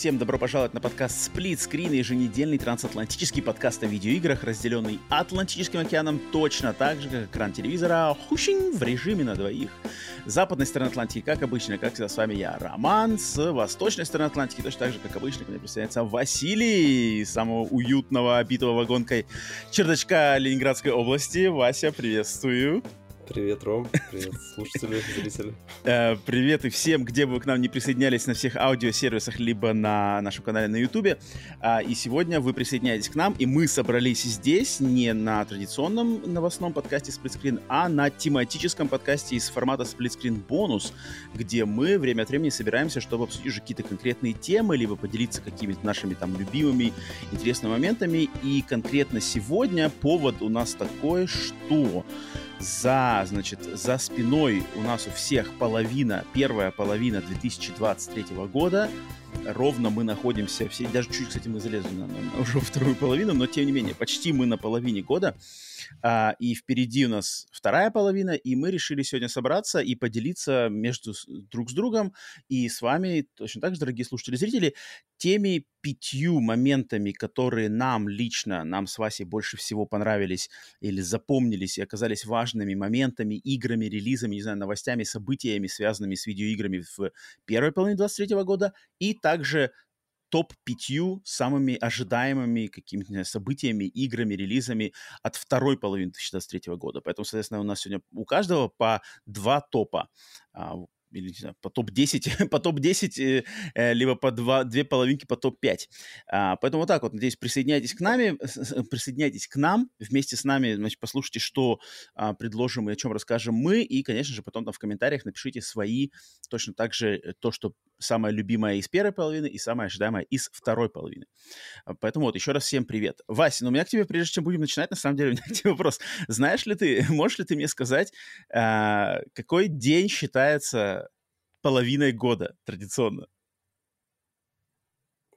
Всем добро пожаловать на подкаст Split Screen, еженедельный трансатлантический подкаст о видеоиграх, разделенный Атлантическим океаном точно так же, как экран телевизора, хушин в режиме на двоих. С западной стороны Атлантики, как обычно, как всегда, с вами я, Роман, с восточной стороны Атлантики, точно так же, как обычно, ко мне присоединяется Василий, самого уютного, обитого вагонкой чердачка Ленинградской области. Вася, приветствую. Привет, Ром. Привет, слушатели, зрители. Э, привет и всем, где бы вы к нам не присоединялись на всех аудиосервисах, либо на нашем канале на Ютубе. А, и сегодня вы присоединяетесь к нам, и мы собрались здесь не на традиционном новостном подкасте Сплитскрин, а на тематическом подкасте из формата Сплитскрин бонус, где мы время от времени собираемся, чтобы обсудить уже какие-то конкретные темы, либо поделиться какими-то нашими там любимыми, интересными моментами. И конкретно сегодня повод у нас такой, что за, значит, за спиной у нас у всех половина, первая половина 2023 года. Ровно мы находимся, все, даже чуть, кстати, мы залезли на, на, уже во вторую половину, но тем не менее, почти мы на половине года. А, и впереди у нас вторая половина, и мы решили сегодня собраться и поделиться между друг с другом и с вами, точно так же, дорогие слушатели и зрители, теми пятью моментами, которые нам лично, нам с Васей больше всего понравились или запомнились и оказались важными моментами, играми, релизами, не знаю, новостями, событиями, связанными с видеоиграми в первой половине 23 года, и также топ-5 самыми ожидаемыми какими-то событиями, играми, релизами от второй половины 2023 года. Поэтому, соответственно, у нас сегодня у каждого по два топа. Или не знаю, по топ-10, по топ-10, э, э, либо по два, две половинки по топ-5. А, поэтому вот так вот, надеюсь, присоединяйтесь к нами, присоединяйтесь к нам, вместе с нами, значит, послушайте, что а, предложим и о чем расскажем мы, и, конечно же, потом там в комментариях напишите свои, точно так же э, то, что самое любимое из первой половины и самое ожидаемое из второй половины. А, поэтому вот еще раз всем привет. Вася, ну у меня к тебе, прежде чем будем начинать, на самом деле, у меня к тебе вопрос. Знаешь ли ты, можешь ли ты мне сказать, а, какой день считается половиной года традиционно?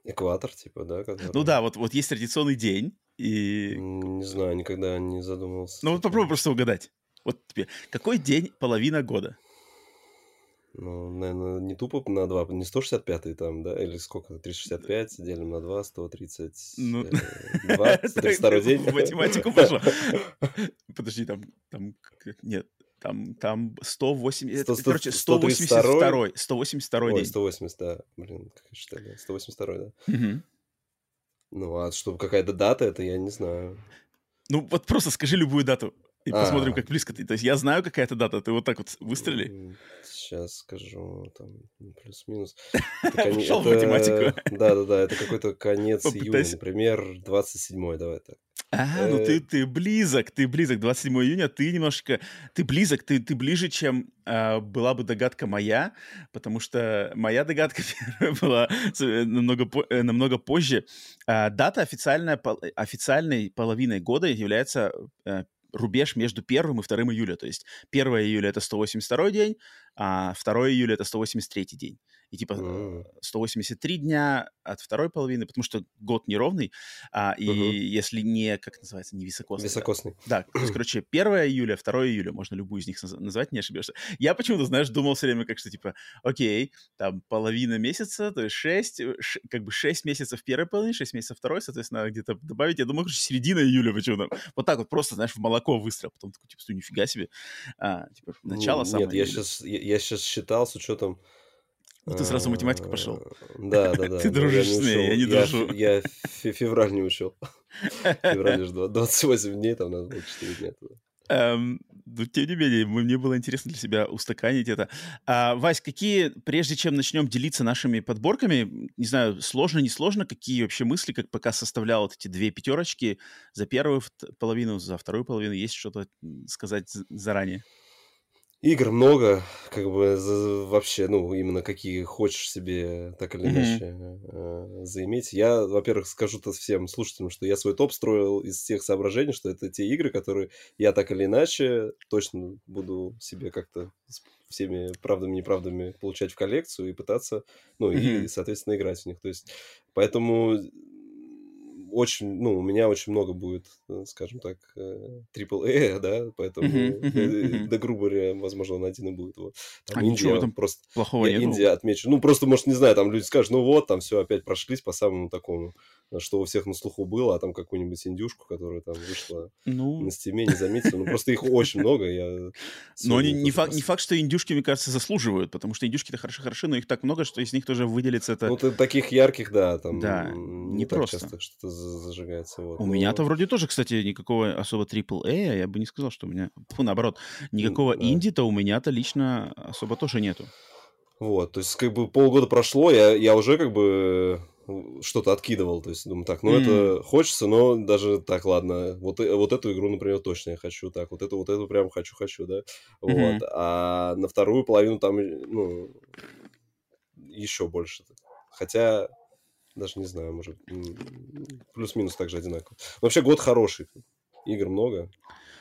Экватор, типа, да? Который... Ну да, вот, вот есть традиционный день, и... Не знаю, никогда не задумывался. Ну вот попробуй просто угадать. Вот тебе, какой день половина года? Ну, наверное, не тупо на 2, не 165 там, да? Или сколько? 365 делим на 2, 132, ну... 132 э, день. Математику пошло. Подожди, там, там, нет, там, там 180, 100, короче, 182, 182 Ой, день. 180, да, блин, как считали, 182, да. Угу. Ну, а чтобы какая-то дата, это я не знаю. Ну, вот просто скажи любую дату и а. посмотрим, как близко ты. То есть я знаю какая-то дата, ты вот так вот выстрели сейчас скажу, там, плюс-минус. Пошел в математику. Да-да-да, это какой-то конец июня, например, 27 давай так. А, ну ты, э. ты близок, ты близок. 27 июня, ты немножко... Ты близок, ты, ты ближе, чем э, была бы догадка моя, потому что моя догадка была намного, э, намного позже. Э, дата официальная, официальной половиной года является э, рубеж между 1 и 2 июля. То есть 1 июля это 182 день, а 2 июля это 183 день. И типа mm. 183 дня от второй половины, потому что год неровный, а, и uh-huh. если не, как называется, не високосный. Високосный. Да, то есть, короче, 1 июля, 2 июля, можно любую из них назвать, не ошибешься. Я почему-то, знаешь, думал все время, как что, типа, окей, там половина месяца, то есть 6, ш, как бы 6 месяцев первой половины, 6 месяцев второй, соответственно, где-то добавить, я думаю, середина июля почему-то. Вот так вот просто, знаешь, в молоко выстрел, потом такой, типа, нифига себе. А, типа, начало ну, самое. Нет, я сейчас, я, я сейчас считал с учетом ну, ты сразу математику пошел. Да, да, да. Ты дружишь с ней, я не дружу. Я февраль не учил. Февраль лишь 28 дней, там надо было 4 дня туда. Эм, но тем не менее, мне было интересно для себя устаканить это. А, Вась, какие, прежде чем начнем делиться нашими подборками, не знаю, сложно, не сложно, какие вообще мысли, как пока составлял вот эти две пятерочки за первую половину, за вторую половину, есть что-то сказать заранее? Игр много, как бы вообще, ну, именно какие хочешь себе так или иначе mm-hmm. э, заиметь. Я, во-первых, скажу то всем слушателям, что я свой топ строил из тех соображений, что это те игры, которые я так или иначе точно буду себе как-то всеми правдами и неправдами получать в коллекцию и пытаться, ну, mm-hmm. и, соответственно, играть в них. То есть, поэтому очень, ну, у меня очень много будет, э, скажем так, AAA, э, да, поэтому, uh-huh, да, грубо возможно, он один и будет. Вот. Там а Индия, ничего просто... плохого я Индия отмечу. Ну, просто, может, не знаю, там люди скажут, ну вот, там все опять прошлись по самому такому что у всех на слуху было, а там какую-нибудь индюшку, которая там вышла ну... на стиме, не заметил. Ну, просто их очень много. Я но они, не, факт, не факт, что индюшки, мне кажется, заслуживают, потому что индюшки-то хороши-хороши, но их так много, что из них тоже выделится это... Ну, таких ярких, да, там да, не, не просто. часто что-то зажигается. Вот. У но... меня-то вроде тоже, кстати, никакого особо AAA, я бы не сказал, что у меня... Фу, наоборот, никакого да. инди-то у меня-то лично особо тоже нету. Вот, то есть, как бы полгода прошло, я, я уже как бы что-то откидывал, то есть думаю, так, ну mm. это хочется, но даже так, ладно, вот, э, вот эту игру, например, точно я хочу, так, вот эту, вот эту прям хочу-хочу, да, mm-hmm. вот, а на вторую половину там, ну, еще больше, хотя, даже не знаю, может, плюс-минус также одинаково. Вообще год хороший, игр много.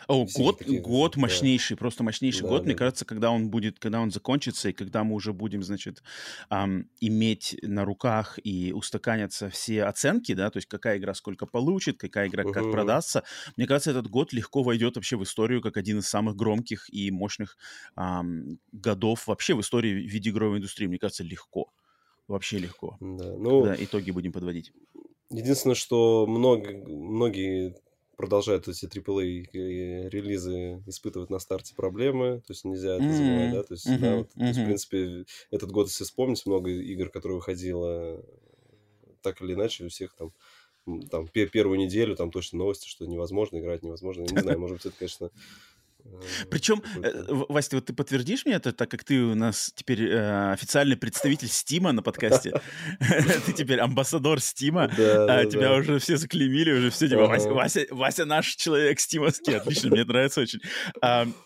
О, год, такие, год мощнейший, да. просто мощнейший да, год. Да. Мне кажется, когда он будет, когда он закончится, и когда мы уже будем, значит, эм, иметь на руках и устаканятся все оценки, да, то есть какая игра сколько получит, какая игра угу. как продастся, мне кажется, этот год легко войдет вообще в историю как один из самых громких и мощных эм, годов вообще в истории видеоигровой индустрии. Мне кажется, легко. Вообще легко. Да, ну, когда итоги будем подводить. Единственное, что много, многие продолжают эти AAA э, релизы испытывать на старте проблемы, то есть нельзя это забывать, да, то есть, mm-hmm. да, вот, mm-hmm. то есть, в принципе, этот год, если вспомнить, много игр, которые выходило так или иначе, у всех там там первую неделю там точно новости, что невозможно играть, невозможно. Я не знаю, может быть, это, конечно, причем, э, Вася, вот ты подтвердишь мне это, так как ты у нас теперь э, официальный представитель Стима на подкасте. Ты теперь амбассадор Стима. А тебя уже все заклеймили, уже все типа Вася наш человек стимовский. Отлично, мне нравится очень.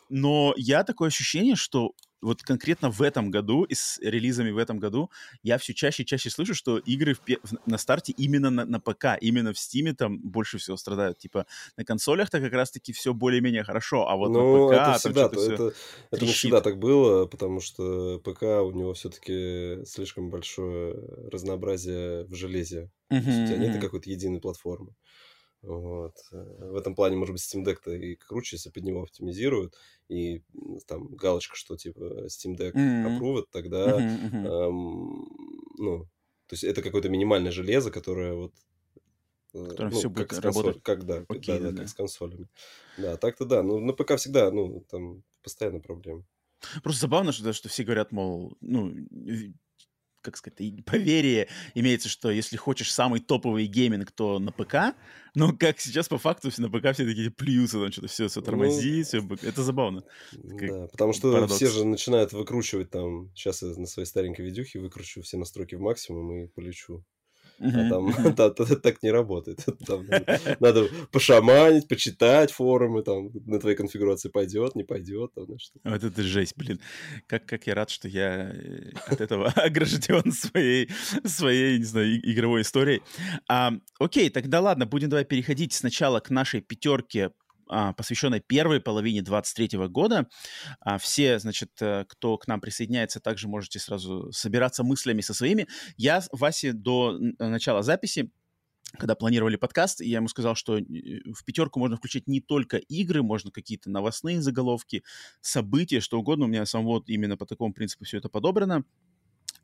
Но я такое ощущение, что вот конкретно в этом году, и с релизами в этом году, я все чаще и чаще слышу, что игры в, в, на старте именно на, на ПК, именно в Стиме там больше всего страдают. Типа на консолях-то как раз-таки все более-менее хорошо, а вот ну, на ПК это всегда, там это, это не всегда так было, потому что ПК у него все-таки слишком большое разнообразие в железе. Uh-huh, у тебя нет какой-то единой платформы. Вот. В этом плане, может быть, Steam Deck-то и круче, если под него оптимизируют, и там галочка, что типа Steam Deck mm-hmm. approved, тогда, mm-hmm, Эм, ну, то есть это какое-то минимальное железо, которое вот э, Которое ну, все будет как работать. Как, да, Окей, да, да, да, как с консолями. Да, так-то да. Ну, на ПК всегда, ну, там постоянно проблемы. Просто забавно, что, что все говорят, мол, ну, как сказать, поверие имеется, что если хочешь самый топовый гейминг, то на ПК, но как сейчас по факту все на ПК все такие плюсы, там что-то все, все тормозит, ну, все, это забавно. Да, потому что парадокс. все же начинают выкручивать там, сейчас я на своей старенькой видюхе выкручу все настройки в максимум и полечу. А там так не работает. Надо пошаманить, почитать форумы, там на твоей конфигурации пойдет, не пойдет. Вот это жесть, блин. Как, я рад, что я э, от этого огражден своей, своей, не знаю, игровой историей. Окей, тогда ладно, будем давай переходить сначала к нашей пятерке посвященной первой половине 23 года. А, все, значит, э, кто к нам присоединяется, также можете сразу собираться мыслями со своими. Я Васе до начала записи когда планировали подкаст, я ему сказал, что э, в пятерку можно включить не только игры, можно какие-то новостные заголовки, события, что угодно. У меня самого именно по такому принципу все это подобрано.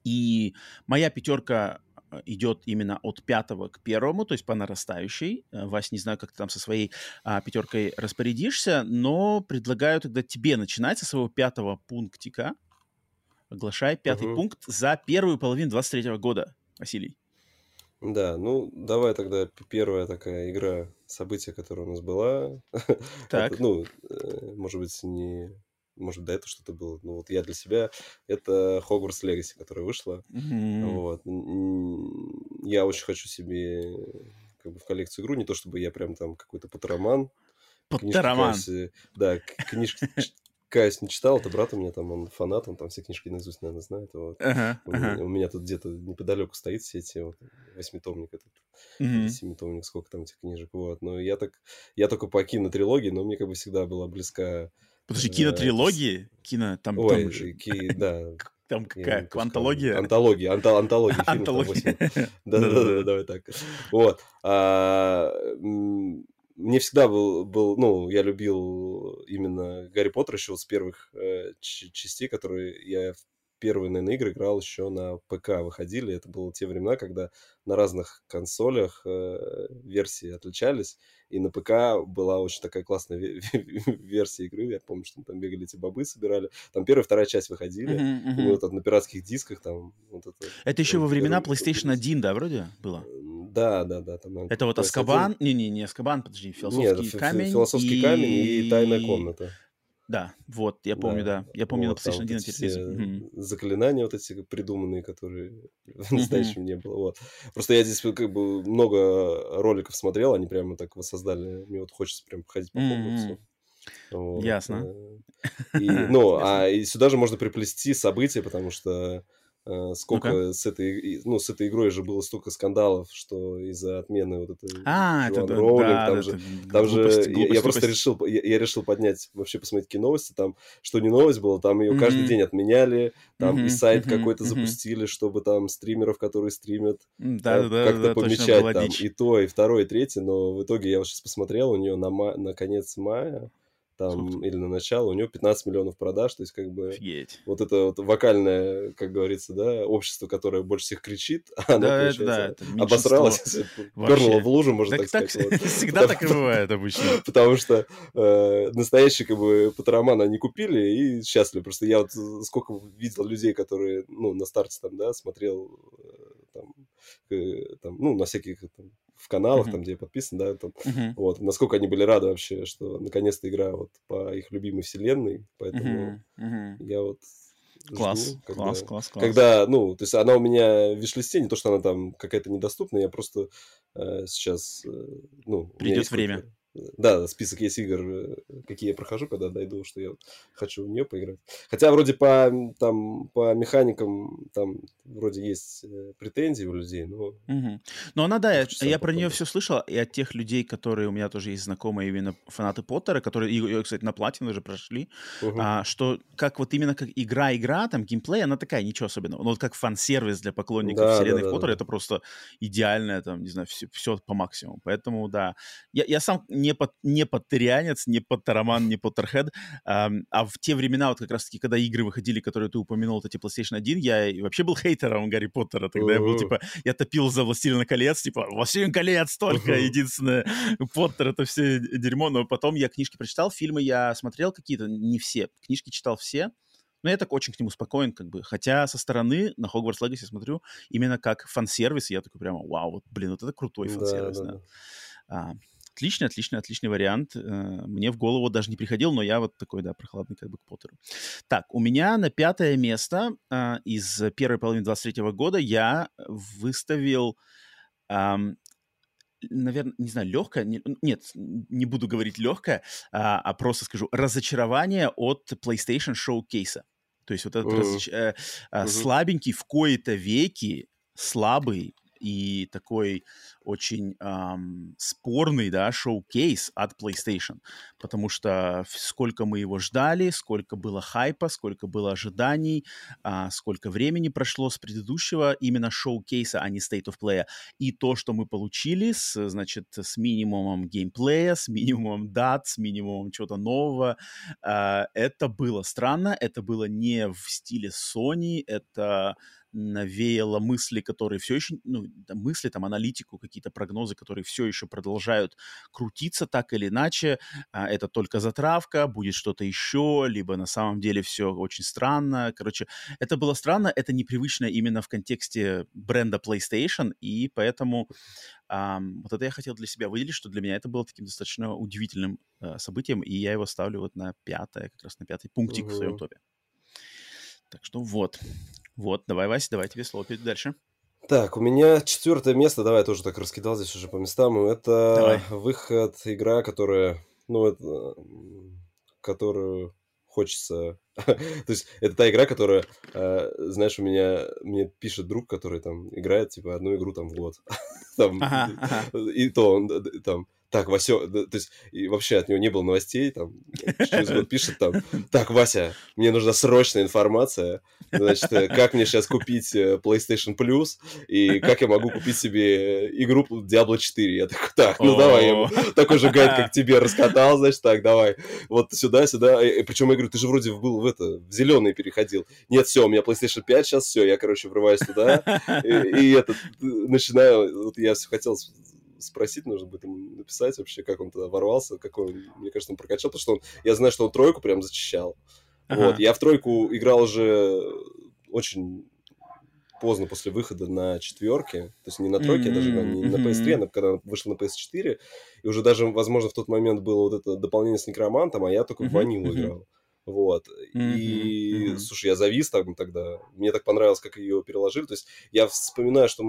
И моя пятерка Э, идет именно от пятого к первому, то есть по нарастающей. Э, Вась, не знаю, как ты там со своей а, пятеркой распорядишься, но предлагаю тогда тебе начинать со своего пятого пунктика. Оглашай пятый угу. пункт за первую половину 23 года, Василий. Да, ну давай тогда первая такая игра, событие, которое у нас была. Так. Это, ну, э, может быть, не может, до этого что-то было. Ну, вот я для себя... Это Hogwarts Legacy, которая вышла. Mm-hmm. Вот. Я очень хочу себе как бы в коллекцию игру. Не то, чтобы я прям там какой-то патероман. Патероман. Да, книжки, каюсь, не читал, это брат у меня там, он фанат, он там все книжки наизусть, наверное, знает. Вот. Ага, У, ага. меня, у меня тут где-то неподалеку стоит все эти вот, восьмитомник этот, Мгм. семитомник, сколько там этих книжек, вот. Но я так, я только по кинотрилогии, но мне как бы всегда была близка... Подожди, э, кинотрилогии? Кино, там, Ой, там, ки- да. Там какая? не сказал. Антология? Анто- антология Антология. Да-да-да, давай так. Вот. А, Мне всегда был, был, ну, я любил именно Гарри Поттер еще вот с первых э, частей, которые я первые, наверное, игры играл еще на ПК выходили. Это было те времена, когда на разных консолях э, версии отличались. И на ПК была очень такая классная ве- версия игры. Я помню, что мы там бегали, эти бобы собирали. Там первая, вторая часть выходили. Мгм, И мгм. вот на пиратских дисках там вот это... Это еще во вот времена PlayStation 1, да, вроде было? Да, да, да. Там, Это вот PS1. Аскабан, не-не, не Аскабан, подожди, Нет, философский фи- фи- камень. философский камень и тайная комната. Да, вот, я помню, да. Я помню Вот, на PlayStation вот 1 на эти телевизоре. все заклинания вот эти придуманные, которые в настоящем не было. Вот. Просто я здесь как бы много роликов смотрел, они прямо так воссоздали. Мне вот хочется прям походить по Хогвартсу. Мгм. Вот, Ясно. э, И, ну, а и сюда же можно приплести события, потому что э, сколько с этой, ну, с этой игрой же было столько скандалов, что из-за отмены вот этой А, это Джоан да, Роулинг, да, там да, же это там же глупость, я- я, глупость, просто глупость. решил, я, я решил поднять, вообще посмотреть какие новости, там, что не новость была, там ее каждый Мгм. день отменяли, там Мгм, и сайт мгм, какой-то мгм. запустили, чтобы там стримеров, которые стримят, э, Да, да, да, как-то да, помечать там дичь. и то, и второе, и третье, но в итоге я вот сейчас посмотрел, у нее на, ма- на конец мая, там, или на начало, у нее 15 миллионов продаж, то есть как бы Офигеть. вот это вот вокальное, как говорится, да, общество, которое больше всех кричит, оно, Да, это да, это обосралось, Вообще. пернуло в лужу, можно Так, так, так сказать. вот. всегда так и бывает обычно. Потому что э, настоящие как бы Патеромана они купили и счастливы. Просто я вот сколько видел людей, которые, ну, на старте там, да, смотрел э, там, э, там, ну, на всяких там, в каналах, Мгм. там, где я подписан, да, там, Мгм, вот, насколько они были рады вообще, что наконец-то игра вот по их любимой вселенной, поэтому мгм. я вот Класс, жду, когда- класс, класс, класс. когда, ну, то есть она у меня в виш-листе, не то, что она там какая-то недоступная, я просто э, сейчас, э, ну... Придет время. какой-то, Да, список есть игр, э, какие я прохожу, когда дойду, что я хочу в нее поиграть. Хотя вроде по, там, по механикам там вроде есть э, претензии у людей, но... Мгм. Но она, да, я, я про нее все слышал, и от тех людей, которые у меня тоже есть знакомые именно фанаты Поттера, которые ее, кстати, на платину уже прошли, Мгм. а, что как вот именно как игра-игра, там геймплей, она такая, ничего особенного. Но вот как фан-сервис для поклонников Да, вселенной да, да, Поттера, да. это просто идеальное, там, не знаю, все, по максимуму. Поэтому, да. Я, я сам не, пот- не поттерианец, не поттероман, не поттерхед, ам, а в те времена, вот как раз-таки, когда игры выходили, которые ты упомянул, вот эти PlayStation 1, я вообще был хейтером Гарри Поттера. Тогда я был, типа, я топил за «Властелина колец», типа, «Властелин колец» только, единственное, Поттер — это все дерьмо. Но потом я книжки прочитал, фильмы я смотрел какие-то, не все. Книжки читал все. Но я так очень к нему спокоен, как бы. Хотя со стороны на Хогвартс Легаси смотрю именно как фан-сервис, и я такой прямо, вау, вот, блин, вот это крутой фан-сервис, да, да. да. А, Отличный, отличный, отличный вариант. Э, Мне в голову даже не приходил, но я вот такой, да, прохладный как бы к Поттеру. Так, у меня на пятое место а, из первой половины 23 года я выставил, наверное, не знаю, легкое, нет, не буду говорить легкое, а, а просто скажу разочарование от PlayStation Showcase. То есть вот этот Мгм. разоч- Мгм. слабенький в кои-то веки, слабый и такой очень ам, спорный, да, шоу-кейс от PlayStation, потому что сколько мы его ждали, сколько было хайпа, сколько было ожиданий, а, сколько времени прошло с предыдущего именно шоу-кейса, а не State of Play, и то, что мы получили, с, значит, с минимумом геймплея, с минимумом дат, с минимумом чего-то нового, а, это было странно, это было не в стиле Sony, это навеяло мысли, которые все еще, ну, мысли, там, аналитику, какие-то прогнозы, которые все еще продолжают крутиться так или иначе. А, это только затравка, будет что-то еще, либо на самом деле все очень странно. Короче, это было странно, это непривычно именно в контексте бренда PlayStation, и поэтому ам, вот это я хотел для себя выделить, что для меня это было таким достаточно удивительным э, событием, и я его ставлю вот на пятое, как раз на пятый пунктик в своем топе. Так что вот. Вот, давай, Вася, давай тебе слово перед дальше. Так, у меня четвертое место, давай я тоже так раскидал здесь уже по местам. Это Давай. выход, игра, которая, ну, это, которую хочется... То есть это та игра, которая, э, знаешь, у меня мне пишет друг, который там играет, типа, одну игру там в год. там, ага, ага. И то он там так, Вася, то есть и вообще от него не было новостей, там, через год пишет там, так, Вася, мне нужна срочная информация, значит, э, как мне сейчас купить э, PlayStation Plus, и как я могу купить себе игру Diablo 4. Я такой, так, ну давай, я такой же гайд, как тебе раскатал, значит, так, давай, вот сюда, сюда, причем я говорю, ты же вроде был в это, в зеленый переходил. Нет, все, у меня PlayStation 5 сейчас, все, я, короче, врываюсь туда, и, и это, начинаю, вот я все хотел спросить, нужно будет ему написать вообще, как он туда ворвался, какой он, мне кажется, он прокачал, потому что он, я знаю, что он тройку прям зачищал. Ага. Вот, я в тройку играл уже очень поздно после выхода на четверке, то есть не на тройке, mm-hmm. даже не на PS3, а когда вышел на PS4, и уже даже, возможно, в тот момент было вот это дополнение с некромантом, а я только mm-hmm. в ванилу играл. Вот. Mm-hmm. И, mm-hmm. слушай, я завис там тогда. Мне так понравилось, как ее переложили. То есть я вспоминаю, что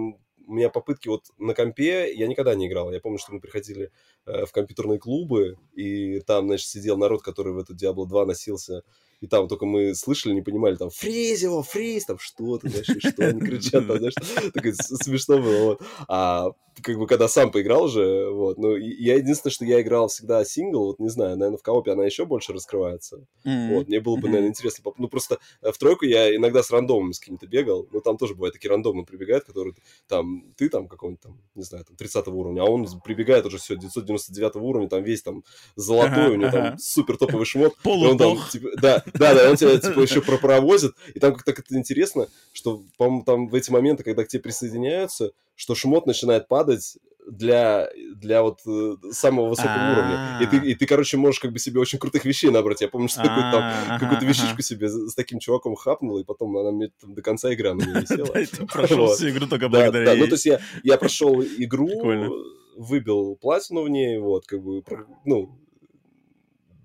у меня попытки вот на компе, я никогда не играл. Я помню, что мы приходили э, в компьютерные клубы, и там, значит, сидел народ, который в эту Diablo 2 носился и там только мы слышали, не понимали, там, фриз его, фриз, там, что-то, знаешь, что они кричат, там, знаешь, так смешно было. А как бы, когда сам поиграл уже, вот, ну, я единственное, что я играл всегда сингл, вот, не знаю, наверное, в коопе она еще больше раскрывается, mm-hmm. вот, мне было бы, наверное, интересно, ну, просто э, в тройку я иногда с рандомом с каким-то бегал, ну, там тоже бывают такие рандомы прибегают, которые, там, ты там какой-нибудь, там, не знаю, там, 30 уровня, а он прибегает уже все, 999 уровня, там, весь, там, золотой, у него там супер топовый шмот, он там, типа, да, да, да, он тебя типа еще пропровозит, и там как-то это интересно, что, по-моему, там в эти моменты, когда к тебе присоединяются, что шмот начинает падать для, для вот э, самого высокого уровня. И ты, и ты, короче, можешь как бы себе очень крутых вещей набрать. Я помню, что такой там какую-то вещичку себе с таким чуваком хапнул, и потом она мне до конца игры на меня висела. Ты прошел всю игру только благодаря Да, ну то есть я прошел игру, выбил платину в ней, вот, как бы, ну,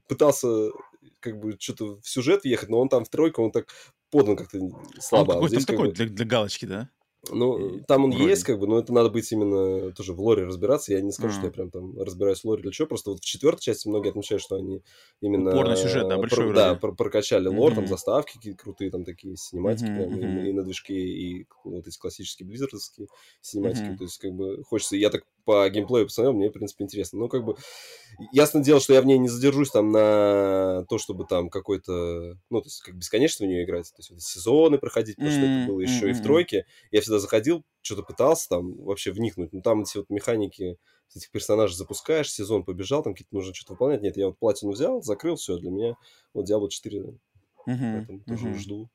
пытался как бы что-то в сюжет въехать, но он там в тройку, он так подан как-то слабо. Он какой-то а такой для, для галочки, да? Ну, там он Вроде. есть, как бы, но это надо быть именно тоже в лоре разбираться. Я не скажу, mm. что я прям там разбираюсь в лоре или что. Просто вот в четвертой части многие отмечают, что они именно... Упорный сюжет, да, большой про, Да, про прокачали лор, mm-hmm. там заставки какие-то крутые, там такие синематики mm-hmm. прям, mm-hmm. И, и на движке, и вот эти классические близзардовские синематики. Mm-hmm. То есть, как бы, хочется... Я так по геймплею посмотрел, мне, в принципе, интересно. Ну, как бы, ясно дело, что я в ней не задержусь там на то, чтобы там какой-то, ну, то есть, как бесконечно в нее играть, то есть, вот сезоны проходить, потому что это было еще и в тройке. Я всегда заходил, что-то пытался там вообще вникнуть, но там эти вот механики этих персонажей запускаешь, сезон побежал, там какие-то нужно что-то выполнять. Нет, я вот платину взял, закрыл, все, для меня вот Diablo 4, uh-huh, поэтому uh-huh. тоже жду,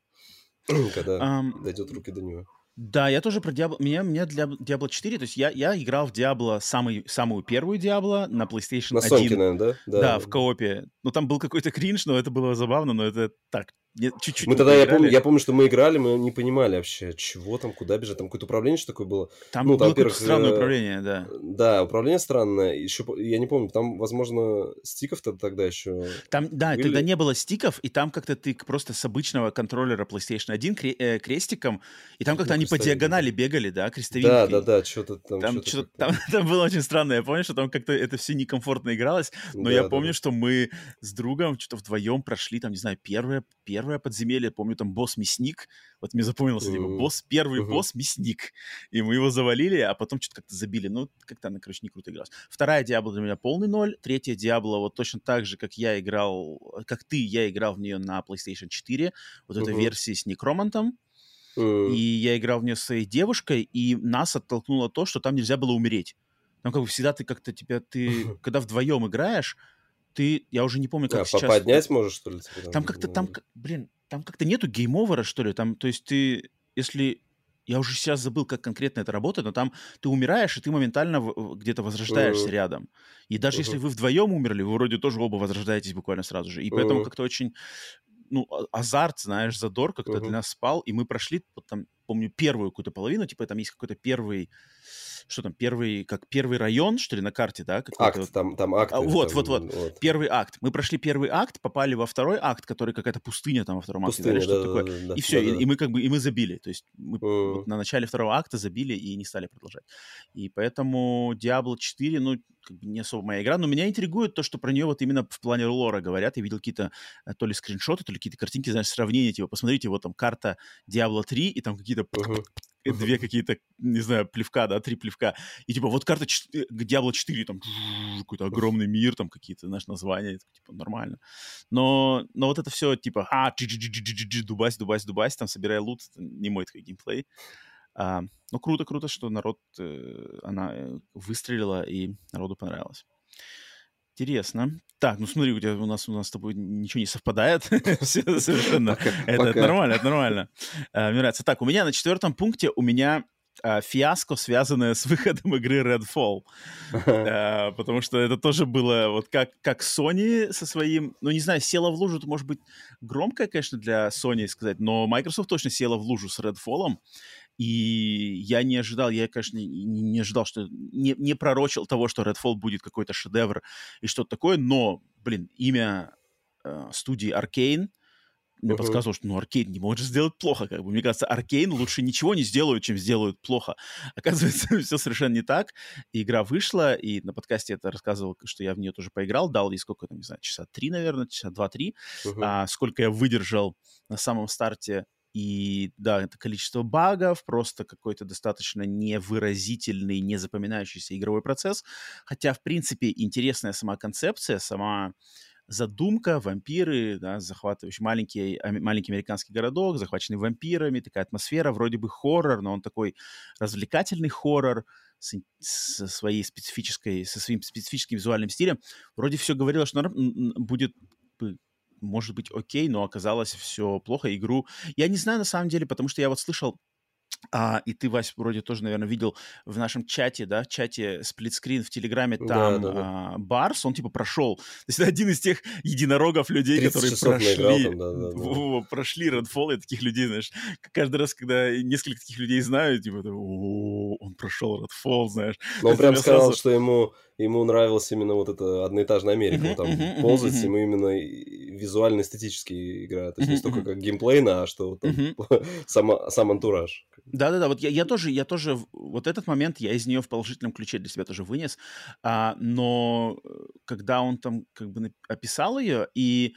когда um, дойдет руки до нее. Да, я тоже про Diablo. Меня, меня для Diablo 4, то есть я, я играл в Diablo самый, самую первую Diablo на PlayStation на 1. Сонке, наверное, да? Да, да в коопе. Ну, там был какой-то кринж, но это было забавно, но это так, чуть-чуть. Мы тогда, я помню, я помню, что мы играли, мы не понимали вообще, чего там, куда бежать. Там какое-то управление что такое было. Там ну, было какое-то странное э, управление, да. Да, управление странное. Еще, я не помню, там, возможно, стиков-то тогда еще Там, да, были. тогда не было стиков, и там как-то ты просто с обычного контроллера PlayStation 1 кре- э, крестиком, и там как-то они по диагонали бегали, да, крестовинкой. Да, да, да, что-то там. Там, что что там, там было очень странно. Я помню, что там как-то это все некомфортно игралось, но да, я помню, да. что мы с другом что-то вдвоем прошли, там, не знаю, первое, первое подземелье, помню, там босс-мясник, вот мне запомнился, типа, босс, первый uh-huh. босс-мясник, и мы его завалили, а потом что-то как-то забили, ну, как-то она, короче, не круто игралась. Вторая Диабло для меня полный ноль, третья Диабло вот точно так же, как я играл, как ты, я играл в нее на PlayStation 4, вот этой версии с Некромантом, uh-huh. и я играл в нее со своей девушкой, и нас оттолкнуло то, что там нельзя было умереть. Там как бы всегда ты как-то тебя, ты, когда вдвоем играешь, ты, я уже не помню, как а, сейчас... поднять можешь, что ли? Типа, там как-то, там, блин, там как-то нету game over -а, что ли, там, то есть ты, если... Я уже сейчас забыл, как конкретно это работает, но там ты умираешь, и ты моментально где-то возрождаешься uh-huh. рядом. И даже uh-huh. если вы вдвоем умерли, вы вроде тоже оба возрождаетесь буквально сразу же. И uh-huh. поэтому как-то очень, ну, а, азарт, знаешь, задор как-то uh-huh. для нас спал, и мы прошли, вот там, помню, первую какую-то половину, типа там есть какой-то первый что там, первый, как первый район, что ли, на карте, да? Акт, там, там акт. А, вот, там, вот, вот, вот. Первый акт. Мы прошли первый акт, попали во второй акт, который какая-то пустыня там во втором пустыня, акте, да, что да, такое. Да, да, и все, да, и, да. и мы как бы, и мы забили. То есть мы mm. вот на начале второго акта забили и не стали продолжать. И поэтому Diablo 4, ну, как бы не особо моя игра, но меня интригует то, что про нее вот именно в плане лора говорят. Я видел какие-то э, то ли скриншоты, то ли какие-то картинки, знаешь, сравнения, типа, посмотрите, вот там карта Diablo 3, и там какие-то uh-huh. Две какие-то, не знаю, плевка, да, три плевка. И типа вот карта 4, Diablo 4, там какой-то огромный мир, там какие-то, знаешь, названия, типа нормально. Но, но вот это все типа, а, дубась, дубась, дубась, там собирай лут, не мой такой геймплей. А, ну, круто, круто, что народ, э, она э, выстрелила и народу понравилось. Интересно. Так, ну смотри, у тебя у нас у нас с тобой ничего не совпадает. Все совершенно. Это нормально, это нормально. А, мне нравится. Так, у меня на четвертом пункте у меня а, фиаско, связанное с выходом игры Redfall. а, потому что это тоже было вот как, как Sony со своим... Ну, не знаю, села в лужу, это может быть громко, конечно, для Sony сказать, но Microsoft точно села в лужу с Redfall. И я не ожидал, я, конечно, не, ожидал, что не, не пророчил того, что Redfall будет какой-то шедевр и что-то такое, но, блин, имя э, студии Arkane мне uh-huh. подсказывало, что ну Аркейн не может сделать плохо, как бы. Мне кажется, Аркейн лучше ничего не сделают, чем сделают плохо. Оказывается, все совершенно не так. И игра вышла, и на подкасте это рассказывал, что я в нее тоже поиграл, дал ей сколько там, не знаю, часа три, наверное, часа два-три. Uh-huh. А, сколько я выдержал на самом старте и да, это количество багов, просто какой-то достаточно невыразительный, не запоминающийся игровой процесс. Хотя, в принципе, интересная сама концепция, сама задумка, вампиры, да, захватывающий маленький, маленький американский городок, захваченный вампирами, такая атмосфера, вроде бы хоррор, но он такой развлекательный хоррор, с, со своей специфической, со своим специфическим визуальным стилем. Вроде все говорило, что будет может быть окей, но оказалось все плохо. Игру я не знаю на самом деле, потому что я вот слышал а, и ты, Вась, вроде тоже, наверное, видел в нашем чате, да, чате сплитскрин в Телеграме, там да, да, да. А, Барс, он типа прошел. То есть это один из тех единорогов людей, которые прошли, там, да, да, да. прошли Redfall, и таких людей, знаешь, каждый раз, когда несколько таких людей знаю, типа, он прошел Redfall, знаешь. Но он прям сказал, сразу... что ему ему нравилась именно вот эта одноэтажная Америка, uh-huh, там ползать, ему именно визуально-эстетически игра, то есть не столько как геймплейно, а что там сам антураж. Да-да-да, вот я, я тоже, я тоже, вот этот момент я из нее в положительном ключе для себя тоже вынес, а, но э, когда он там как бы описал ее, и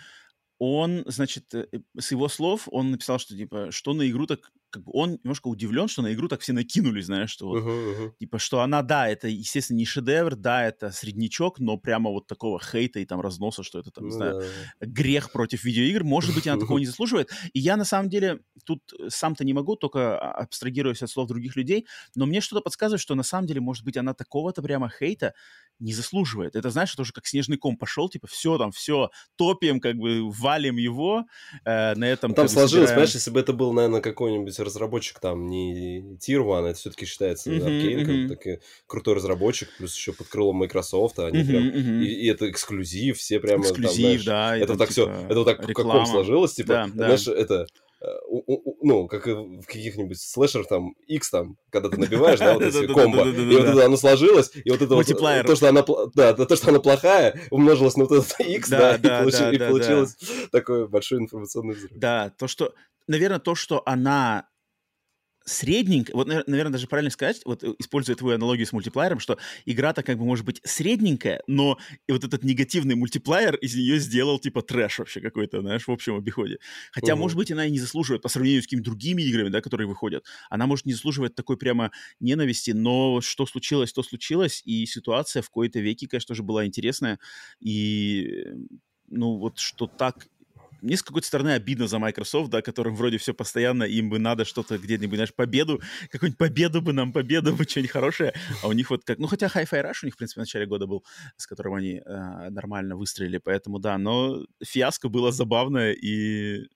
он, значит, э, с его слов, он написал, что, типа, что на игру так как бы он немножко удивлен, что на игру так все накинулись, знаешь, что вот, uh-huh, uh-huh. типа, что она, да, это, естественно, не шедевр, да, это среднячок, но прямо вот такого хейта и там разноса, что это, там, не ну знаю, грех против видеоигр, может быть, она такого не заслуживает. И я, на самом деле, тут сам-то не могу, только а, абстрагируясь от слов других людей, но мне что-то подсказывает, что на самом деле, может быть, она такого-то прямо хейта не заслуживает. Это, знаешь, это уже как снежный ком пошел, типа, все там, все, топим, как бы, валим его, э, на этом... Там сложилось, собираем... понимаешь, если бы это был, наверное, какой-нибудь разработчик там не Tier One, это все-таки считается mm-hmm, Arkane, mm-hmm. как таки крутой разработчик, плюс еще под крылом Microsoft, они mm-hmm, прям, mm-hmm. И, и это эксклюзив, все прямо эксклюзив, там, знаешь, да, это, так типа, все, это вот так реклама. каком сложилось, типа, да, знаешь, да. это ну, как в каких-нибудь слэшерах там X там, когда ты набиваешь, да, вот эти комбо, и вот это оно сложилось, и вот это вот, то, что она, да, то, что она плохая, умножилось на вот этот X, да, и получилось такой большой информационный взрыв. Да, то, что, наверное, то, что она средненькая, вот, наверное, даже правильно сказать, вот э, используя твою аналогию с мультиплеером, что игра-то как бы может быть средненькая, но и вот этот негативный мультиплеер из нее сделал типа трэш вообще какой-то, знаешь, в общем обиходе. Хотя, угу. может быть, она и не заслуживает по сравнению с какими-то другими играми, да, которые выходят. Она, может, не заслуживает такой прямо ненависти, но что случилось, то случилось, и ситуация в кои-то веке, конечно же, была интересная, и ну вот что так мне с какой-то стороны обидно за Microsoft, да, которым вроде все постоянно, им бы надо что-то где-нибудь, знаешь, победу, какую-нибудь победу бы нам, победу бы, что-нибудь хорошее, а у них вот как, ну, хотя Hi-Fi Rush у них, в принципе, в начале года был, с которым они э, нормально выстрелили, поэтому, да, но фиаско было забавное, и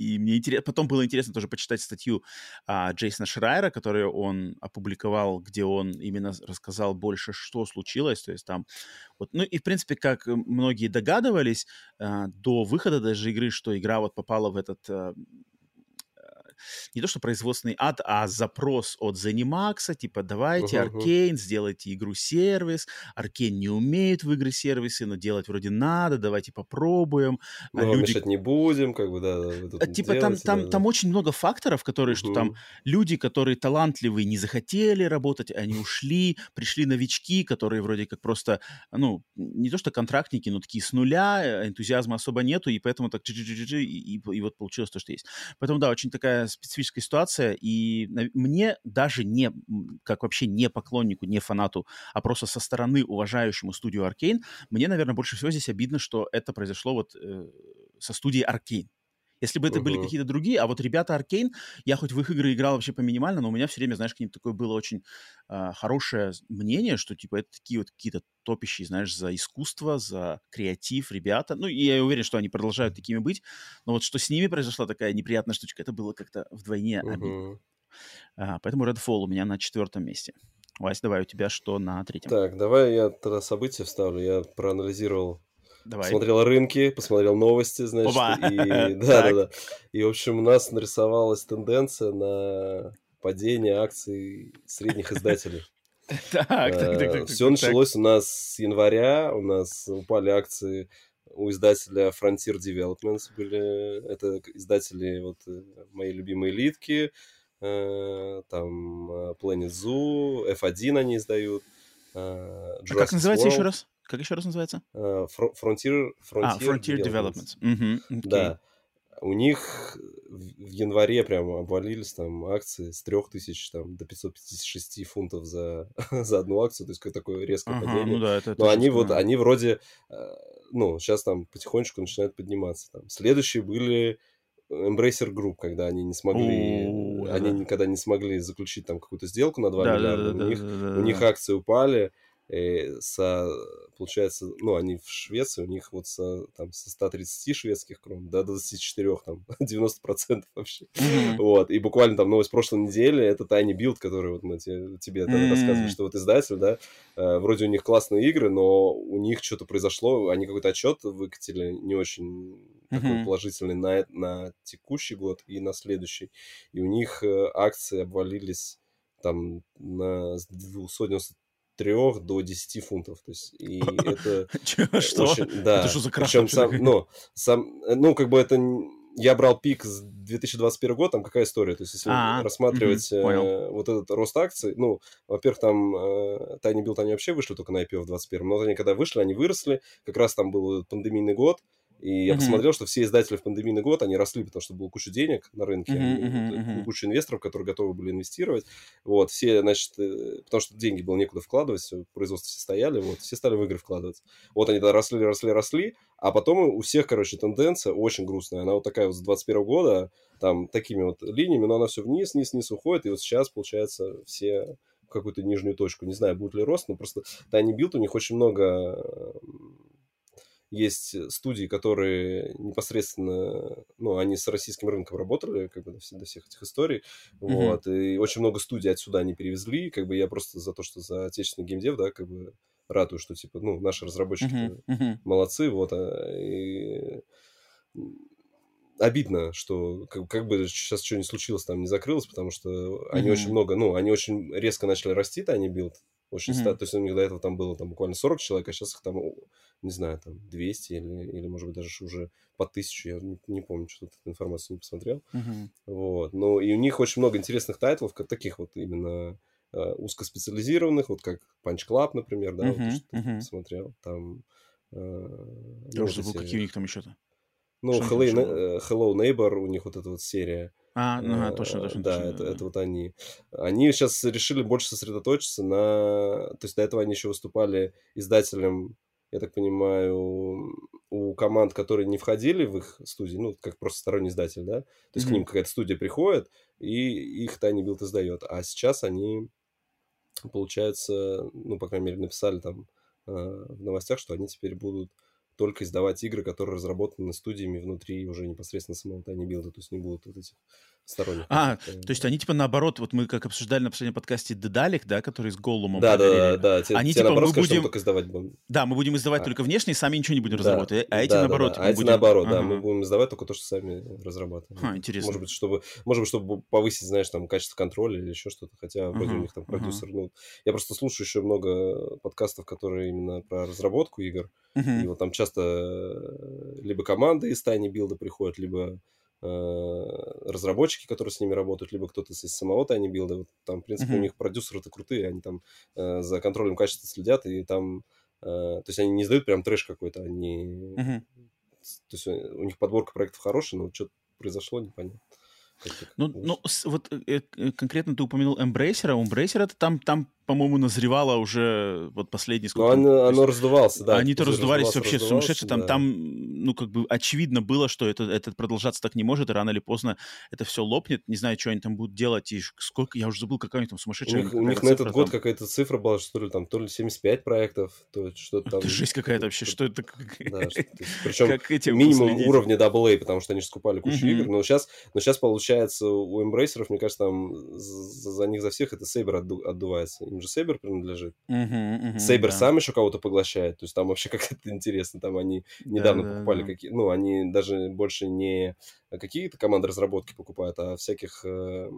и мне интересно, потом было интересно тоже почитать статью а, Джейсона Шрайера, которую он опубликовал, где он именно рассказал больше, что случилось. То есть там вот, ну и в принципе, как многие догадывались а, до выхода даже игры, что игра вот попала в этот а, не то что производственный ад, а запрос от ZeniMax, типа давайте uh-huh, Аркейн, сделайте игру-сервис, Аркейн не умеет в игры сервисы, но делать вроде надо, давайте попробуем. А ну, люди... мешать не будем, как бы, да. А, типа там, там, да, там да. очень много факторов, которые, uh-huh. что там люди, которые талантливые, не захотели работать, они ушли, пришли новички, которые вроде как просто, ну, не то что контрактники, но такие с нуля, энтузиазма особо нету, и поэтому так и, и, и вот получилось то, что есть. Поэтому, да, очень такая специфическая ситуация, и мне даже не, как вообще не поклоннику, не фанату, а просто со стороны уважающему студию Arkane, мне, наверное, больше всего здесь обидно, что это произошло вот э, со студией Arkane. Если бы это uh-huh. были какие-то другие, а вот ребята Аркейн, я хоть в их игры играл вообще по минимально, но у меня все время, знаешь, к ним такое было очень э, хорошее мнение, что типа это такие вот какие-то топящие, знаешь, за искусство, за креатив ребята. Ну, и я уверен, что они продолжают такими быть, но вот что с ними произошла такая неприятная штучка, это было как-то вдвойне uh-huh. обидно. А, поэтому Redfall у меня на четвертом месте. Вась, давай у тебя что на третьем? Так, давай я тогда события вставлю. Я проанализировал Давай. Посмотрел рынки, посмотрел новости, значит, и да, да, да. И, в общем, у нас нарисовалась тенденция на падение акций средних издателей. Так, так, так, так. Все началось у нас с января, у нас упали акции у издателя Frontier Developments были, это издатели вот э, мои любимые литки, э, там э, Planet Zoo, F1 они издают. А как называется World. еще раз? Как еще раз называется? Uh, Frontier, Frontier, а, Frontier Developments. Developments. Mm-hmm. Okay. Да. У них в январе прямо обвалились там акции с 3000 там, до 556 фунтов за, за одну акцию, то есть какое такое резкое ага, падение. Ну да, это, это Но они вот, они вроде, э, ну, сейчас там потихонечку начинают подниматься. Там. Следующие были Embracer Group, когда они не смогли, О, они да. никогда не смогли заключить там какую-то сделку на 2 да, миллиарда, да, да, у, них, да, да, у них акции упали, Э, со, получается, ну, они в Швеции, у них вот со, там, со 130 шведских крон до 24, там, 90% вообще. Mm-hmm. Вот, и буквально там новость прошлой недели, это Tiny Build, который вот мы тебе, тебе mm-hmm. рассказывали, что вот издатель, да, э, вроде у них классные игры, но у них что-то произошло, они какой-то отчет выкатили не очень mm-hmm. такой положительный на, на текущий год и на следующий, и у них э, акции обвалились там на 290 3 до 10 фунтов. То есть, и это Что? Да. Это что за Причем сам, ну, сам, ну, как бы это... Я брал пик с 2021 года, там какая история? То есть, если А-а-а. рассматривать угу, э, вот этот рост акций, ну, во-первых, там э, Tiny Build, они вообще вышли только на IPO в 2021, но они когда вышли, они выросли, как раз там был пандемийный год, и я mm-hmm. посмотрел, что все издатели в пандемийный год, они росли, потому что было куча денег на рынке, mm-hmm, mm-hmm. куча инвесторов, которые готовы были инвестировать. Вот, все, значит, э, потому что деньги было некуда вкладывать, все, производство все стояли, вот, все стали в игры вкладывать. Вот они тогда росли, росли, росли, а потом у всех, короче, тенденция очень грустная. Она вот такая вот с 21 года, там, такими вот линиями, но она все вниз, вниз, вниз уходит, и вот сейчас, получается, все какую-то нижнюю точку. Не знаю, будет ли рост, но просто Tiny Build, у них очень много есть э, студии, которые непосредственно, ну, они с российским рынком работали, как бы, до, всех, этих историй, mm-hmm. вот, и очень много студий отсюда они перевезли, как бы, я просто за то, что за отечественный геймдев, да, как бы, радую, что, типа, ну, наши разработчики mm-hmm. Mm-hmm. молодцы, вот, а, и обидно, что как, как бы сейчас что ни случилось, там не закрылось, потому что mm-hmm. они очень много, ну, они очень резко начали расти, Tiny Build, очень mm-hmm. ста... То есть у них до этого там было там буквально 40 человек, а сейчас их там, не знаю, там 200 или, или может быть, даже уже по тысячу. Я не, не помню, что тут эту информацию не посмотрел. Mm-hmm. Вот. Но и у них очень много интересных тайтлов, как таких вот именно э, узкоспециализированных, вот как Punch Club, например, да, mm-hmm. вот, что ты посмотрел. Там... Э, Я уже забыл, какие у них там еще-то. Ну, Hello, Hello Neighbor, у них вот эта вот серия. А, ну, ага, точно, точно. Да, точно, это, да. это вот они. Они сейчас решили больше сосредоточиться на... То есть до этого они еще выступали издателем, я так понимаю, у команд, которые не входили в их студии, ну, как просто сторонний издатель, да? То есть mm-hmm. к ним какая-то студия приходит, и их Tiny Build издает. А сейчас они, получается, ну, по крайней мере, написали там э, в новостях, что они теперь будут только издавать игры, которые разработаны студиями внутри уже непосредственно самого Tiny Build, то есть не будут вот этих сторонних. А, то есть они типа наоборот, вот мы как обсуждали на последнем подкасте Дедалик, да, который с Голлумом Да, да, да, да. Те, они те, типа наоборот, мы будем... только издавать будем. Да, мы будем издавать А. только внешне, сами ничего не будем Да, разрабатывать. А эти да, наоборот. да. А эти будем- наоборот, да, мы будем издавать только то, что сами разрабатываем. Интересно. Может быть, чтобы, может быть, чтобы повысить, знаешь, там, качество контроля или еще что-то, хотя вроде у них там продюсер, ну, я просто слушаю еще много подкастов, которые именно про разработку игр, и вот там часто либо команды из Tiny Build приходят, либо разработчики, которые с ними работают, либо кто-то из самого Tiny Build. Вот там, в принципе, у Мгм. них продюсеры-то крутые, они там э, за контролем качества следят, и там, э, то есть они не издают прям трэш какой-то, они, Мгм. то есть э, у них подборка проектов хорошая, но что-то произошло, непонятно. Ну, ну вот э, э, конкретно ты упомянул Embracer, а у Embracer это там, там, по-моему, назревало уже вот последний Ну, сколько... там, оно, оно раздувался, да. Они-то раздувались вообще сумасшедше. Там, да. там, ну, как бы очевидно было, что это, это продолжаться так не может, и рано или поздно это все лопнет. Не знаю, что они там будут делать, и сколько, я уже забыл, какая у них там У сумасшедшая них, у них на этот цифра год там. какая-то цифра была, что ли, там, то ли 75 проектов, то есть что-то там. Это жесть какая-то вообще, что это? Да, причем минимум уровня AA, потому что они же скупали кучу игр. Но сейчас, но сейчас получается у эмбрейсеров, мне кажется, там за, них за всех это Сейбер отду- отдувается. Им же Сейбер принадлежит. Мгм, мгм, Сейбер да. сам еще кого-то поглощает. То есть там вообще как-то интересно. Там они недавно Да, да, покупали да. какие... Ну, они даже больше не какие-то команды разработки покупают, а всяких э,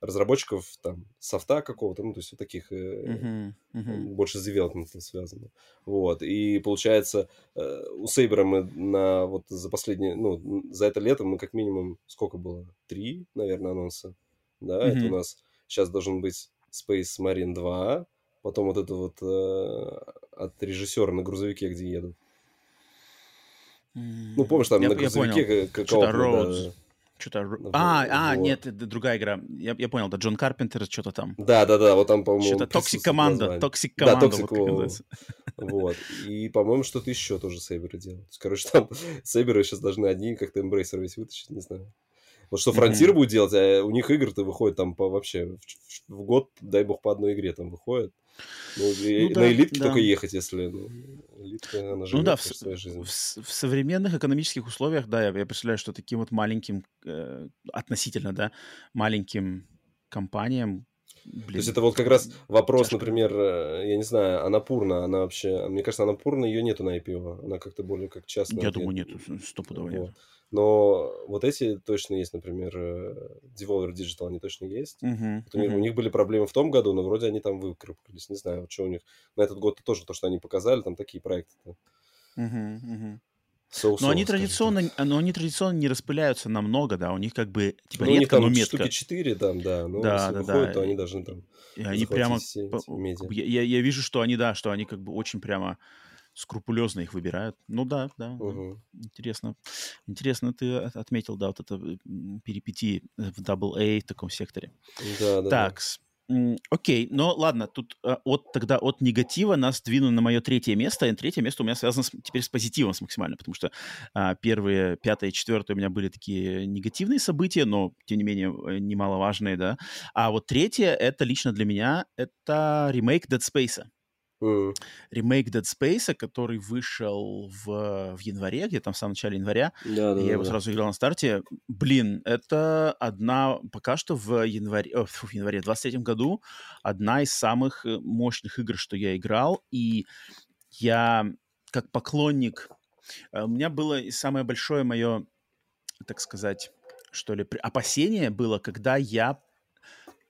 разработчиков там софта какого-то, ну, то есть вот таких э, Мгм, мгм. больше с девелопментом связано. Вот. И получается, э, у Сейбера мы на вот за последние, ну, за это лето мы как минимум, сколько было? Три, наверное, анонса. Да, это у нас сейчас должен быть Space Marine 2, потом вот это вот э, от режиссера на грузовике, где едут. Ну, помнишь, там Я- на грузовике понял. к- к- Что-то да. Вот, А, а, вот. нет, это другая игра. Я, я понял, да, Джон Карпентер, что-то там. Да, да, да, вот там, по-моему, Что-то Toxic Commando. Toxic Да, Commando, вот как War. называется. Вот. И, по-моему, что-то еще тоже Сейберы делают. Короче, там Сейберы сейчас должны одни как-то Embracer весь вытащить, не знаю. Вот что. Фронтир будет делать, а у них игры-то выходят там по вообще в, в- год, дай бог, по одной игре там выходит. Ну, и- Ну на да, элитке да. только ехать, если ну, элитка, она живет Ну да, в, своей жизнью. в в современных экономических условиях, да, я, я представляю, что таким вот маленьким, э, относительно, да, маленьким компаниям, блин, То есть это вот как раз вопрос, тяжко. например, э, я не знаю, Анапурна, она вообще, мне кажется, Анапурна ее нету на IPO, она как-то более как частная. я думаю, нет, стопудово нет. Вот. Но вот эти точно есть, например, э, Devolver Digital, они точно есть. Мгм, Вот у, них, у мгм. них были проблемы в том году, но вроде они там выкарабкались. Не знаю, что у них на этот год тоже то, что они показали, там такие проекты. Мгм, мгм. So-so, Но они традиционно, так. но они традиционно не распыляются намного, да, у них как бы типа Ну, у них редко, там метко. штуки 4 там, да. Но Да, если да, выходят, да. то они должны там И они прямо, я, я- я вижу, что они, да, что они как бы очень прямо скрупулезно их выбирают. Ну да, да. Мгм. Интересно. Интересно ты от- отметил, да, вот это м, перипетии в AA в таком секторе. Да, да, да. Окей, но ладно, тут э, от тогда от негатива нас двинули на мое третье место, и третье место у меня связано с- теперь с позитивом с максимально, потому что а, первые, пятое четвертое у меня были такие негативные события, но тем не менее немаловажные, да. А вот третье это лично для меня это ремейк Dead Space Ремейк Dead Space, который вышел в, в январе, где там в самом начале января. Да, да, я да, его да. сразу играл на старте. Блин, это одна, пока что в январе, о, фу, в январе, в 23 году, одна из самых э, мощных игр, что я играл. И я, как поклонник, э, у меня было самое большое мое, так сказать, что ли, опасение было, когда я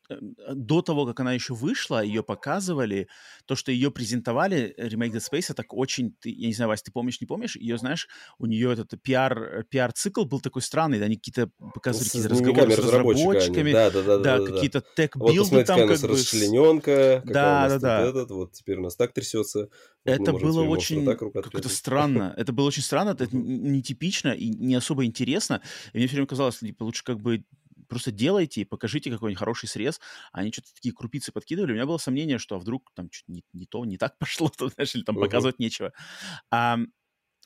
до того, как она еще вышла, ее показывали, то, что ее презентовали, э, ремейк Dead Space, так очень, ты, я не знаю, Вась, ты помнишь, не помнишь, ее, знаешь, у нее этот пиар, э, пиар-цикл был такой странный, да, они какие-то показывали С какие-то разговоры с они. разработчиками, Да, да, да, да, да, да. какие-то Вот тег-билды посмотрите, там как нас бы... расчлененка, Да, да, да. этот, вот теперь у нас так трясется. Вот Это было теперь очень как-то странно. Это было очень странно, это нетипично и не особо интересно. И мне все время казалось, типа, лучше как бы просто делайте и покажите какой-нибудь хороший срез. Они что-то такие крупицы подкидывали. У меня было сомнение, что а вдруг там что-то не, не то, не так пошло, то, знаешь, или там Мгм. показывать нечего. А,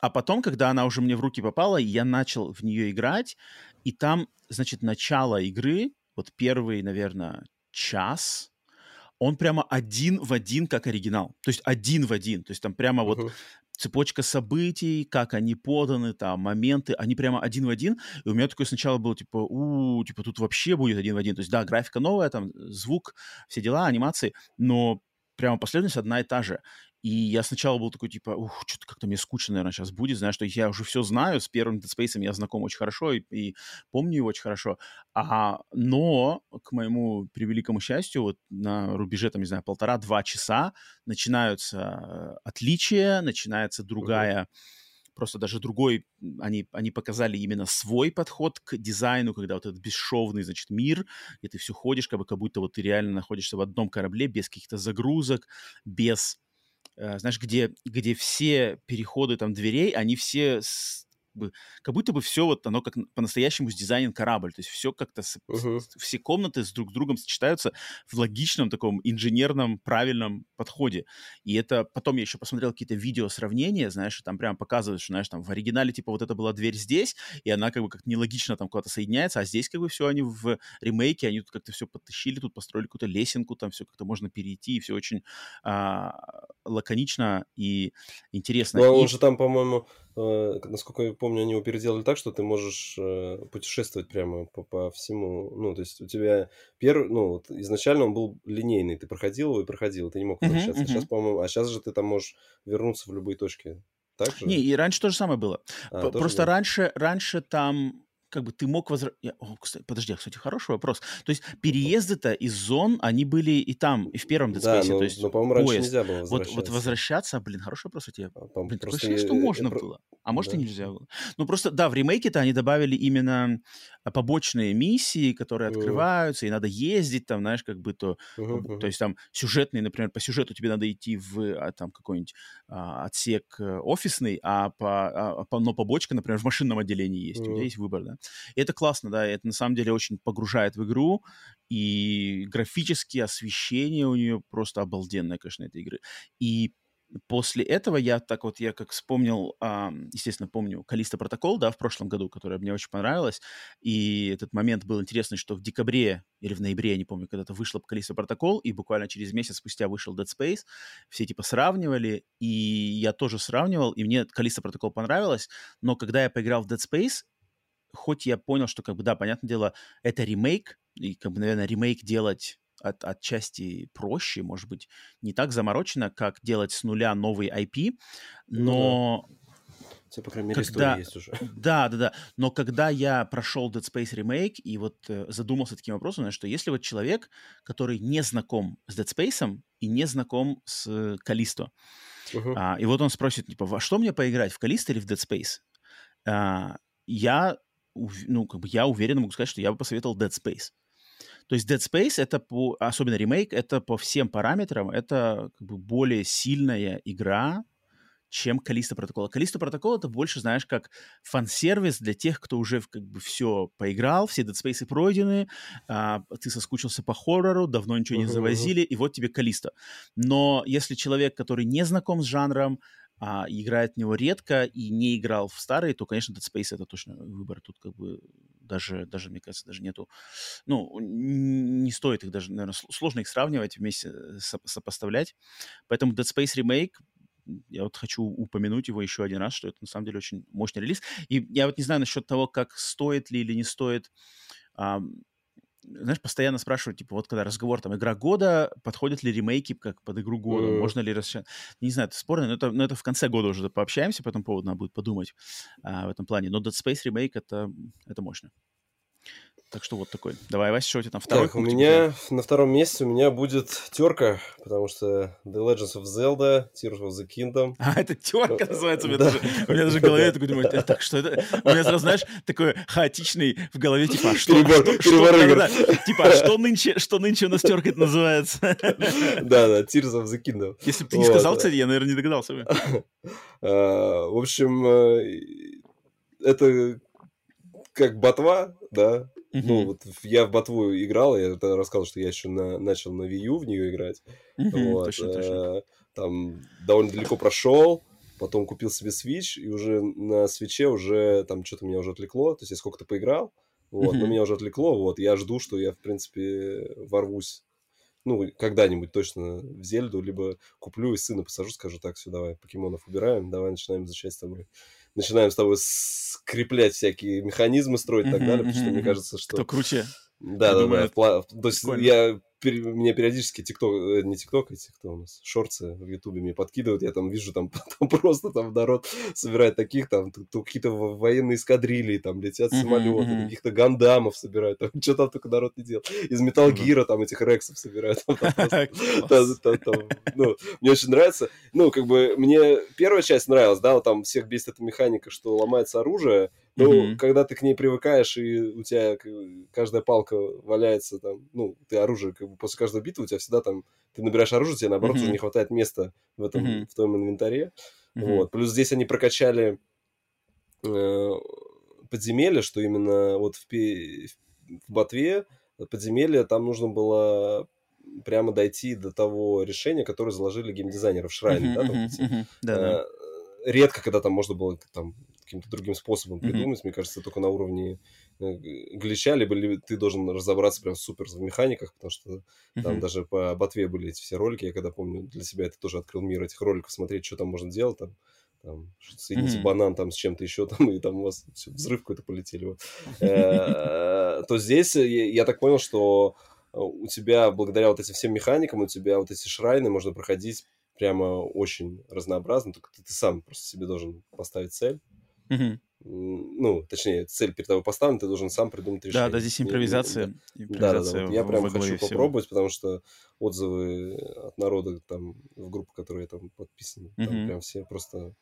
а потом, когда она уже мне в руки попала, я начал в нее играть, и там, значит, начало игры, вот первый, наверное, час, он прямо один в один, как оригинал. То есть один в один. То есть там прямо вот Мгм. Цепочка событий, как они поданы, там, моменты, они прямо один в один. И у меня такое сначала было, типа, у, типа, тут вообще будет один в один. То есть, да, графика новая, там, звук, все дела, анимации, но прямо последовательность одна и та же. И я сначала был такой, типа, ух, что-то как-то мне скучно, наверное, сейчас будет, знаешь, что я уже все знаю, с первым Dead Space я знаком очень хорошо и, и помню его очень хорошо. А, но, к моему превеликому счастью, вот на рубеже, там, не знаю, полтора-два часа начинаются э, отличия, начинается другая... Uh-huh просто даже другой, они, они показали именно свой подход к дизайну, когда вот этот бесшовный, значит, мир, и ты все ходишь, как, бы, как будто вот ты реально находишься в одном корабле, без каких-то загрузок, без знаешь, где, где все переходы там дверей, они все с, бы, как будто бы все вот оно как по-настоящему сдизайнен корабль, то есть все как-то, uh-huh. все комнаты с друг с другом сочетаются в логичном таком инженерном правильном подходе. И это потом я еще посмотрел какие-то видео сравнения, знаешь, там прям показывают, что, знаешь, там в оригинале типа вот это была дверь здесь, и она как бы как нелогично там куда-то соединяется, а здесь как бы все они в ремейке, они тут как-то все подтащили, тут построили какую-то лесенку, там все как-то можно перейти, и все очень а, лаконично и интересно. Ну, а он и... же там, по-моему, насколько я помню, они его переделали так, что ты можешь э, путешествовать прямо по, по всему. Ну, то есть у тебя первый, ну, вот изначально он был линейный, ты проходил его и проходил, ты не мог возвращаться. Uh-huh, uh-huh. Сейчас, по-моему, а сейчас же ты там можешь вернуться в любые точки. Так же? Не, и раньше то же самое было. А, Просто раньше, раньше там как бы ты мог возвращаться... Подожди, кстати, хороший вопрос. То есть переезды-то из зон, они были и там, и в первом Dead Space. Да, но, то есть но, по-моему, раньше поезд. нельзя было возвращаться. Вот, вот возвращаться, блин, хороший вопрос у тебя. А, блин, такое ощущение, что можно я, было. А может, да. и нельзя было. Ну, просто, да, в ремейке-то они добавили именно а, побочные миссии, которые uh-huh. открываются, и надо ездить там, знаешь, как бы то... Uh-huh. То есть там сюжетные, например, по сюжету тебе надо идти в а, там какой-нибудь а, отсек э, офисный, а по, а, по, но побочка, например, в машинном отделении есть. Uh-huh. У тебя есть выбор, да. И это классно, да, это на самом деле очень погружает в игру, и графически освещение у нее просто обалденное, конечно, этой игры. И после этого я так вот, я как вспомнил, естественно, помню Калиста Протокол, да, в прошлом году, которая мне очень понравилась, и этот момент был интересный, что в декабре или в ноябре, я не помню, когда-то вышел Калиста Протокол, и буквально через месяц спустя вышел Dead Space, все типа сравнивали, и я тоже сравнивал, и мне Калиста Протокол понравилось, но когда я поиграл в Dead Space, хоть я понял, что, как бы, да, понятное дело, это ремейк, и, как бы, наверное, ремейк делать от, отчасти проще, может быть, не так заморочено, как делать с нуля новый IP, но... Ну, да. По крайней мере, когда... есть уже. Да, да, да. Но когда я прошел Dead Space Remake и вот э, задумался таким вопросом, что если вот человек, который не знаком с Dead Space и не знаком с э, Калисто, uh-huh. а, и вот он спросит, типа, во что мне поиграть, в Калисто или в Dead Space? А, я ну, как бы я уверенно могу сказать, что я бы посоветовал Dead Space. То есть Dead Space это по, особенно ремейк, это по всем параметрам, это как бы более сильная игра, чем Калиста Протокол. Калиста Протокол это больше, знаешь, как фан-сервис для тех, кто уже как бы все поиграл, все Dead Space пройдены, а, ты соскучился по хоррору, давно ничего не завозили, и вот тебе Калиста. Но если человек, который не знаком с жанром, а, играет в него редко и не играл в старые, то, конечно, Dead Space это точно выбор. Тут как бы даже, даже мне кажется, даже нету... Ну, не стоит их даже, наверное, сложно их сравнивать, вместе э, сопоставлять. Поэтому Dead Space Remake я вот хочу упомянуть его еще один раз, что это на самом деле очень мощный релиз. И я вот не знаю насчет того, как стоит ли или не стоит знаешь, постоянно спрашивают, типа, вот когда разговор, там, игра года, подходят ли ремейки как под игру года, mm. можно ли расширять? Не знаю, это спорно, но это, но это в конце года уже пообщаемся по этому поводу, надо будет подумать а, в этом плане. Но Dead Space ремейк это, это мощно. Так что вот такой. Давай, Вася, что у тебя там второй Так, у меня на втором месте у меня будет терка, потому что The Legends of Zelda, Tears of the Kingdom. А, это терка называется? У меня, даже, у меня даже в голове такой думаю, так, что это? У меня сразу, знаешь, такой хаотичный в голове, типа, а что, перебор, что, что, что да, типа, а что нынче, что нынче у нас терка это называется? Да, да, Tears of the Kingdom. Если бы ты не сказал, кстати, я, наверное, не догадался бы. А, в общем, э, это как ботва, да, Uh-huh. Ну, вот я в ботву играл, я тогда рассказывал, что я еще на, начал на Wii U в нее играть. Uh-huh, вот, точно, точно. Э, там довольно далеко прошел, потом купил себе Switch, и уже на свече уже там что-то меня уже отвлекло, то есть я сколько-то поиграл, вот, uh-huh. но меня уже отвлекло, вот, я жду, что я, в принципе, ворвусь ну, когда-нибудь точно в Зельду, либо куплю и сына посажу, скажу, так, все, давай, покемонов убираем, давай начинаем изучать с тобой. Начинаем с тобой скреплять всякие механизмы, строить и так далее, потому что мне кажется, что... Кто круче? Да, да, да. То есть я меня периодически ТикТок, э, не ТикТок, эти кто у нас, шорцы в Ютубе мне подкидывают, я там вижу, там, там просто там народ собирает таких, там, какие-то военные эскадрильи, там, летят самолеты, mm-hmm. каких-то гандамов собирают, там, что там только народ не делал. Из Метал Гира там этих рексов собирают. Ну, мне очень нравится. Ну, как бы, мне первая часть нравилась, да, вот там всех бесит эта механика, что ломается оружие, ну, mm-hmm. когда ты к ней привыкаешь, и у тебя каждая палка валяется там, ну, ты оружие, как бы после каждой битвы у тебя всегда там, ты набираешь оружие, тебе наоборот mm-hmm. уже не хватает места в этом, mm-hmm. в твоем инвентаре. Mm-hmm. Вот. Плюс здесь они прокачали э, подземелье, что именно вот в, в Ботве подземелье там нужно было прямо дойти до того решения, которое заложили геймдизайнеры в Шрайне, mm-hmm, да, там, mm-hmm, да, да. Редко, когда там можно было там каким-то другим способом mm-hmm. придумать. Мне кажется, только на уровне э, глича, либо ты должен разобраться прям супер в механиках, потому что mm-hmm. там даже по ботве были эти все ролики. Я когда помню, для себя это тоже открыл мир этих роликов, смотреть, что там можно делать, там, там соедините mm-hmm. банан там с чем-то еще, там, и там у вас все, взрыв какой-то полетели. Э, то здесь я так понял, что у тебя, благодаря вот этим всем механикам, у тебя вот эти шрайны можно проходить прямо очень разнообразно, только ты, ты сам просто себе должен поставить цель, Угу. Ну, точнее, цель перед тобой поставлена, ты должен сам придумать решение. Да, да, здесь импровизация. импровизация да, да, да. Вот я прям хочу всего. попробовать, потому что отзывы от народа там в группу, которой я там подписан, угу. там прям все просто...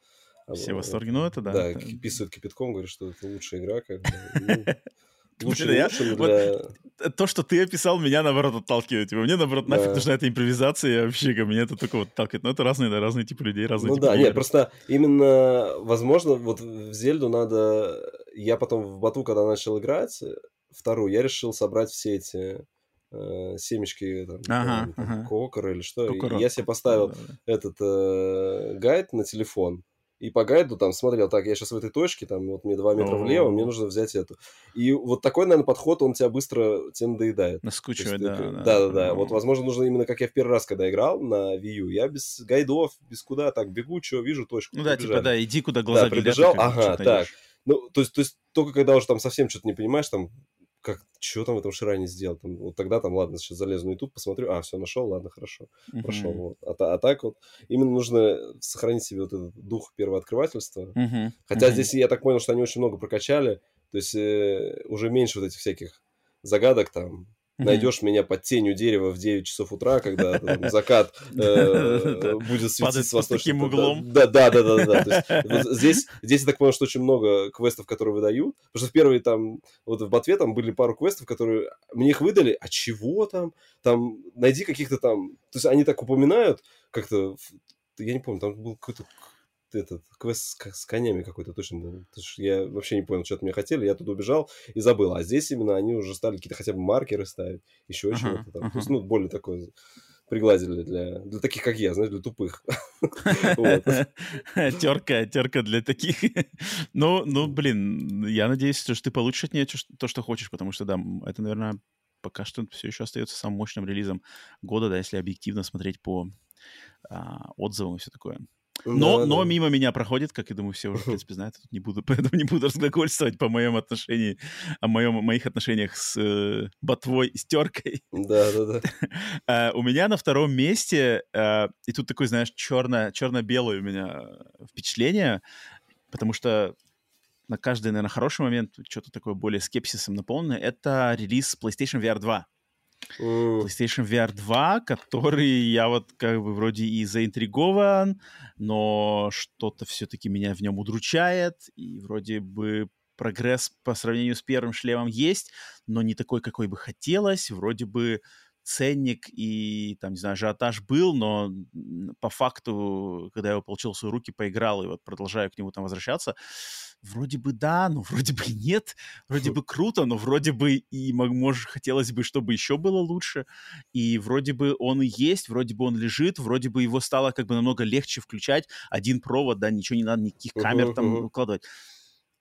Все в восторге, ну это да. Да, писают кипятком, говорят, что это лучшая игра, как бы. Лучше, Блин, лучше, я, вот, то, что ты описал, меня, наоборот, отталкивает. Типа, мне, наоборот, да. нафиг нужна эта импровизация вообще, ко меня это только вот отталкивает. Но это разные, да, разные типы людей, разные Ну типы да, нет, просто именно, возможно, вот в Зельду надо... Я потом в Бату, когда начал играть, вторую, я решил собрать все эти э, семечки там, ага, там, ага. кокора или что. Кокорок. Я себе поставил да, да. этот э, гайд на телефон и по гайду там смотрел, так, я сейчас в этой точке, там, вот мне 2 метра влево, мне нужно взять эту. И вот такой, наверное, подход, он тебя быстро тебе надоедает. Наскучивает, да, да. Да, да, да. Вот, возможно, нужно именно, как я в первый раз, когда играл на Wii U, я без гайдов, без куда, так, бегу, что, вижу точку. Ну да, типа, да, иди куда глаза да, прибежал, ага, так. Ну, то есть, то есть, только когда уже там совсем что-то не понимаешь, там, как, что там в этом шрайне сделал. Там, вот тогда там, ладно, сейчас залезу на YouTube, посмотрю, а, все, нашел, ладно, хорошо, uh-huh. прошел. Вот. А, а так вот, именно нужно сохранить себе вот этот дух первооткрывательства. Uh-huh. Хотя uh-huh. здесь я так понял, что они очень много прокачали, то есть э, уже меньше вот этих всяких загадок там, найдешь меня под тенью дерева в 9 часов утра, когда там, закат э, будет светить с восточным... углом. Да, да, да, да. да. вот здесь, здесь я так понял, что очень много квестов, которые выдают. Потому что в первые там, вот в Ботве там были пару квестов, которые мне их выдали, а чего там? Там найди каких-то там... То есть они так упоминают как-то... Я не помню, там был какой-то этот квест с, с конями какой-то точно был. Я вообще не понял, что от меня хотели, я туда убежал и забыл. А здесь именно они уже стали какие-то хотя бы маркеры ставить, еще uh-huh, чего-то там. Uh-huh. То есть, ну, более такое пригладили для, для таких, как я, знаешь, для тупых. Терка, терка для таких. Ну, ну, блин, я надеюсь, что ты получишь от нее то, что хочешь, потому что, да, это, наверное, пока что все еще остается самым мощным релизом года, да, если объективно смотреть по а, отзывам и все такое. Но, да, но да. мимо меня проходит, как я думаю, все уже, в принципе, знают. Тут не буду, поэтому не буду разглагольствовать по моем отношении, о моем, моих отношениях с э, ботвой и стеркой. Да, да, да. у меня на втором месте, uh, и тут такое, знаешь, черно, черно-белое у меня впечатление, потому что на каждый, наверное, хороший момент, что-то такое более скепсисом наполненное, это релиз PlayStation VR 2. PlayStation VR 2, который я вот как бы вроде и заинтригован, но что-то все-таки меня в нем удручает, и вроде бы прогресс по сравнению с первым шлемом есть, но не такой, какой бы хотелось. Вроде бы ценник и, там, не знаю, ажиотаж был, но по факту, когда я его получил в свои руки, поиграл и вот продолжаю к нему там возвращаться, вроде бы да, но вроде бы нет, вроде бы круто, но вроде бы и, может, хотелось бы, чтобы еще было лучше, и вроде бы он и есть, вроде бы он лежит, вроде бы его стало как бы намного легче включать, один провод, да, ничего не надо, никаких камер там укладывать.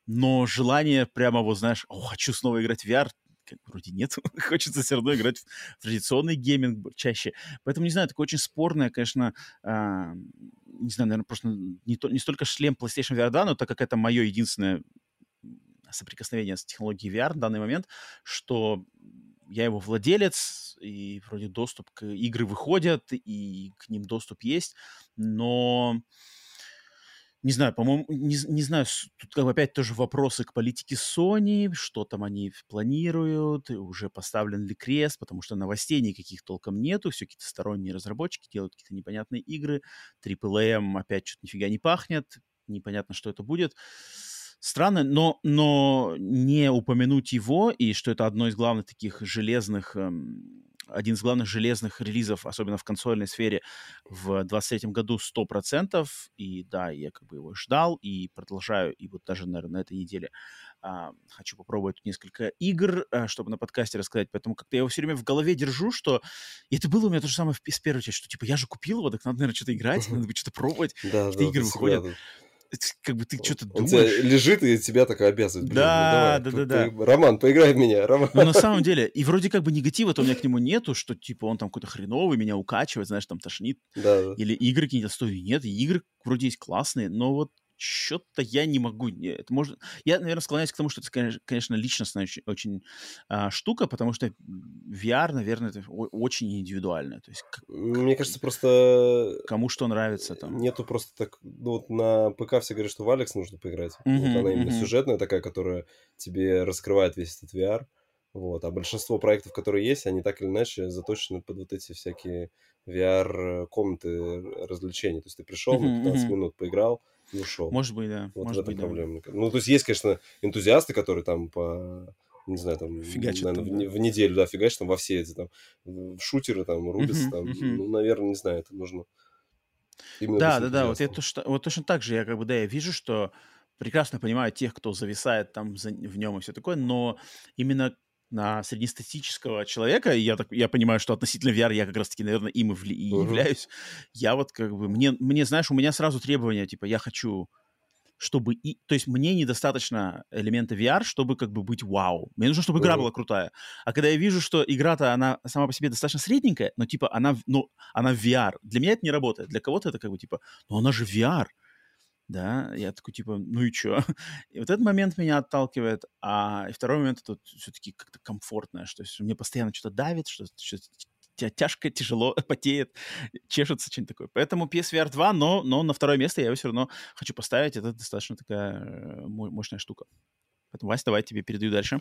Но желание прямо вот, знаешь, о, хочу снова играть в VR, как вроде нет. Хочется все равно играть в традиционный гейминг чаще. Поэтому, не знаю, такое очень спорное, конечно, а, не знаю, наверное, просто не, то, не столько шлем PlayStation VR 2, но так как это мое единственное соприкосновение с технологией VR в данный момент, что я его владелец, и вроде доступ к игры выходят, и к ним доступ есть, но не знаю, по-моему, не, не знаю, тут как бы опять тоже вопросы к политике Sony, что там они планируют, уже поставлен ли крест, потому что новостей никаких толком нету, все какие-то сторонние разработчики делают какие-то непонятные игры, AAA опять что-то нифига не пахнет, непонятно, что это будет. Странно, но, но не упомянуть его, и что это одно из главных таких железных эм, один из главных железных релизов, особенно в консольной сфере, в 23 году 100%. И да, я как бы его ждал и продолжаю. И вот даже, наверное, на этой неделе а, хочу попробовать несколько игр, а, чтобы на подкасте рассказать. Поэтому как-то я его все время в голове держу, что... И это было у меня то же самое в, с первой части, что типа я же купил его, так надо, наверное, что-то играть, надо что-то пробовать. Да, игры выходят как бы ты что-то думаешь. Тебя лежит и тебя так обязывает. Блин, да, ну, давай, да, да, да. Роман, поиграй в меня, Роман. Но на самом деле, и вроде как бы негатива-то у меня к нему нету, что типа он там какой-то хреновый, меня укачивает, знаешь, там тошнит. Да, да. Или игры какие-то стоят. Нет, игры вроде есть классные, но вот что-то я не могу. Это может... Я, наверное, склоняюсь к тому, что это, конечно, личностная очень, очень а, штука, потому что VR, наверное, это очень индивидуально. То есть, Мне кажется, просто... Кому что нравится там. Нету просто так... Ну, вот на ПК все говорят, что в Алекс нужно поиграть. Mm-hmm, вот она именно mm-hmm. сюжетная такая, которая тебе раскрывает весь этот VR. Вот. А большинство проектов, которые есть, они так или иначе заточены под вот эти всякие VR-комнаты развлечений. То есть ты пришел, uh-huh, 15 uh-huh. минут поиграл, и ушел. Может быть, да. Вот может в этом быть, проблема. Да. Ну, то есть есть, конечно, энтузиасты, которые там по не знаю, там, фигачат наверное, там, в, да. в неделю, да, фигачат там во все эти там шутеры, там, рубятся, uh-huh, там, uh-huh. ну, наверное, не знаю, это нужно. Именно да, да, да, вот, я то, что, вот точно так же, я как бы, да, я вижу, что прекрасно понимаю тех, кто зависает там за, в нем и все такое, но именно на среднестатистического человека, я, так, я понимаю, что относительно VR я как раз-таки, наверное, им и, вли- и uh-huh. являюсь, я вот как бы, мне, мне, знаешь, у меня сразу требования, типа, я хочу, чтобы, и, то есть мне недостаточно элемента VR, чтобы как бы быть вау. Мне нужно, чтобы uh-huh. игра была крутая. А когда я вижу, что игра-то, она сама по себе достаточно средненькая, но типа она, ну, она VR, для меня это не работает. Для кого-то это как бы типа, ну она же VR да, я такой, типа, ну и чё? И вот этот момент меня отталкивает, а второй момент это все-таки как-то комфортное, что мне постоянно что-то давит, что, что тяжко, тяжело, потеет, чешется, что-нибудь такое. Поэтому PSVR 2, но, но на второе место я его все равно хочу поставить, это достаточно такая э, мощная штука. Поэтому, Вась, давай тебе передаю дальше.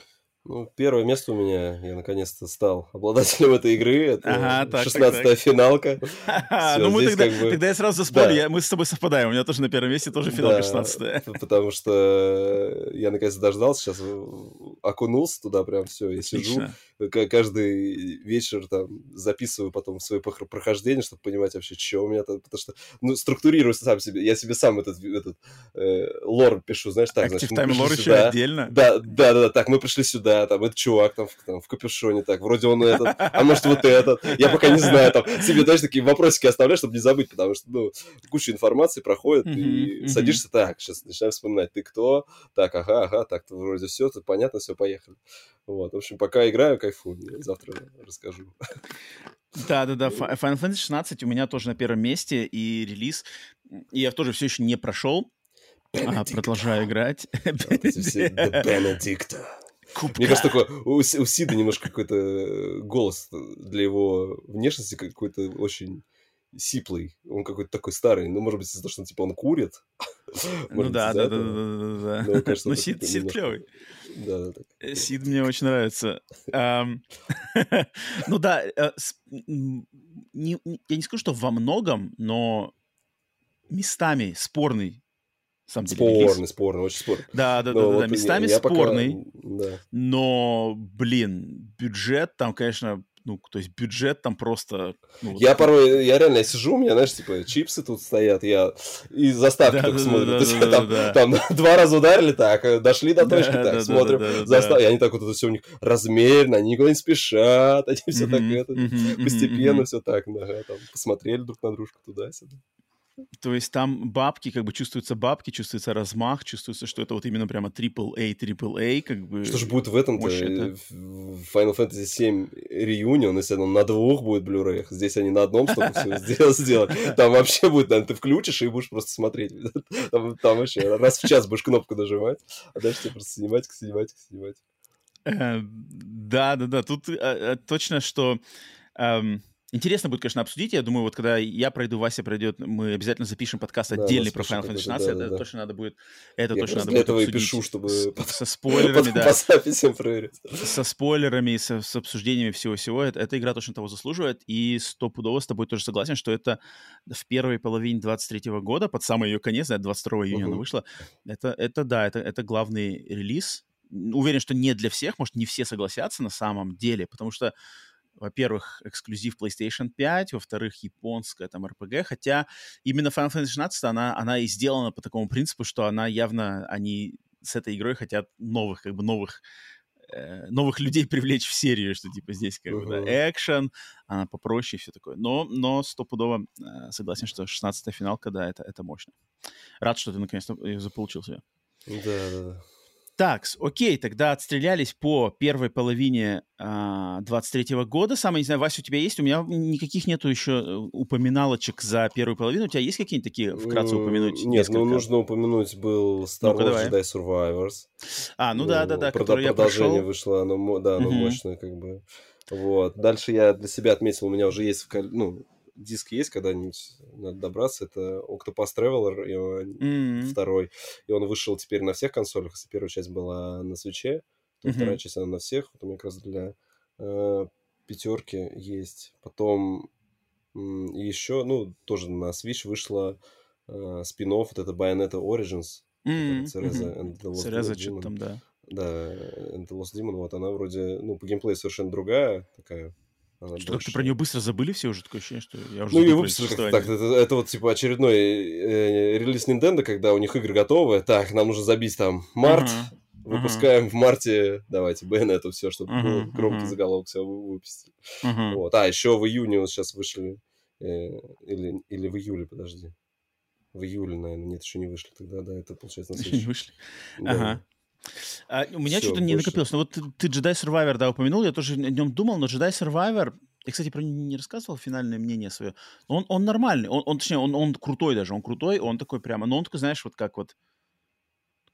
Ну, первое место у меня, я наконец-то стал обладателем этой игры. Это ага, 16-я финалка. ну, мы тогда, как бы... тогда я сразу заспорю, да. я, мы с тобой совпадаем. У меня тоже на первом месте тоже финалка да, 16-я. Потому что я наконец дождался, сейчас окунулся туда прям все, я сижу. Каждый вечер там записываю потом свои прохождения, чтобы понимать вообще, что у меня там. Потому что, ну, структурирую сам себе. Я себе сам этот, этот э, лор пишу, знаешь, так. Актив тайм лор еще отдельно? Да, да, да, так, мы пришли сюда, там, этот чувак там, там в капюшоне, так, вроде он этот, а может вот этот, я пока не знаю, там, себе, знаешь, такие вопросики оставляешь, чтобы не забыть, потому что, ну, куча информации проходит, и садишься так, сейчас начинаем вспоминать, ты кто, так, ага, ага, так, вроде все, тут понятно, все, поехали. Вот, в общем, пока играю, кайфую, завтра расскажу. Да, да, да. Final Fantasy 16 у меня тоже на первом месте, и релиз. И я тоже все еще не прошел. А, продолжаю играть. Бенедикта. Кубка. Мне кажется, такой, у, у Сида немножко какой-то э, голос для его внешности какой-то очень сиплый. Он какой-то такой старый. Ну, может быть, из-за того, что типа он курит. Ну да, да, да, да, да, да. Ну, Сид клевый. Да, да. Э, Сид мне очень нравится. Ну да, э, я не скажу, что во многом, но местами спорный сам спорный, релиз. спорный, очень спорный. Да, да, но да, вот да, местами я, я спорный. Пока... Да. Но, блин, бюджет там, конечно, ну, то есть бюджет там просто... Ну, я вот... порой, я реально я сижу, у меня, знаешь, типа, чипсы тут стоят, я и заставки да, только да, смотрю. Да, да, да, там, да. там два раза ударили, так, дошли до точки, да, так, да, смотрим, да, да, застав... да. и они так вот это все у них размеренно, они никуда не спешат, они все так это, постепенно все так, да, там, посмотрели друг на дружку туда-сюда. То есть там бабки, как бы чувствуются бабки, чувствуется размах, чувствуется, что это вот именно прямо AAA, AAA, как бы... Что же будет в этом-то? Э, Final Fantasy 7 Reunion, если он на двух будет Blu-ray, здесь они на одном столько все сделали. Там вообще будет, наверное, ты включишь и будешь просто смотреть. Там, там вообще раз в час будешь кнопку нажимать, а дальше тебе просто синематика, синематика, синематика. Э, да, да, да. Тут э, точно, что эм, Интересно будет, конечно, обсудить. Я думаю, вот когда я пройду, Вася пройдет, мы обязательно запишем подкаст да, отдельный про Final Fantasy 16. Да, это да. точно надо будет. Это я точно надо для этого и пишу, чтобы со спойлерами, да. По проверить. Со спойлерами, со, с обсуждениями всего-всего. Это, эта игра точно того заслуживает. И стопудово с тобой тоже согласен, что это в первой половине 23 года, под самый ее конец, 22 июня угу. она вышла. Это, это да, это, это главный релиз. Уверен, что не для всех, может, не все согласятся на самом деле, потому что во-первых, эксклюзив PlayStation 5, во-вторых, японская там RPG, хотя именно Final Fantasy 16, она, она и сделана по такому принципу, что она явно, они с этой игрой хотят новых, как бы новых э, новых людей привлечь в серию, что типа здесь как uh-huh. бы да, экшен, она попроще и все такое. Но, но стопудово э, согласен, что 16-я финалка, да, это, это мощно. Рад, что ты наконец-то заполучил себе. Да, да, да. Так, окей, тогда отстрелялись по первой половине а, 23-го года. Самое, не знаю, Вася, у тебя есть? У меня никаких нету еще э, упоминалочек за первую половину. У тебя есть какие-нибудь такие вкратце упомянуть? Нет, ну, несколько? ну нужно упомянуть был Star ну Wars Jedi Survivors. А, ну, ну да, да, да, который я Продолжение вышло, оно, да, оно угу. мощное как бы. Вот. Дальше я для себя отметил, у меня уже есть, ну, диск есть когда-нибудь, надо добраться, это Octopus Traveler, он, mm-hmm. второй, и он вышел теперь на всех консолях, если первая часть была на свече, то mm-hmm. вторая часть она на всех, вот у меня как раз для э, пятерки есть, потом э, еще, ну, тоже на Switch вышла э, спин вот это Bayonetta Origins, mm-hmm. Cereza Demon. там, да. Да, and the Lost Demon, вот она вроде, ну, по геймплею совершенно другая, такая что, как-то про нее быстро забыли все уже, такое ощущение, что я уже Ну, ее выпустили как так, это, это вот, типа, очередной э, релиз Nintendo, когда у них игры готовы, так, нам нужно забить там март, uh-huh. выпускаем uh-huh. в марте, давайте, Бен, это все, чтобы uh-huh. громкий uh-huh. заголовок, все выпустили. Uh-huh. Вот. А, еще в июне вот сейчас вышли, э, или, или в июле, подожди, в июле, наверное, нет, еще не вышли тогда, да, это получается на следующий. не вышли, ага. А, у меня что-то не накопилось. Но вот ты, ты Jedi Survivor, да, упомянул, я тоже о нем думал, но Jedi Survivor, я, кстати, про него не рассказывал финальное мнение свое. Он, он нормальный, он, он точнее, он, он крутой даже, он крутой, он такой прямо, но он такой, знаешь, вот как вот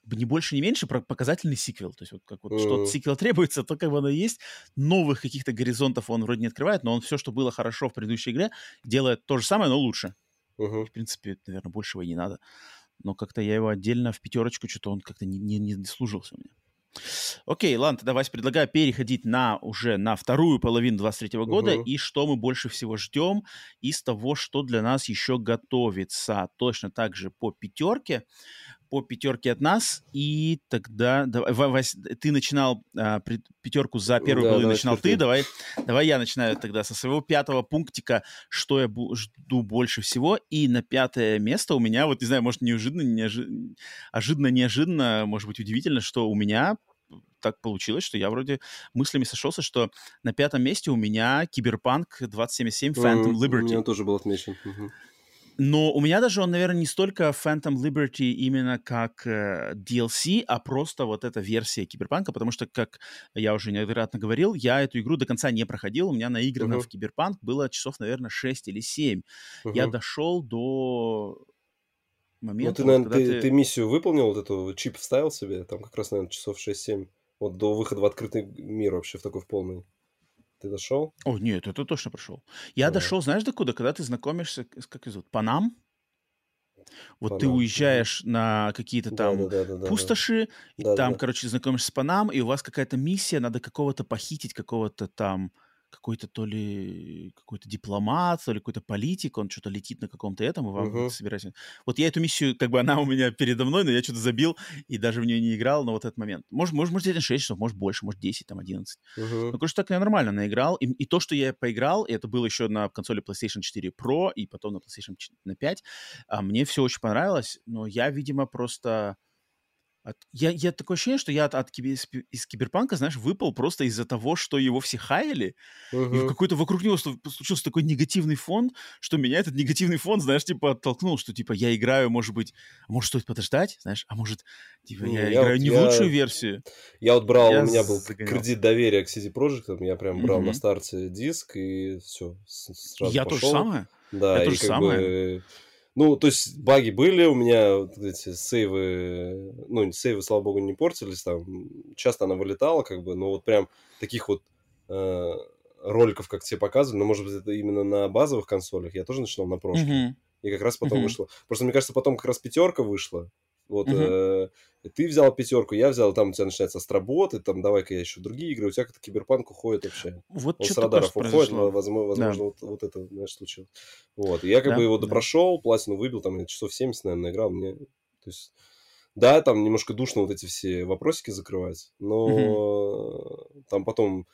не больше, не меньше, показательный сиквел. То есть вот как вот mm. что от сиквела требуется, то как бы оно есть. Новых каких-то горизонтов он вроде не открывает, но он все, что было хорошо в предыдущей игре, делает то же самое, но лучше. Uh-huh. В принципе, наверное, большего и не надо но как-то я его отдельно в пятерочку, что-то он как-то не, не, не служился мне. Окей, ладно, тогда, Вась, предлагаю переходить на уже на вторую половину 23 -го года, угу. и что мы больше всего ждем из того, что для нас еще готовится. Точно так же по пятерке по пятерке от нас, и тогда давай, Вась, ты начинал а, пятерку за первую да, половину начинал ты, давай, давай я начинаю тогда со своего пятого пунктика, что я жду больше всего, и на пятое место у меня, вот не знаю, может неожиданно, неожиданно, ожиданно, неожиданно, может быть удивительно, что у меня так получилось, что я вроде мыслями сошелся, что на пятом месте у меня Киберпанк 2077 Phantom Liberty. У меня тоже был отмечен. Но у меня даже он, наверное, не столько Phantom Liberty именно как э, DLC, а просто вот эта версия Киберпанка, потому что, как я уже неоднократно говорил, я эту игру до конца не проходил. У меня наиграно uh-huh. в Киберпанк было часов, наверное, 6 или 7. Uh-huh. Я дошел до момента... Ну, ты, наверное, ты, ты... ты миссию выполнил, вот эту чип вставил себе, там как раз, наверное, часов 6-7. Вот до выхода в открытый мир вообще в такой в полный. Ты дошел? О, нет, это точно прошел. Я да. дошел, знаешь, до куда? Когда ты знакомишься, как зовут, Панам? Вот Панам. ты уезжаешь на какие-то там да, да, да, да, пустоши, да. и да, там, да. короче, знакомишься с Панам, и у вас какая-то миссия, надо какого-то похитить, какого-то там какой-то то ли какой-то дипломат, то ли какой-то политик, он что-то летит на каком-то этом, и вам uh-huh. собирать. Вот я эту миссию, как бы она у меня передо мной, но я что-то забил и даже в нее не играл на вот этот момент. Может, может, может, 6 часов, может, больше, может, 10, там, 11. Uh-huh. Ну, короче, так я нормально наиграл. И, и то, что я поиграл, и это было еще на консоли PlayStation 4 Pro и потом на PlayStation 4, на 5, а, мне все очень понравилось, но я, видимо, просто От, я, я такое ощущение, что я от, от кибер, из киберпанка, знаешь, выпал просто из-за того, что его все хаяли, uh-huh. и какой-то вокруг него случился такой негативный фон, что меня этот негативный фон, знаешь, типа оттолкнул, что типа я играю, может быть, а может стоит подождать, знаешь, а может, типа я, я играю вот, не я, в лучшую версию. Я вот брал, я у меня был загонялся. кредит доверия к CD Projekt, я прям брал uh-huh. на старте диск и все, сразу Я пошел. то же самое. Да, я и как самое. бы ну, то есть баги были, у меня эти сейвы, ну, сейвы, слава богу, не портились, там часто она вылетала, как бы, но вот прям таких вот э, роликов, как тебе показывали, но, может быть, это именно на базовых консолях, я тоже начинал на прошке. Mm-hmm. И как раз потом mm-hmm. вышло. Просто, мне кажется, потом как раз пятерка вышла, вот uh-huh. э, ты взял пятерку, я взял, там у тебя начинается астроботы, там давай-ка я еще другие игры, у тебя как-то киберпанк уходит вообще. Вот Он с радаров уходит, возможно, возможно да. вот, вот это, знаешь, случилось. Вот, и я как да, бы его допрошел, да. платину выбил, там часов 70, наверное, играл, мне, то есть... Да, там немножко душно вот эти все вопросики закрывать, но uh-huh. там потом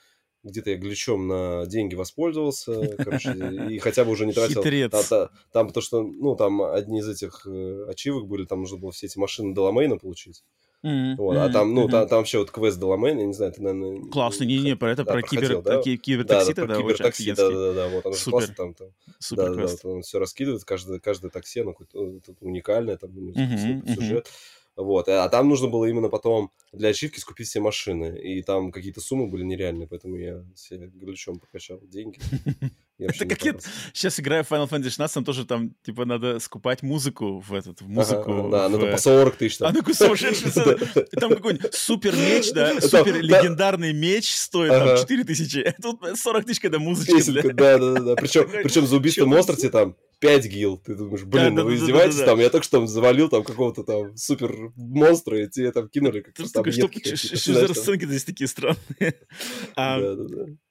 где-то я глючом на деньги воспользовался, короче, и хотя бы уже не тратил. Хитрец. Та, та, там, потому что, ну, там одни из этих э, ачивок были, там нужно было все эти машины Деламейна получить. Mm-hmm. Вот, а там, ну, mm-hmm. там, там вообще вот квест Деламейн, я не знаю, ты, наверное... Классно, не-не, про это, да, про, кибер, да? кибертакси да, да, про кибертакси, да-да-да, вот, оно Супер. классно там, там Супер да, квест. да, вот он все раскидывает, каждое, каждое такси, оно какое-то уникальное, там, mm-hmm. сюжет. Mm-hmm. Вот. А там нужно было именно потом для ачивки скупить все машины. И там какие-то суммы были нереальные, поэтому я себе глючом покачал деньги. Это как я сейчас играю в Final Fantasy 16, там тоже там, типа, надо скупать музыку в этот, в музыку. Да, надо по 40 тысяч там. А ну Там какой-нибудь супер меч, да, супер легендарный меч стоит там 4 тысячи. Тут 40 тысяч, когда музычка. Да, да, да. Причем за убийство монстра тебе там 5 гил. Ты думаешь, блин, ну вы издеваетесь, там, я только что завалил там какого-то там супер монстра, и тебе там кинули как то там Что за расценки здесь такие странные? А,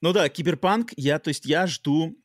ну да, киберпанк, я, то есть я жду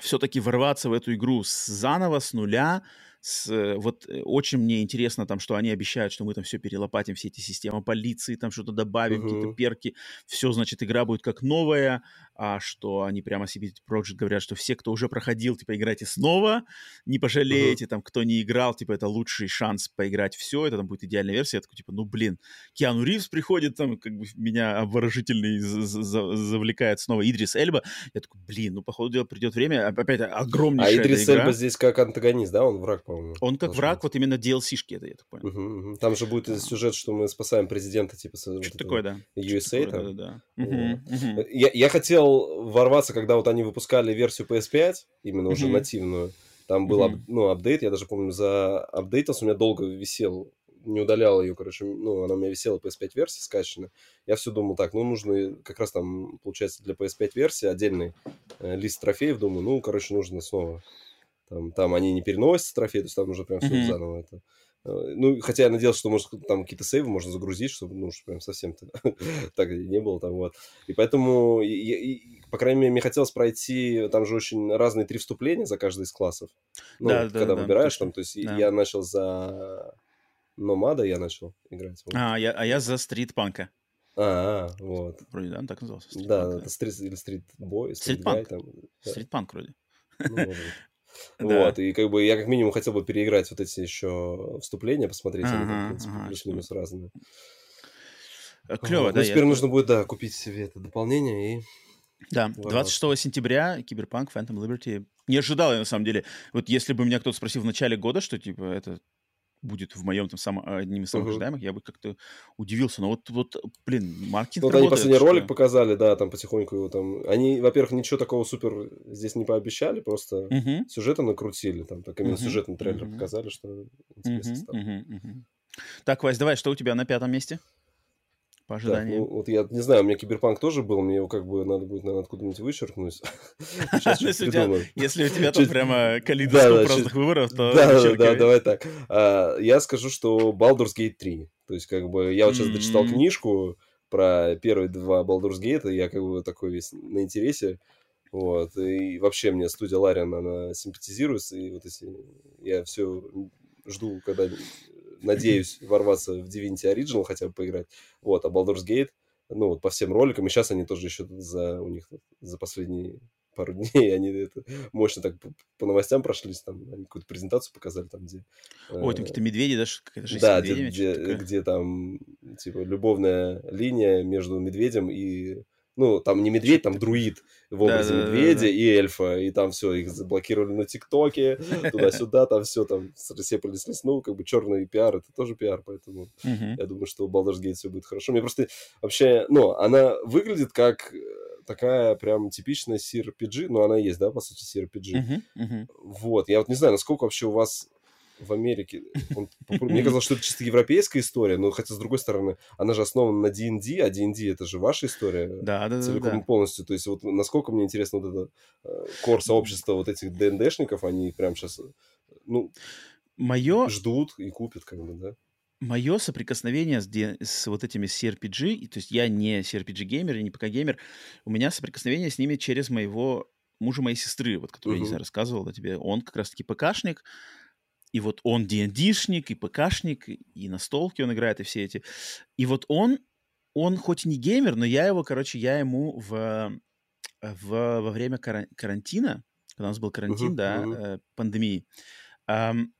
все-таки ворваться в эту игру с заново, с нуля, с, э, вот э, очень мне интересно там, что они обещают, что мы там все перелопатим, все эти системы полиции, там что-то добавим, uh-huh. какие-то перки, все, значит, игра будет как новая, а что они прямо себе Project говорят, что все, кто уже проходил, типа, играйте снова, не пожалеете, uh-huh. там, кто не играл, типа, это лучший шанс поиграть все, это там будет идеальная версия, я такой, типа, ну, блин, Киану Ривз приходит, там, как бы меня обворожительный завлекает снова Идрис Эльба, я такой, блин, ну, походу дела придет время, опять огромнейшая А Идрис Эльба здесь как антагонист, да, он враг, по-моему? Он как враг, быть. вот именно DLC-шки это, я так понял. Угу, угу. Там же будет сюжет, что мы спасаем президента, типа, что вот такое, да. USA, такое, там. Да, да. Угу, угу. Я, я хотел ворваться, когда вот они выпускали версию PS5, именно уже угу. нативную. Там был, угу. ну, апдейт, я даже помню, за апдейтился, у меня долго висел не удалял ее, короче, ну, она у меня висела PS5 версия скачана. Я все думал так, ну, нужно как раз там, получается, для PS5 версии отдельный э, лист трофеев, думаю, ну, короче, нужно снова там, там они не переносят трофеи, то есть там уже прям все mm-hmm. заново это. Э, ну, хотя я надеялся, что, может, там какие-то сейвы можно загрузить, чтобы, ну, чтобы прям совсем так не было там, вот. И поэтому, и, и, по крайней мере, мне хотелось пройти, там же очень разные три вступления за каждый из классов. Ну, да, когда да, выбираешь да, там, то есть да. я начал за Номада, я начал играть. Вот. А, я, а я за Стритпанка. А, вот. Вроде, да, так назывался? Да, это стрит, или стритбой, стритпанк. Стритпанк вроде. Ну, Вот, и как бы я как минимум хотел бы переиграть вот эти еще вступления, посмотреть, они там, в принципе, плюс-минус разные. Э, Клево, ну, да. теперь нужно будет, да, купить себе это дополнение и... Да, 26 сентября Киберпанк Phantom Liberty. Не ожидал я, на самом деле. Вот если бы меня кто-то спросил в начале года, что, типа, это будет в моем там самом, одним из самых uh-huh. ожидаемых, я бы как-то удивился. Но вот, вот блин, маркетинг Вот они последний что... ролик показали, да, там потихоньку его там... Они, во-первых, ничего такого супер здесь не пообещали, просто uh-huh. сюжета накрутили, там, так именно uh-huh. сюжетный трейлер uh-huh. показали, что интересно uh-huh. стало. Uh-huh. Uh-huh. Так, Вась, давай, что у тебя на пятом месте? По ожиданиям. Так, ну, вот я не знаю, у меня киберпанк тоже был, мне его как бы надо будет, наверное, откуда-нибудь вычеркнуть. Если у тебя там прямо калейдоскоп разных выборов, то Да, да, давай так. А, я скажу, что Baldur's Gate 3. То есть, как бы, я вот сейчас дочитал книжку про первые два Baldur's Gate, и я как бы такой весь на интересе. Вот, и вообще мне студия Лариан, она симпатизируется, и вот если я все жду, когда надеюсь ворваться в Divinity Original хотя бы поиграть. Вот, а Baldur's Gate, ну, вот по всем роликам, и сейчас они тоже еще за, у них за последние пару дней, они это мощно так по, новостям прошлись, там, они какую-то презентацию показали там, где... Ой, там какие-то медведи, да, какая-то жизнь Да, где, где, где там, типа, любовная линия между медведем и ну, там не медведь, там друид в образе да, медведя да, да, и эльфа, и там все, их заблокировали на ТикТоке, туда-сюда, там все, там рассепались лес, ну, как бы черный пиар, это тоже пиар, поэтому я думаю, что у Baldur's Gate все будет хорошо. Мне просто вообще, ну, она выглядит как такая прям типичная CRPG, ну, она есть, да, по сути, CRPG. Вот, я вот не знаю, насколько вообще у вас в Америке. Он, мне казалось, что это чисто европейская история, но хотя, с другой стороны, она же основана на D&D, а D&D это же ваша история да, да, целиком да, полностью. То есть вот насколько мне интересно вот это э, кор сообщества вот этих ДНДшников, они прям сейчас, ну, Мое... ждут и купят, как бы, да? Мое соприкосновение с, с вот этими CRPG, то есть я не CRPG-геймер и не ПК-геймер, у меня соприкосновение с ними через моего мужа моей сестры, вот, который uh-huh. я не знаю, рассказывал да, тебе. Он как раз-таки ПКшник, и вот он D&D-шник, и ПКшник, и настолки он играет, и все эти. И вот он, он хоть не геймер, но я его, короче, я ему в, в, во время карантина, когда у нас был карантин, uh-huh, да, uh-huh. пандемии, эм,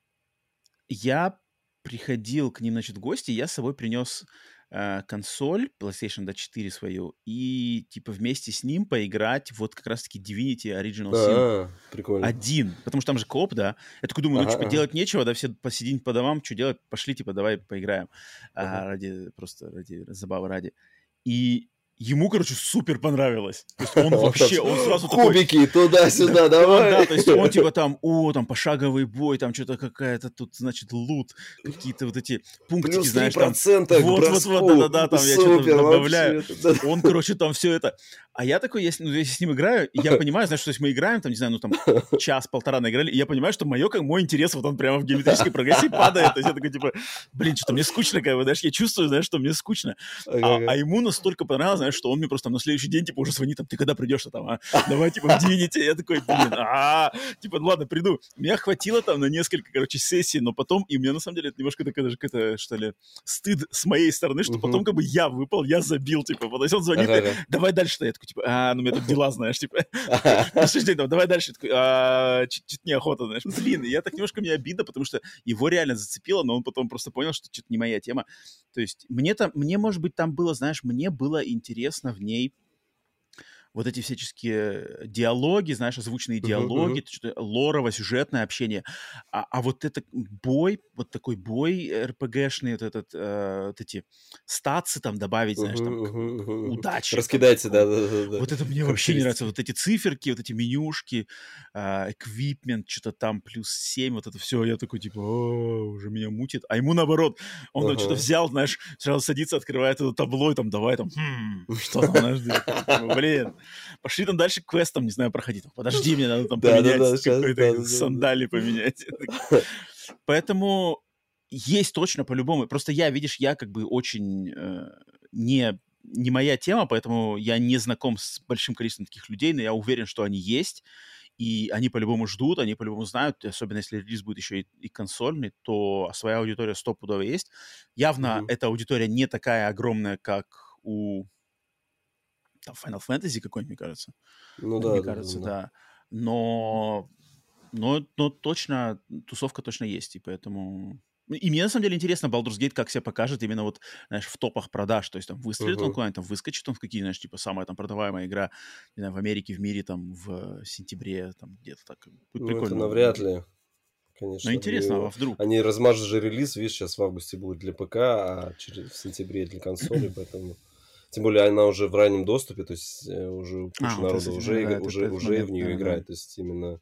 я приходил к ним, значит, в гости, и я с собой принес э, консоль PlayStation до 4 свою и типа вместе с ним поиграть вот как раз-таки Divinity Original Sin а, прикольно. один, потому что там же коп, да. Я такой думаю, ну ага, типа ага. делать нечего, да, все посидим по домам, что делать, пошли типа давай поиграем ага. а, ради просто ради забавы ради. И ему, короче, супер понравилось. То есть он вообще, он сразу Кубики туда-сюда, давай. Да, то есть он типа там, о, там пошаговый бой, там что-то какая-то тут, значит, лут, какие-то вот эти пунктики, знаешь, там. Вот, вот, вот, да-да-да, там я что-то добавляю. Он, короче, там все это. А я такой, если, ну, если с ним играю, я понимаю, знаешь, что есть мы играем, там, не знаю, ну, там, час-полтора наиграли, и я понимаю, что мое, как мой интерес, вот он прямо в геометрической прогрессии падает. То есть я такой, типа, блин, что-то мне скучно, как бы, знаешь, я чувствую, знаешь, что мне скучно. А, а ему настолько понравилось, знаешь, что он мне просто там на следующий день, типа, уже звонит, там, ты когда придешь, там, а? Давай, типа, в Divinity. Я такой, блин, а, типа, ну ладно, приду. Меня хватило там на несколько, короче, сессий, но потом, и у меня, на самом деле, это немножко такая даже какая-то, что ли, стыд с моей стороны, что потом, как бы, я выпал, я забил, типа, вот, он звонит, давай дальше, я такой, типа, а, ну, мне тут дела, знаешь, типа, давай дальше, а, чуть неохота, знаешь, блин, я так немножко мне обидно, потому что его реально зацепило, но он потом просто понял, что что-то не моя тема. То есть мне там, мне, может быть, там было, знаешь, мне было интересно в ней вот эти всяческие диалоги, знаешь, озвученные диалоги, uh-huh, uh-huh. лорово, сюжетное общение. А, а вот это бой, вот такой бой РПГшный, вот этот, э, вот эти статсы там добавить, знаешь, там uh-huh, uh-huh. удачи. Раскидайте, да, да, да, да. Вот это мне вообще не нравится. Вот эти циферки, вот эти менюшки, эквипмент, что-то там плюс 7, вот это все. Я такой, типа, уже меня мутит. А ему наоборот, он uh-huh. что-то взял, знаешь, сразу садится, открывает это табло и там давай там, хм, что там, знаешь, блин пошли там дальше квестом, не знаю, проходить. Подожди, мне надо там поменять какой-то сандали поменять. Поэтому есть точно по-любому. Просто я, видишь, я как бы очень э, не не моя тема, поэтому я не знаком с большим количеством таких людей, но я уверен, что они есть, и они по-любому ждут, они по-любому знают, особенно если релиз будет еще и, и консольный, то своя аудитория стопудово есть. Явно mm-hmm. эта аудитория не такая огромная, как у там Final Fantasy какой-нибудь, мне кажется. Ну да, мне да, кажется, да. да. Но, но, но точно, тусовка точно есть, и поэтому... И мне на самом деле интересно, Baldur's Gate как себя покажет именно вот, знаешь, в топах продаж. То есть там выстрелит uh-huh. он куда-нибудь, там выскочит он в какие, знаешь, типа самая там продаваемая игра, не знаю, в Америке, в мире там в сентябре, там где-то так. Будет ну, прикольно. это навряд ли. Конечно. Ну, интересно, и, а вдруг? Они размажут же релиз, видишь, сейчас в августе будет для ПК, а через, в сентябре для консоли, поэтому... Тем более она уже в раннем доступе, то есть э, уже куча а, народа вот уже, да, уже, уже момент, в нее да, играет. Да. То есть именно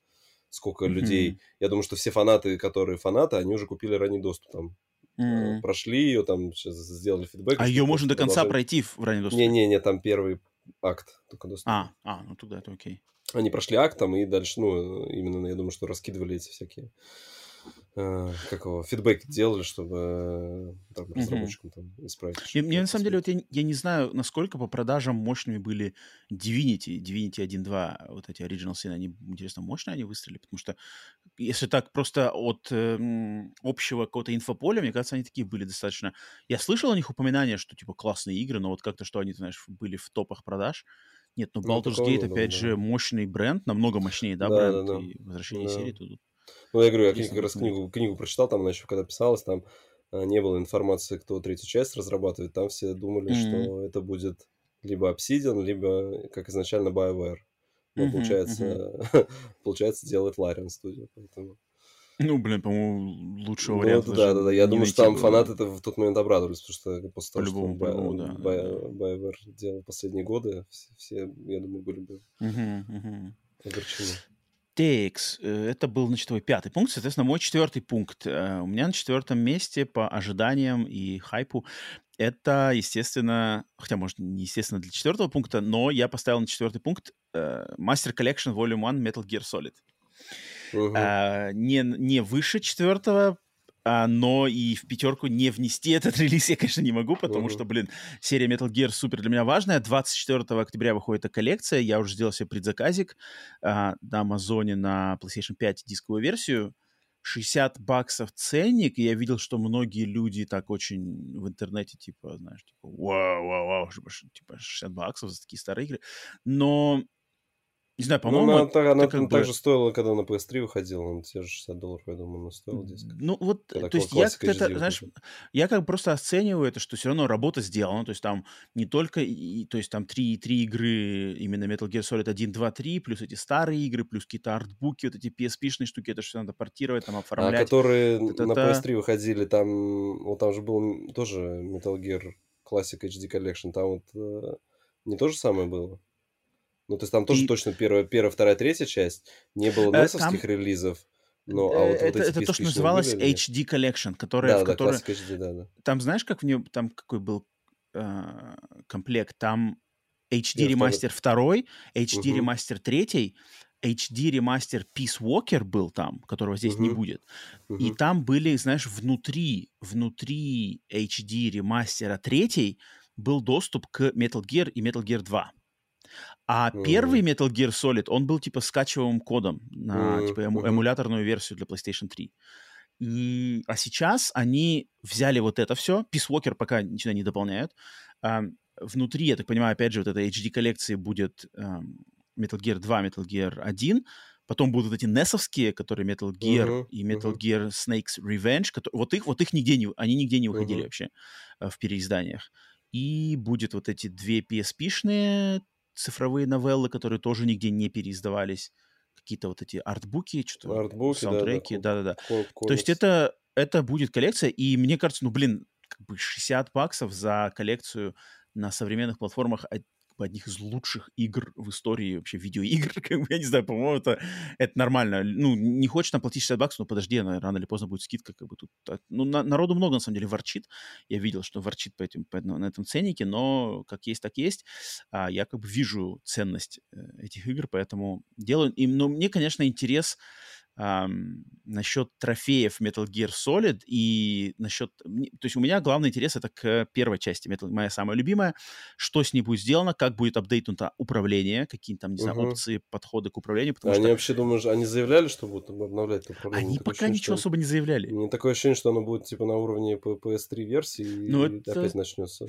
сколько mm-hmm. людей. Я думаю, что все фанаты, которые фанаты, они уже купили ранний доступ там. Mm-hmm. Прошли ее, там сейчас сделали фидбэк. А ее можно до конца пройти в ранний доступ? Не-не-не, там первый акт только доступ. А, а, ну тогда это окей. Они прошли акт там и дальше, ну, именно, я думаю, что раскидывали эти всякие как его, фидбэк делали, чтобы э, там, разработчикам там, исправить. И, мне на самом деле, вот я, я не знаю, насколько по продажам мощными были Divinity, Divinity 1.2, вот эти Original Sin, они, интересно, мощно они выстрелили? Потому что если так просто от э, общего какого-то инфополя, мне кажется, они такие были достаточно... Я слышал о них упоминания, что, типа, классные игры, но вот как-то, что они, знаешь, были в топах продаж, Нет, ну Baldur's ну, Gate, опять да. же, мощный бренд, намного мощнее, да, да бренд, да, да. и возвращение да. серии тут. Ну, я говорю, я как раз книгу, книгу прочитал, там она еще когда писалась, там а, не было информации, кто третью часть разрабатывает, там все думали, mm-hmm. что это будет либо Obsidian, либо, как изначально, BioWare. Но, mm-hmm, получается, mm-hmm. получается, делает Larian Studio, поэтому... Ну, блин, по-моему, лучшего ну, варианта. Да, да, да. Я думаю, что там было. фанаты это в тот момент обрадовались, потому что после того, что по да, BioWare да. делал последние годы, все, все, я думаю, были бы uh-huh, uh-huh. огорчены. TX, э, это был, значит, твой пятый пункт. Соответственно, мой четвертый пункт. Э, у меня на четвертом месте по ожиданиям и хайпу это, естественно, хотя, может, не естественно для четвертого пункта, но я поставил на четвертый пункт э, Master Collection Volume 1 Metal Gear Solid. Угу. Uh, не, не выше четвертого, а, но и в пятерку не внести этот релиз я, конечно, не могу, потому uh-huh. что, блин, серия Metal Gear супер для меня важная. 24 октября выходит эта коллекция, я уже сделал себе предзаказик а, на Амазоне на PlayStation 5 дисковую версию. 60 баксов ценник, и я видел, что многие люди так очень в интернете, типа, знаешь, типа, вау, вау, вау, типа, 60 баксов за такие старые игры. Но не знаю, ну, по-моему... Ну, она, она, она так же стоила, когда на PS3 выходила, он те же 60 долларов, я думаю, она стоила диск. Ну, вот, когда то есть я как-то, знаешь, я как бы просто оцениваю это, что все равно работа сделана, то есть там не только, и, то есть там три, три игры, именно Metal Gear Solid 1, 2, 3, плюс эти старые игры, плюс какие-то артбуки, вот эти PSP-шные штуки, это все надо портировать, там, а оформлять. А которые Т-т-т. на PS3 выходили, там, вот там же был тоже Metal Gear Classic HD Collection, там вот э, не то же самое было? Ну, то есть там тоже и... точно первая, первая, вторая, третья часть. Не было несовских там... релизов. Но, а вот, это, вот это то, что называлось были, HD Collection, которая, да, в которой... да, HD, да, да. Там знаешь, как в нее, там какой был э, комплект? Там HD ремастер второй, HD ремастер третий, HD ремастер Peace Walker был там, которого здесь uh-huh. не будет. Uh-huh. И там были, знаешь, внутри, внутри HD ремастера третий был доступ к Metal Gear и Metal Gear 2. А mm-hmm. первый Metal Gear Solid, он был типа скачиваемым кодом на mm-hmm. типа эmu- эмуляторную версию для PlayStation 3. И, а сейчас они взяли вот это все. Peace Walker пока ничего не дополняют. А, внутри, я так понимаю, опять же, вот этой HD-коллекции будет а, Metal Gear 2, Metal Gear 1. Потом будут эти NES-овские, которые Metal Gear uh-huh, и Metal uh-huh. Gear Snake's Revenge. Которые, вот их, вот их нигде не, они нигде не выходили uh-huh. вообще а, в переизданиях. И будет вот эти две PSP-шные цифровые новеллы, которые тоже нигде не переиздавались, какие-то вот эти артбуки, что-то, артбуки, саундтреки, да-да-да. То есть это, это будет коллекция, и мне кажется, ну, блин, как бы 60 баксов за коллекцию на современных платформах бы одних из лучших игр в истории вообще видеоигр. Как бы, я не знаю, по-моему, это, это нормально. Ну, не хочешь там платить 60 баксов, ну, подожди, она, рано или поздно будет скидка. Как бы тут, ну, на, народу много, на самом деле, ворчит. Я видел, что ворчит по этим, по, на этом ценнике, но как есть, так есть. А я как бы вижу ценность э, этих игр, поэтому делаю. И, но мне, конечно, интерес эм, насчет трофеев Metal Gear Solid и насчет... То есть у меня главный интерес это к первой части, Metal, моя самая любимая. Что с ней будет сделано, как будет апдейтнуто управление, какие там, не знаю, угу. опции, подходы к управлению. Потому они что... вообще, думаешь, они заявляли, что будут обновлять управление? Они пока ощущение, ничего что... особо не заявляли. Мне такое ощущение, что оно будет типа на уровне PS3 версии ну, и это... опять начнется.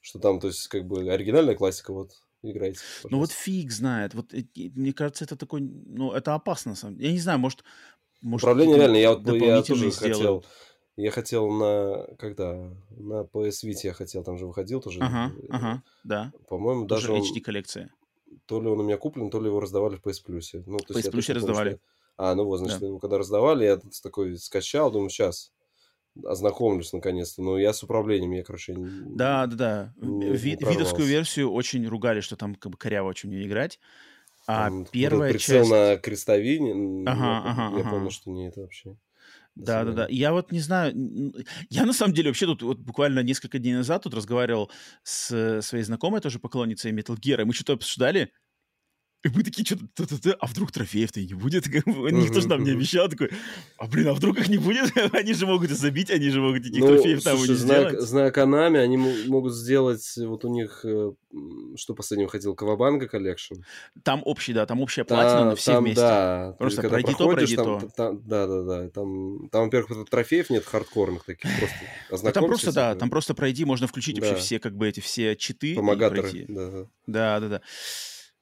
Что там, то есть, как бы оригинальная классика, вот играйте. Пожалуйста. Ну вот фиг знает. Вот мне кажется, это такой, ну это опасно на самом деле. Я не знаю, может, может управление реально. Я вот я тоже хотел. Я хотел на когда на PS Vita я хотел, там же выходил тоже. Ага, ага, да. По-моему, даже он, HD коллекция. То ли он у меня куплен, то ли его раздавали в PS Plus. Ну, то PS Plus раздавали. Помню, что... А, ну вот, значит, да. когда раздавали, я такой скачал, думаю, сейчас ознакомлюсь наконец-то. Но я с управлением, я, короче, Да, да, да. Не, Ви- не видовскую версию очень ругали, что там как бы коряво очень не играть. А там, первая прицел часть... на крестовине, ага, я, ага, я ага. помню, что не это вообще. Да, да, да. Я вот не знаю, я на самом деле вообще тут вот буквально несколько дней назад тут разговаривал с своей знакомой, тоже поклонницей Metal Gear, и мы что-то обсуждали, И мы такие, что-то, а вдруг трофеев-то и не будет? Никто же нам не обещал. Такой, а блин, а вдруг их не будет? Они же могут и забить, они же могут этих ну, трофеев там слушай, не зная, сделать. Зная Konami, они могут сделать, вот у них, э, что последнего хотел, Cowabunga Collection. Там общий, да, там общая платина на все там, вместе. Да, Просто ты, пройди то, пройди там, то. Там, да, да, да. Там, там во-первых, трофеев нет хардкорных таких, просто ну, Там просто, да, там просто пройди, можно включить да. вообще все, как бы, эти все читы. Помогаторы, да. Да, да, да.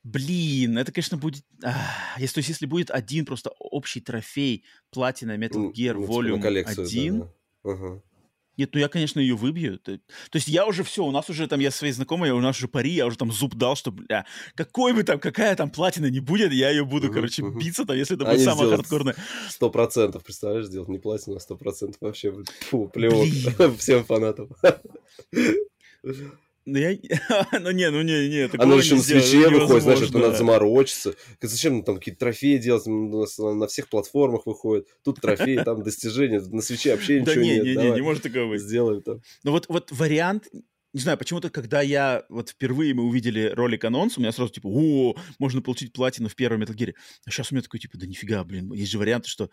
Блин, это, конечно, будет... А, если, то есть, если будет один просто общий трофей платина Metal Gear ну, Volume коллекцию, 1... Да, да. Ага. Нет, ну я, конечно, ее выбью. То, есть я уже все, у нас уже там, я свои знакомые, у нас уже пари, я уже там зуб дал, что, бля, какой бы там, какая там платина не будет, я ее буду, uh-huh, короче, uh-huh. биться там, если это будет самая хардкорная. Сто процентов, представляешь, сделать не платину, а сто процентов вообще, фу, плевок всем фанатам. Ну, я... ну, не, ну, не, не, Оно еще на свече выходит, знаешь, это надо заморочиться. Зачем там какие-то трофеи делать? На всех платформах выходит. Тут трофеи, там достижения. На свече вообще ничего нет. Да не, не, не, не может такого быть. Сделаем там. Ну, вот, вот вариант, не знаю, почему-то, когда я вот впервые мы увидели ролик анонс, у меня сразу типа, о, можно получить платину в первом Metal Gear. А сейчас у меня такой, типа, да нифига, блин, есть же варианты, что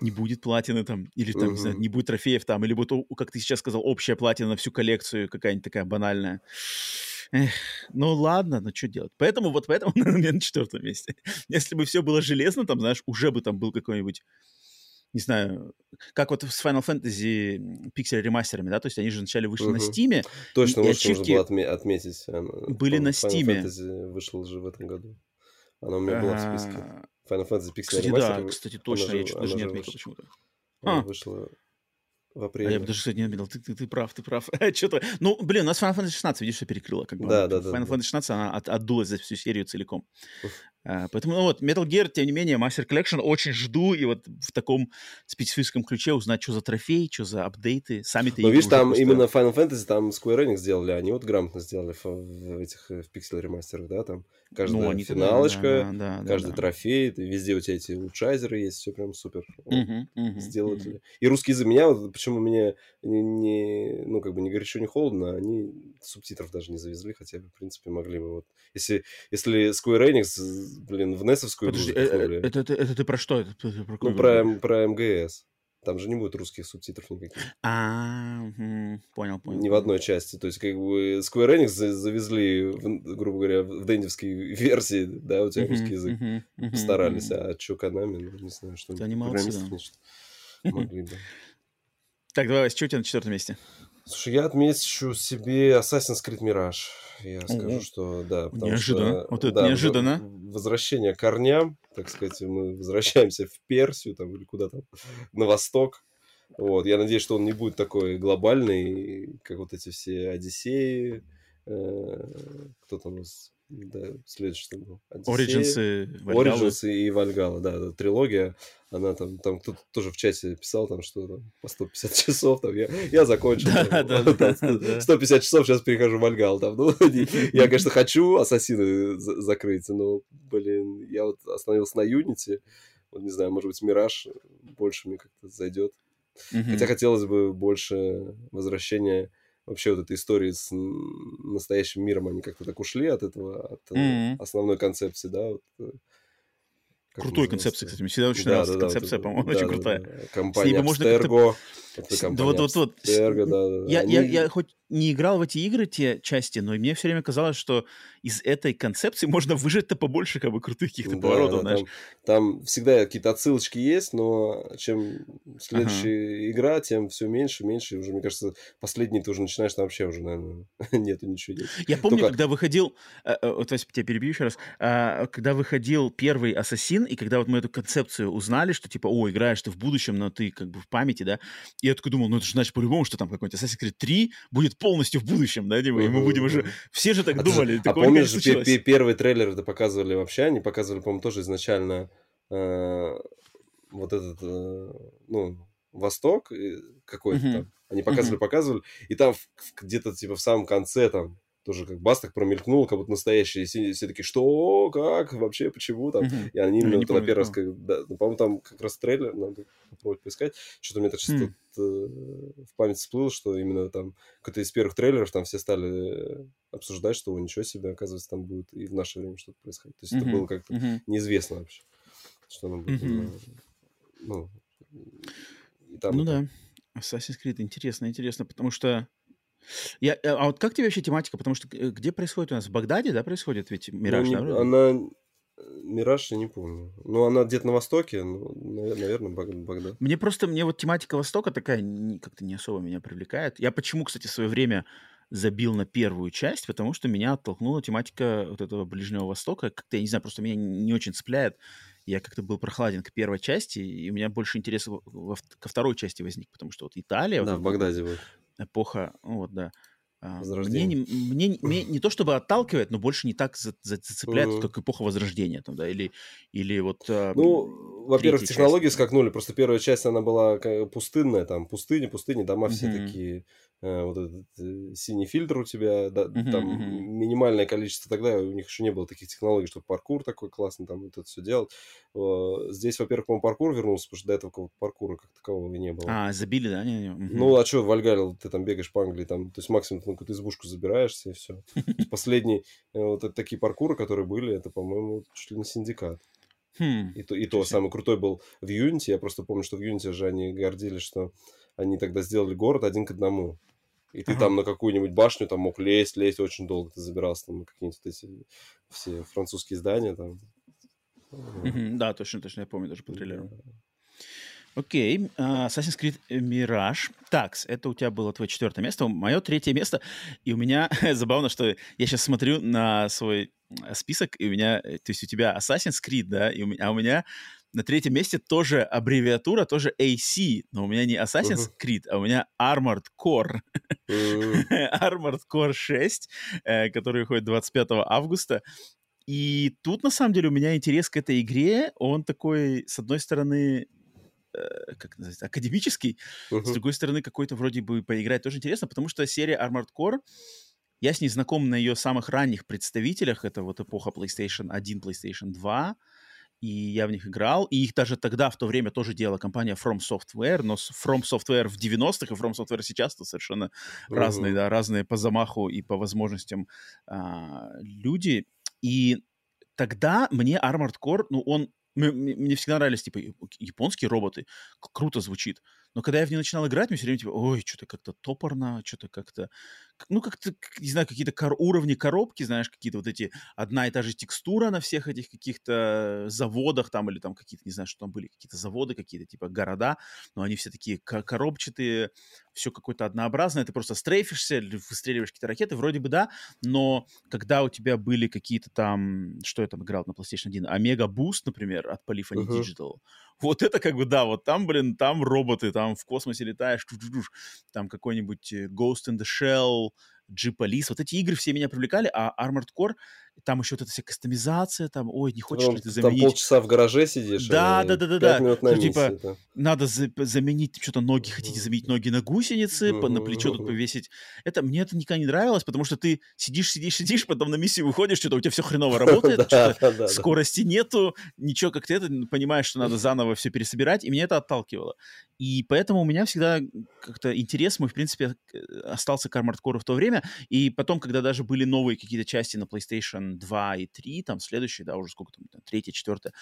не будет платины там, или там, uh-huh. не, знаю, не будет трофеев там, или будет, как ты сейчас сказал, общая платина на всю коллекцию, какая-нибудь такая банальная. Эх, ну ладно, ну что делать. Поэтому вот поэтому на, на четвертом месте. Если бы все было железно, там, знаешь, уже бы там был какой-нибудь не знаю, как вот с Final Fantasy Pixel ремастерами, да, то есть они же вначале вышли uh-huh. на Steam. Точно, и, ачивки нужно было отметить. Были на Steam. Final Fantasy вышел же в этом году. Она у меня была в списке. Final Fantasy Pixel кстати. Да, кстати, точно, я чуть даже не отметил почему-то. А. вышла в апреле. А я бы даже, кстати, не отметил. Ты, ты, ты прав, ты прав. Что-то... Ну, блин, у нас Final Fantasy 16, видишь, что перекрыло. Как бы. Да, да, да. Final Fantasy 16, она от, отдулась за всю серию целиком. А, поэтому, ну вот, Metal Gear, тем не менее, Master Collection очень жду, и вот в таком специфическом ключе узнать, что за трофей, что за апдейты. Сами-то Ну, видишь, там просто... именно Final Fantasy, там Square Enix сделали, они вот грамотно сделали в, в этих в пиксель ремастерах, да, там каждая ну, финалочка, да, да, каждый да, трофей, да. везде у тебя эти улучшайзеры есть, все прям супер uh-huh, uh-huh, сделали. Uh-huh. И русский язык меня, вот, почему мне не, не, ну, как бы не горячо, не холодно, они субтитров даже не завезли, хотя, в принципе, могли бы вот. Если, если Square Enix, блин, в NES Подожди, э, э, это, это, это ты про что? Это, это про, ну, про, про МГС. Там же не будет русских субтитров никаких. А, понял, понял. Ни в одной части. То есть, как бы Square Enix завезли, грубо говоря, в дендевской версии, да, у тебя русский язык. Старались. А что Konami, ну, не знаю, что... Они молодцы, да. Могли бы. Так, давай, что у тебя на четвертом месте? Слушай, я отмечу себе Assassin's Creed Mirage. Я скажу, что да. Неожиданно. Что, вот это да, неожиданно. Возвращение к корням, так сказать, мы возвращаемся в Персию там, или куда там, на восток. Вот, я надеюсь, что он не будет такой глобальный, как вот эти все Одиссеи. Э, кто там у нас да, следующий что был. Origins и Вальгала. Origins и Вальгала, да, да, трилогия. Она там, там кто-то тоже в чате писал, там, что там, по 150 часов, там, я, я закончил. Да, там, да, там, да, 150 часов, сейчас перехожу в Вальгал, там, ну, я, конечно, хочу Ассасины закрыть, но, блин, я вот остановился на Юнити, вот, не знаю, может быть, Мираж больше мне как-то зайдет. Хотя хотелось бы больше возвращения вообще вот этой истории с настоящим миром, они как-то так ушли от этого, от mm-hmm. основной концепции, да, вот, э, Крутой концепция, кстати. Мне всегда очень да, нравилась да, концепция, да, по-моему, да, очень да, крутая. Да, Компания Abstergo. Да, вот, вот, вот. Abstergo, да, да. Я, Они... я, я хоть не играл в эти игры, те части, но мне все время казалось, что из этой концепции можно выжать-то побольше как бы крутых каких-то да, поворотов, да, знаешь. Там, там всегда какие-то отсылочки есть, но чем следующая ага. игра, тем все меньше, меньше. И уже, мне кажется, последний ты уже начинаешь, там вообще уже, наверное, нету ничего. Нет. Я помню, Только... когда выходил, э, э, вот, Вася, тебя перебью еще раз, а, когда выходил первый Ассасин, и когда вот мы эту концепцию узнали, что типа, о, играешь ты в будущем, но ты как бы в памяти, да, я такой думал, ну это же значит по-любому, что там какой-нибудь Assassin's Creed 3 будет полностью в будущем, да, Дима, и мы будем уже... Все же так а думали. а помнишь, же первый трейлер это показывали вообще, они показывали, по-моему, тоже изначально э, вот этот, э, ну, Восток какой-то там. Они показывали, показывали, и там где-то типа в самом конце там тоже как бас так промелькнул, как будто настоящие, все, все такие, что, как, вообще, почему там, mm-hmm. и они именно на первый раз, как, да, ну, по-моему, там как раз трейлер, надо попробовать поискать, что-то мне так сейчас mm. тут э, в память всплыло, что именно там какой-то из первых трейлеров там все стали обсуждать, что, о, ничего себе, оказывается, там будет и в наше время что-то происходить. То есть Мгм, это было как-то мгм, неизвестно вообще, что оно будет. именно, Ну, и там, Ну да, Assassin's Creed интересно, интересно, потому что я, э, а вот как тебе вообще тематика? Потому что э, где происходит у нас в Багдаде, да, происходит ведь Ну, Мираж, не- да? она... э, Мираж, я не помню. Ну, она где-то на востоке, ну, наверное, Багдад. Мне просто, мне вот тематика Востока такая как-то не особо меня привлекает. Я почему, кстати, в свое время забил на первую часть, потому что меня оттолкнула тематика вот этого Ближнего Востока. Как-то, я не знаю, просто меня не очень цепляет. Я как-то был прохладен к первой части, и у меня больше интереса во- во ко второй части возник, потому что вот Италия, вот Да, эта в вот Багдаде вот. Эпоха, ну вот, да. А, Мне, не, мне, не- мне не то чтобы отталкивает, но больше не так за- за- зацепляет, Мгм. как эпоха Возрождения, там, да, или, или вот... а, Ну, во-первых, технологии часть. скакнули. Просто первая часть, она была пустынная, там, пустыня, пустыня, дома все Мгм. такие, вот этот э, синий фильтр у тебя, да, Мгм, там мгм. минимальное количество тогда, у них еще не было таких технологий, чтобы паркур такой классный, там, вот это все делать. Э, Здесь, во-первых, по-моему, паркур вернулся, потому что до этого паркура как такового не было. А, забили, да? Не, не, мгм. Ну, а что, Вальгалил, ты там бегаешь по Англии, там, то есть максимум ты на какую-то избушку забираешься, и все. Последние э, вот это такие паркуры, которые были, это, по-моему, чуть ли не синдикат. Хм. И то, и то самый крутой был в Unity. Я просто помню, что в Unity же они гордились, что они тогда сделали город один к одному. И ты Ага. там на какую-нибудь башню там мог лезть, лезть очень долго. Ты забирался там на какие-нибудь эти все французские здания там. Да, точно, точно, я помню даже по трейлеру. Окей, а, Assassin's Creed Mirage. Так, это у тебя было твое четвертое место, мое третье место. И у меня забавно, что я сейчас смотрю на свой список, и у меня, э, то есть у тебя Assassin's Creed, да, и у меня, а у меня на третьем месте тоже аббревиатура, тоже AC, но у меня не Assassin's Мгм. Creed, а у меня Armored Core. М, Armored Core 6, э, который выходит 25 августа. И тут, на самом деле, у меня интерес к этой игре, он такой, с одной стороны, э, как называется, академический, с мгм. другой стороны, какой-то вроде бы поиграть тоже интересно, потому что серия Armored Core, я с ней знаком на ее самых ранних представителях, это вот эпоха PlayStation 1, PlayStation 2, и я в них играл, и их даже тогда, в то время, тоже делала компания From Software, но From Software в 90-х и From Software сейчас это совершенно разные, Мгм. да, разные по замаху и по возможностям а, люди. И тогда мне Armored Core, ну, он... м- м- Мне всегда нравились, типа, яп- японские роботы. Круто звучит. Но когда я в нее начинал играть, мне все время, типа, ой, что-то как-то топорно, что-то как-то... Ну, как-то, не знаю, какие-то кор- уровни коробки, знаешь, какие-то вот эти... Одна и та же текстура на всех этих каких-то заводах там, или там какие-то, не знаю, что там были, какие-то заводы, какие-то, типа, города, но они все такие ко- коробчатые, все какое-то однообразное, ты просто стрейфишься, или выстреливаешь какие-то ракеты, вроде бы да, но когда у тебя были какие-то там, что я там играл на PlayStation 1, Омега Boost, например, от Polyphony Мгм. Digital, вот это как бы, да, вот там, блин, там роботы, там в космосе летаешь, там какой-нибудь э, Ghost in the Shell, G-Police, вот эти игры все меня привлекали, а Armored Core, там еще вот эта вся кастомизация, там, ой, не хочешь потом- ли ты ты там заменить полчаса в гараже сидишь, Да, да, да, да, да. минут на Ну, типа, миссии, да. надо за- заменить что-то ноги, хотите заменить ноги на гусеницы, по- на плечо тут повесить. Это мне это никогда не нравилось, потому что ты сидишь, сидишь, сидишь, потом на миссию выходишь, что-то у тебя все хреново работает, что-то скорости нету, ничего как-то это, понимаешь, что надо заново все пересобирать, и меня это отталкивало. И поэтому у меня всегда как-то интерес мой, в принципе, к- остался к Armored Core в то время, и потом, когда даже были новые какие-то части на PlayStation 2 и 3, там следующие, да, уже сколько там, там, третья, четвертая,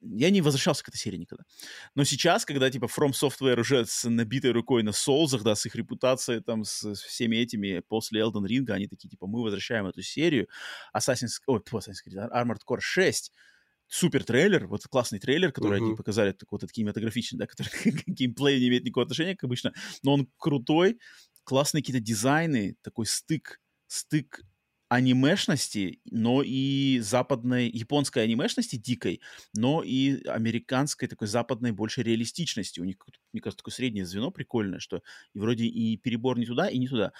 я не возвращался к этой серии никогда. Но сейчас, когда, типа, From Software уже с набитой рукой на соузах, да, с их репутацией, там, с, с всеми этими, после Elden Ring, они такие, типа, мы возвращаем эту серию. Assassin's, ой, Assassin's Creed, Armored Core 6, супер трейлер, вот классный трейлер, который они Мгм. показали, такой вот этот кинематографичный, да, который к геймплею не имеет никакого отношения, как обычно, но он крутой, классные какие-то дизайны, такой стык, стык анимешности, но и западной, японской анимешности дикой, но и американской такой западной больше реалистичности. У них, мне кажется, такое среднее звено прикольное, что и вроде и перебор не туда, и не туда.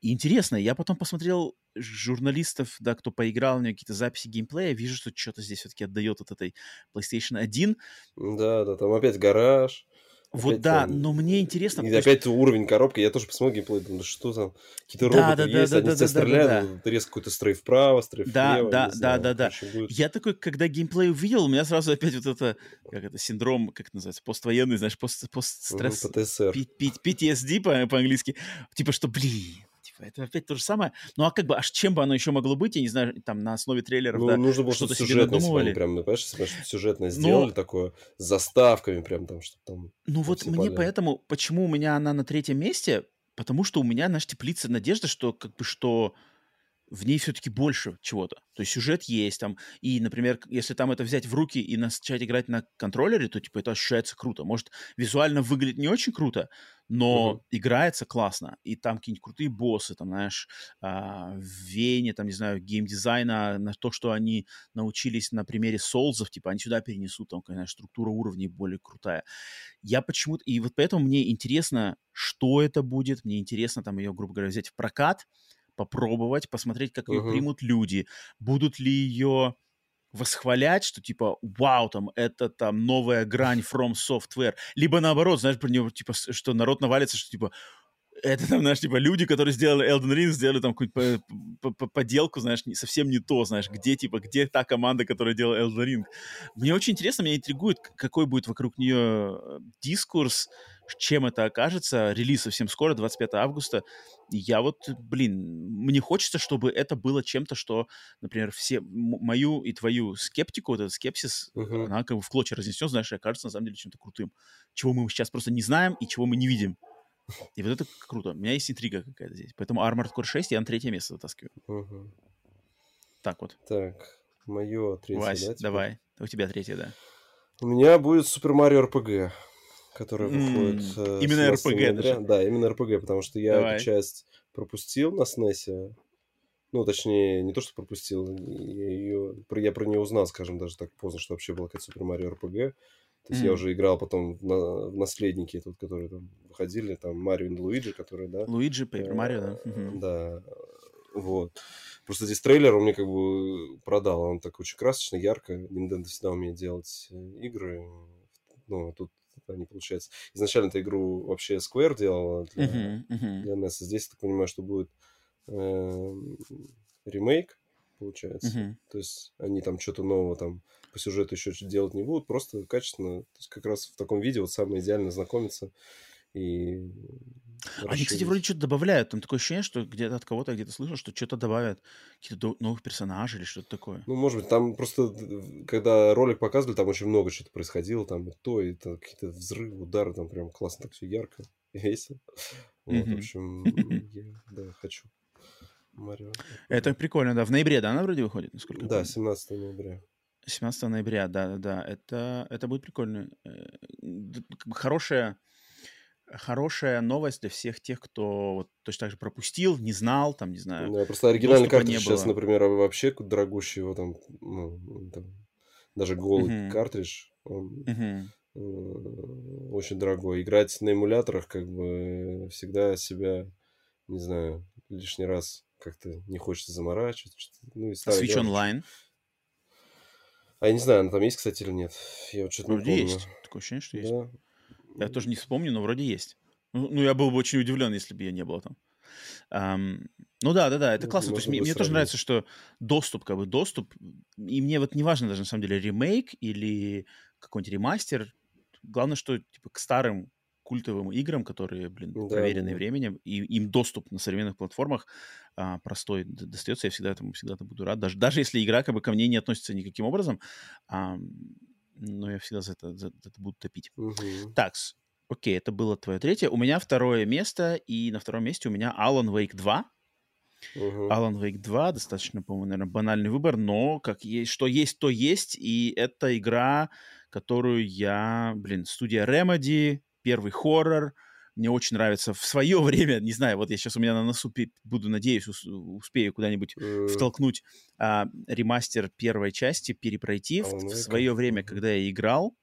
И интересно, я потом посмотрел журналистов, да, кто поиграл, у меня какие-то записи геймплея, вижу, что что-то здесь все-таки отдает от этой PlayStation 1. Да, да, там опять гараж. Вот Опять да, там- но мне интересно... И есть- опять уровень коробки. Я тоже посмотрел геймплей, думаю, да что там? Какие-то Да, роботы да, да, есть, да, они да, тебя да, да, стреляют, да. ты резко какой-то стрейф вправо, стрейф Да, влево, да, да, знаю, да, да. будет- Я такой, когда геймплей увидел, у меня сразу опять вот это, как это, синдром, как это называется, поствоенный, знаешь, пост, постстресс, ПТСР. PTSD по- по-английски, типа, что, блин, это опять то же самое. Ну, а как бы, аж чем бы оно еще могло быть, я не знаю, там, на основе трейлеров, ну, да, нужно было что-то себе надумывали. прям, ну, понимаешь, если бы что-то сюжетное Но- сделали такое, с заставками прям там, чтобы там... Ну вот мне поэтому, почему у меня она на третьем месте, потому что у меня, знаешь, теплится надежда, что как бы что в ней все-таки больше чего-то. То есть сюжет есть там, и, например, если там это взять в руки и начать играть на контроллере, то типа это ощущается круто. Может, визуально выглядит не очень круто, но Мгм. играется классно. И там какие-нибудь крутые боссы, там, знаешь, а, в вене, там, не знаю, геймдизайна, на то, что они научились на примере солзов, типа, они сюда перенесут, там, конечно, структура уровней более крутая я почему-то... И вот поэтому мне интересно, что это будет. Мне интересно там ее, грубо говоря, взять в прокат, попробовать, посмотреть, как ее Мгм. примут люди. Будут ли ее восхвалять, что типа, вау, там, это там новая грань From Software. Либо наоборот, знаешь, про нее, типа, что народ навалится, что типа, это там, знаешь, типа люди, которые сделали Elden Ring, сделали там какую-то по- по- по- поделку, знаешь, не, совсем не то, знаешь, где, типа, где та команда, которая делала Elden Ring. Мне очень интересно, меня интригует, какой будет вокруг нее э, дискурс, чем это окажется. Релиз совсем скоро, 25 августа. И я вот, блин, мне хочется, чтобы это было чем-то, что, например, все мою и твою скептику, вот этот скепсис, Мгм. она как бы в клочья разнесет, знаешь, и окажется на самом деле чем-то крутым, чего мы сейчас просто не знаем и чего мы не видим. И вот это круто. У меня есть интрига какая-то здесь. Поэтому Armored Core 6 я на третье место вытаскиваю. Мгм. Так вот. Так, мое третье, Вась, да, теперь? давай. У тебя третье, да. У меня будет Супер Марио РПГ, которая М, выходит э, именно 17 RPG даже. Да, именно РПГ, потому что я Давай. эту часть пропустил на SNES. Ну, точнее, не то, что пропустил, я, ее, я про нее узнал, скажем, даже так поздно, что вообще была какая-то Супер Марио РПГ. То есть я Мгм. уже играл потом в, в наследники, тут, которые там выходили, там Марио и Луиджи, которые, да. Луиджи, Пейпер Э, Марио, да. Мгм. Да, вот. Просто здесь трейлер он мне как бы продал. Он так очень красочно, ярко. Nintendo всегда умеет делать э, игры. Ну, а тут это не получается. Изначально эту игру вообще Square делала для, Мгм, мгм. для NES. Здесь, я так понимаю, что будет эм, ремейк, получается. Мгм. То есть они там что-то нового там по сюжету еще что-то делать не будут. Просто качественно. То есть как раз в таком виде вот самое идеальное знакомиться и Они, кстати, вроде что-то добавляют. Там такое ощущение, что где-то от кого-то где-то слышал, что что-то добавят. Какие-то новых персонажей или что-то такое. Ну, может быть, там просто, когда ролик показывали, там очень много чего-то происходило, там и то, и то, какие-то взрывы, удары, там прям классно так все ярко весело. Вот, в общем, я, да, хочу. Марио. Это прикольно, да. В ноябре, да, она вроде выходит, насколько Да, помню? 17 ноября. 17 ноября, да-да-да. Это, это будет прикольно. Э, хорошая, хорошая новость для всех тех, кто вот точно так же пропустил, не знал, там, не знаю, Да, просто оригинальный доступа не сейчас, было. например, вообще дорогущий, его там, ну, там, даже голый Мгм. картридж, он э, очень дорогой. Играть на эмуляторах как бы всегда себя, не знаю, лишний раз как-то не хочется заморачивать. Ну, и А Switch игра. Online А я не знаю, она там есть, кстати, или нет. Я вот что-то не вроде помню. есть. Такое ощущение, что есть. Да. Я тоже не вспомню, но вроде есть. Ну, ну, я был бы очень удивлен, если бы ее не было там. Ам, ну да, да, да, это Ну, классно. То есть мне, мне тоже нравится, что доступ, как бы доступ, и мне вот не важно даже на самом деле ремейк или какой-нибудь ремастер. Главное, что типа к старым культовым играм, которые, блин, Да, проверенные временем, и им доступ на современных платформах а, простой достается, я всегда этому всегда буду рад. Даже, даже если игра как бы ко мне не относится никаким образом, ам, но я всегда за это, за это буду топить. Мгм. Так, окей, это было твое третье. У меня второе место, и на втором месте у меня Alan Wake 2. Мгм. Alan Wake 2, достаточно, по-моему, наверное, банальный выбор, но как есть, что есть, то есть, и это игра, которую я, блин, студия Remedy, первый хоррор, мне очень нравится. В свое время, не знаю, вот я сейчас у меня на носу буду, надеюсь, ус- успею куда-нибудь М, втолкнуть а, ремастер первой части, перепройти. В, Wake, свое время, когда я играл,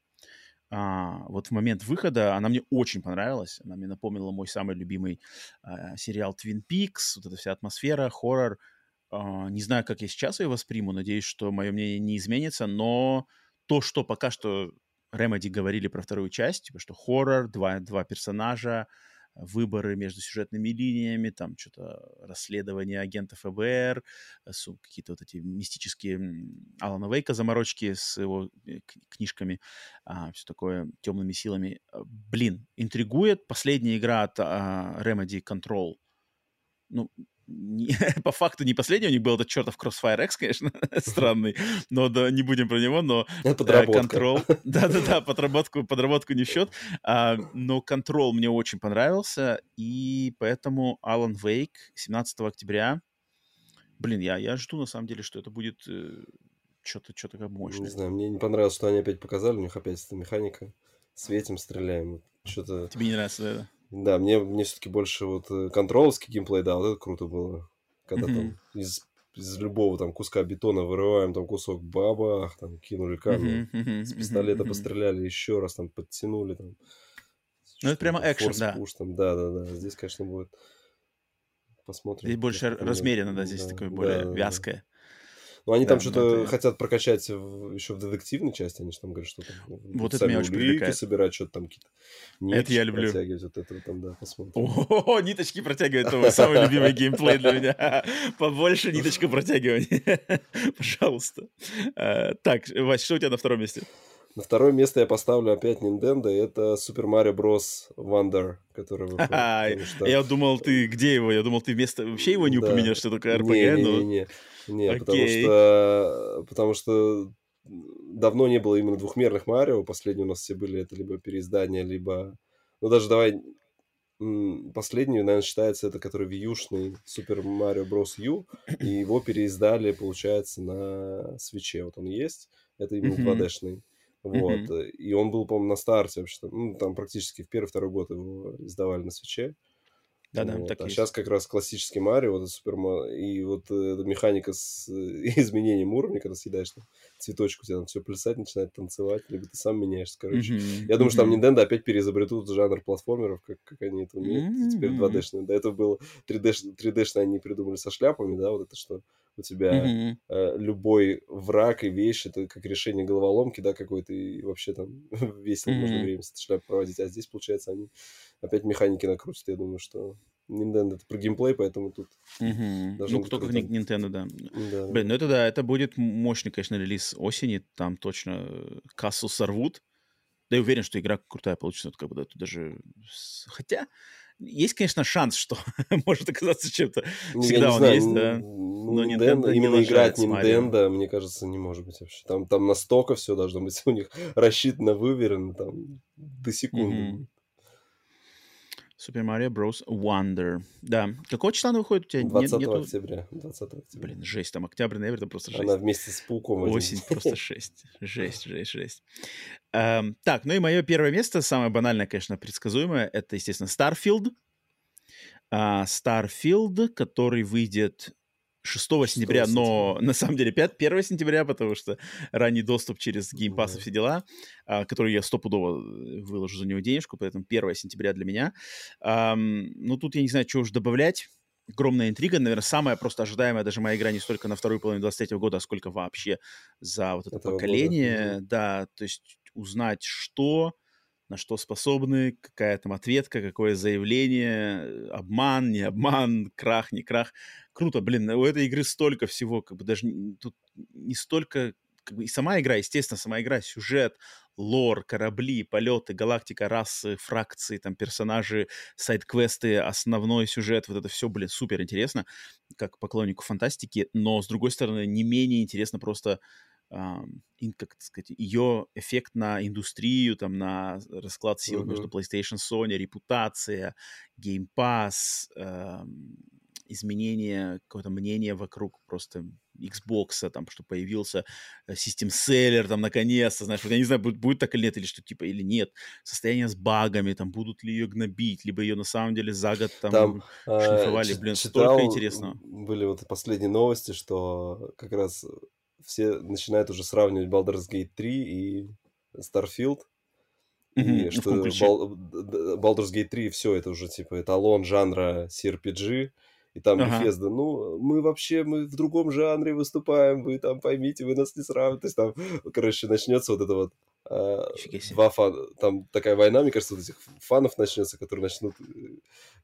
а, вот в момент выхода она мне очень понравилась. Она мне напомнила мой самый любимый а, сериал Twin Peaks, вот эта вся атмосфера, хоррор. А, не знаю, как я сейчас ее восприму, надеюсь, что мое мнение не изменится, но то, что пока что Remedy говорили про вторую часть, типа что хоррор, два, два персонажа, выборы между сюжетными линиями, там что-то расследование агента ФБР, какие-то вот эти мистические Алана Вейка заморочки с его э, книжками, все такое темными силами. Э, Блин, интригует. Последняя игра от а, Remedy Control. ну, не, по факту не последний у них был этот чертов Crossfire X, конечно, странный, но да, не будем про него, но Control, да-да-да, подработку, подработку не в счет, а, но Control мне очень понравился, и поэтому Alan Wake 17 октября, блин, я, я жду на самом деле, что это будет э, что-то что как мощное. Не знаю, мне не понравилось, что они опять показали, у них опять эта механика, светим, стреляем, что-то... Тебе не нравится это? Да, мне, мне все-таки больше вот э, контроловский геймплей, да, вот это круто было. Когда mm-hmm. там из, из любого там куска бетона вырываем там кусок бабах, там кинули камень, mm-hmm. с пистолета mm-hmm. постреляли еще раз, там подтянули там. Ну, это прямо экшен, да. Пуш, там, да, да, да. Здесь, конечно, будет. Посмотрим. Здесь больше размеренно, да, здесь да, такое более да, вязкое. Да. Но они да, там что-то это... хотят прокачать в, еще в детективной части, они же там говорят, что там вот это меня очень привлекает. собирать, что-то там какие-то Это я люблю. Протягивать, вот это там, да, посмотрим. О, ниточки протягивать, это самый любимый геймплей для меня. Побольше ниточка протягивания. Пожалуйста. Э, так, Вась, что у тебя на втором месте? На второе место я поставлю опять Nintendo, это Super Mario Bros. Wonder, который выходит. Что... Я думал, ты где его? Я думал, ты вместо вообще его не да. упомянешь, что такое RPG, не, но... Не, не, не, не потому что, потому что давно не было именно двухмерных Марио, последние у нас все были, это либо переиздания, либо... Ну, даже давай последний, наверное, считается это, который вьюшный Super Mario Bros. U, и его переиздали, получается, на свече. Вот он есть, это именно 2D-шный. Вот. Mm-hmm. И он был, по-моему, на старте вообще. Ну, там практически в первый-второй год его издавали на свече. Да-да, вот. так А есть. сейчас как раз классический Марио, вот Супер и вот э, эта механика с э, изменением уровня, когда съедаешь там цветочку, у тебя там все плясать начинает, танцевать, либо ты сам меняешься, короче. Mm-hmm. Я думаю, что там Nintendo опять переизобретут жанр платформеров, как, как они это умеют, mm-hmm. теперь 2D-шные. До этого было 3D, 3D-шные они придумали со шляпами, да, вот это что у тебя mm-hmm. э, любой враг и вещь, это как решение головоломки, да, какой-то, и вообще там весело mm-hmm. можно время с проводить. А здесь, получается, они опять механики накрутят. Я думаю, что Nintendo это про геймплей, поэтому тут... Mm-hmm. Ну, кто как Nintendo, да. да. Блин, ну это да, это будет мощный, конечно, релиз осени. Там точно э, кассу сорвут. Да я уверен, что игра крутая получится. Как бы, да, тут даже... Хотя, есть, конечно, шанс, что может оказаться чем-то. Ну, Всегда он знаю, есть, да. Но Nintendo, именно не играть Nintendo, мне кажется, не может быть вообще. Там, там настолько все должно быть у них рассчитано, выверено, там, до секунды. Mm-hmm. Super Mario Bros. Wonder. Да. Какого числа она выходит у тебя? 20 Нет, нету... октября. 20 октября. Блин, жесть. Там октябрь, там просто жесть. Она вместе с пауком. Осень просто жесть. Жесть, жесть, жесть. Эм, так, ну и мое первое место, самое банальное, конечно, предсказуемое, это, естественно, Starfield. Uh, Starfield, который выйдет 6 сентября, но на самом деле 5, 1 сентября, потому что ранний доступ через Game Pass и все дела, а, который я стопудово э, выложу за него денежку, поэтому 1 сентября для меня. А, ну, тут я не знаю, что уж добавлять. Огромная интрига, наверное, самая просто ожидаемая даже моя игра не столько на вторую половину 23 года, а сколько вообще за вот это Этого поколение. Года. Да, то есть узнать, что, на что способны, какая там ответка, какое заявление, обман, не обман, крах, не крах. Круто, блин, у этой игры столько всего, как бы даже тут не столько, как бы и сама игра, естественно, сама игра, сюжет, лор, корабли, полеты, галактика, расы, фракции, там, персонажи, сайт-квесты, основной сюжет, вот это все, блин, супер интересно, как поклоннику фантастики, но, с другой стороны, не менее интересно просто как сказать, ее эффект на индустрию, там, на расклад сил uh-huh. между PlayStation, Sony, репутация, Game Pass, э, изменение какое-то мнение вокруг просто Xbox, там, что появился э, System Seller, там, наконец-то, знаешь, вот я не знаю, будет, будет так или нет, или что, типа, или нет, состояние с багами, там, будут ли ее гнобить, либо ее на самом деле за год там, там шлифовали, э, блин, читал, столько интересного. Были вот последние новости, что как раз все начинают уже сравнивать Baldur's Gate 3 и Starfield. Mm-hmm. И что Baldur's Gate 3 все это уже типа эталон жанра CRPG. И там ага. Bethesda, ну, мы вообще, мы в другом жанре выступаем, вы там поймите, вы нас не сравните. То есть там, короче, начнется вот это вот а, два фана, там такая война, мне кажется, вот этих фанов начнется, которые начнут э,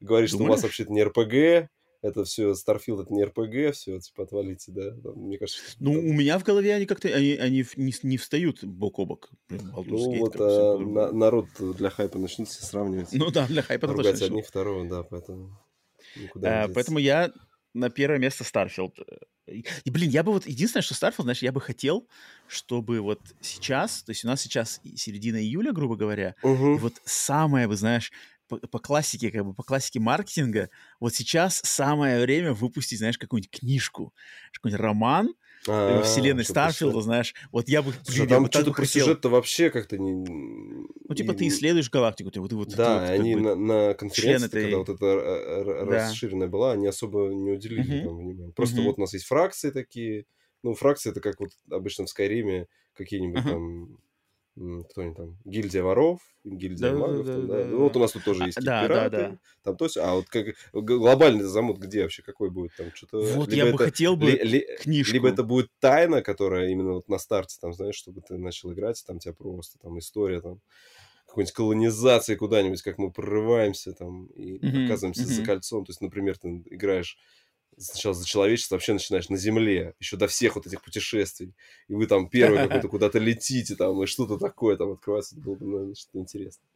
говорить, Думаешь? что у вас вообще-то не РПГ, это все Starfield, это не РПГ, все, типа, отвалите, да? Там, мне кажется, ну, там... у меня в голове они как-то, они, они не, не встают бок о бок. Блин, ну, вот а, на, народ для хайпа начнут все сравнивать. Ну да, для хайпа это точно. одних второго, да, поэтому... Никуда не Поэтому я на первое место Starfield. И, блин, я бы вот... Единственное, что Starfield, знаешь, я бы хотел, чтобы вот сейчас, то есть у нас сейчас середина июля, грубо говоря, и вот самое, вы знаешь, по, по классике, как бы по классике маркетинга, вот сейчас самое время выпустить, знаешь, какую-нибудь книжку, какой-нибудь роман э, А, вселенной чтоб Старфилда, знаешь. Вот я бы, Слушай, а там что-то про сюжет-то вообще как-то не... Ну, типа ты исследуешь галактику, ты вот, ты вот, ты Да, вот и как они на, на конференции, этой- когда вот это э, р- Да. расширенная была, они особо не уделили этому внимания. Просто вот у нас есть фракции такие. Ну, фракции это как вот обычно в Скайриме какие-нибудь Ага. там... Кто они там? Гильдия воров, гильдия Да-да-да, магов. там, да. да-да-да. Ну, вот у нас тут тоже А, есть да, да, пираты. да. Там то есть, а вот как глобальный замут где вообще? Какой будет там? Что-то... Вот либо я бы это хотел бы ли- ли- книжку. либо это будет тайна, которая именно вот на старте, там, знаешь, чтобы ты начал играть, там тебя просто там история, там, какой-нибудь колонизации куда-нибудь, как мы прорываемся там и Мгм, оказываемся за мгм. кольцом. То есть, например, ты играешь сначала за человечество, вообще начинаешь на Земле, еще до всех вот этих путешествий. И вы там первый какой-то куда-то летите, там, и что-то такое там открывается. Это было бы, наверное, что-то интересное.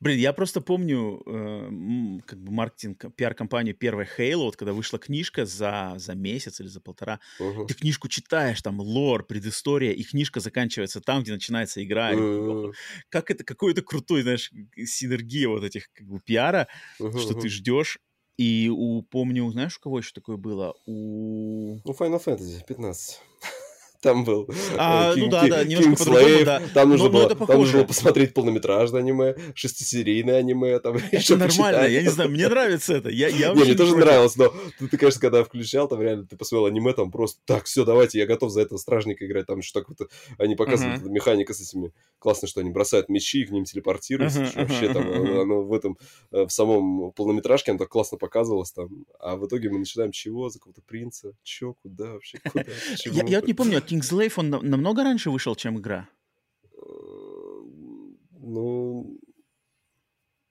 Блин, я просто помню, э, как бы маркетинг, пиар-компанию первой Halo, вот когда вышла книжка за, за месяц или за полтора, Мгм. ты книжку читаешь, там лор, предыстория, и книжка заканчивается там, где начинается игра. М, Как это, какой это крутой, знаешь, синергия вот этих как бы пиара, мгм, что ты ждешь. И у, помню, знаешь, у кого еще такое было? У... Ну, Final Fantasy 15. Там был А, э, ну King- да, да, King- немножко по-другому, да. Там нужно, Но- но было, это там нужно было посмотреть полнометражное аниме, шестисерийное аниме, там Это нормально, я не знаю, мне нравится это. Я, я Не, мне тоже нравилось, но ты, ты, конечно, когда включал, там реально ты посмотрел аниме, там просто так, все, давайте, я готов за этого стражника играть. Там еще так вот они показывают эту механика с этими. Классно, что они бросают мечи, к ним телепортируются. Что вообще там ага, оно, в этом, э, в самом полнометражке, оно так классно показывалось там. А в итоге мы начинаем чего? За какого-то принца? Че? Куда вообще? Куда? Я вот не помню, а Kingslave, он на- намного раньше вышел, чем игра? Ну,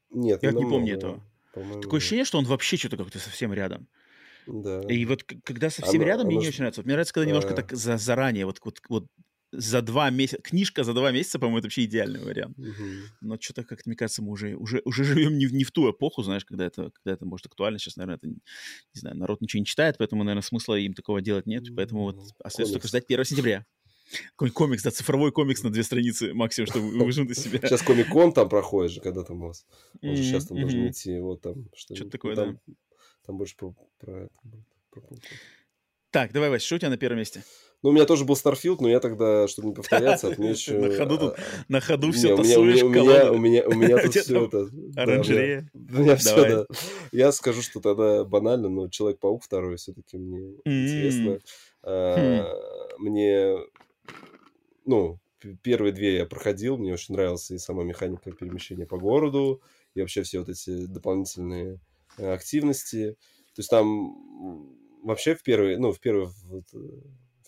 нет, Я не помню этого. Такое ощущение, что он вообще что-то как-то совсем рядом. Да. И вот когда совсем Оно- рядом, мне оно не очень нравится. Вот мне нравится, когда немножко а. так за, заранее, вот, вот, вот за два месяца, книжка за два месяца, по-моему, это вообще идеальный вариант. Мгм. Но что-то, как-то, мне кажется, мы уже, уже, уже живем не, в- не в ту эпоху, знаешь, когда это, когда это может актуально. Сейчас, наверное, это, не знаю, народ ничего не читает, поэтому, наверное, смысла им такого делать нет. Поэтому вот Ну, остается только ждать 1 сентября. Какой-нибудь комикс, да, цифровой комикс на две страницы максимум, чтобы выжить из себя. Сейчас Comic-Con там проходит же, когда там у вас. Он же Мгм, сейчас там должен идти, вот там что Что-то такое, там, Там больше про, про. Так, давай, Вась, что у тебя на первом месте? Ну, у меня тоже был Starfield, но я тогда, чтобы не повторяться, отмечу... На ходу тут а, На ходу все тасуешь, у меня, у меня, у меня тут все это... Оранжерея. У меня все, да. Я скажу, что тогда банально, но Человек-паук второй все-таки мне интересно. А, Мне, ну, первые две я проходил, мне очень нравилась и сама механика перемещения по городу, и вообще все вот эти дополнительные э, активности. То есть там вообще в первый, ну, в первый, вот, э,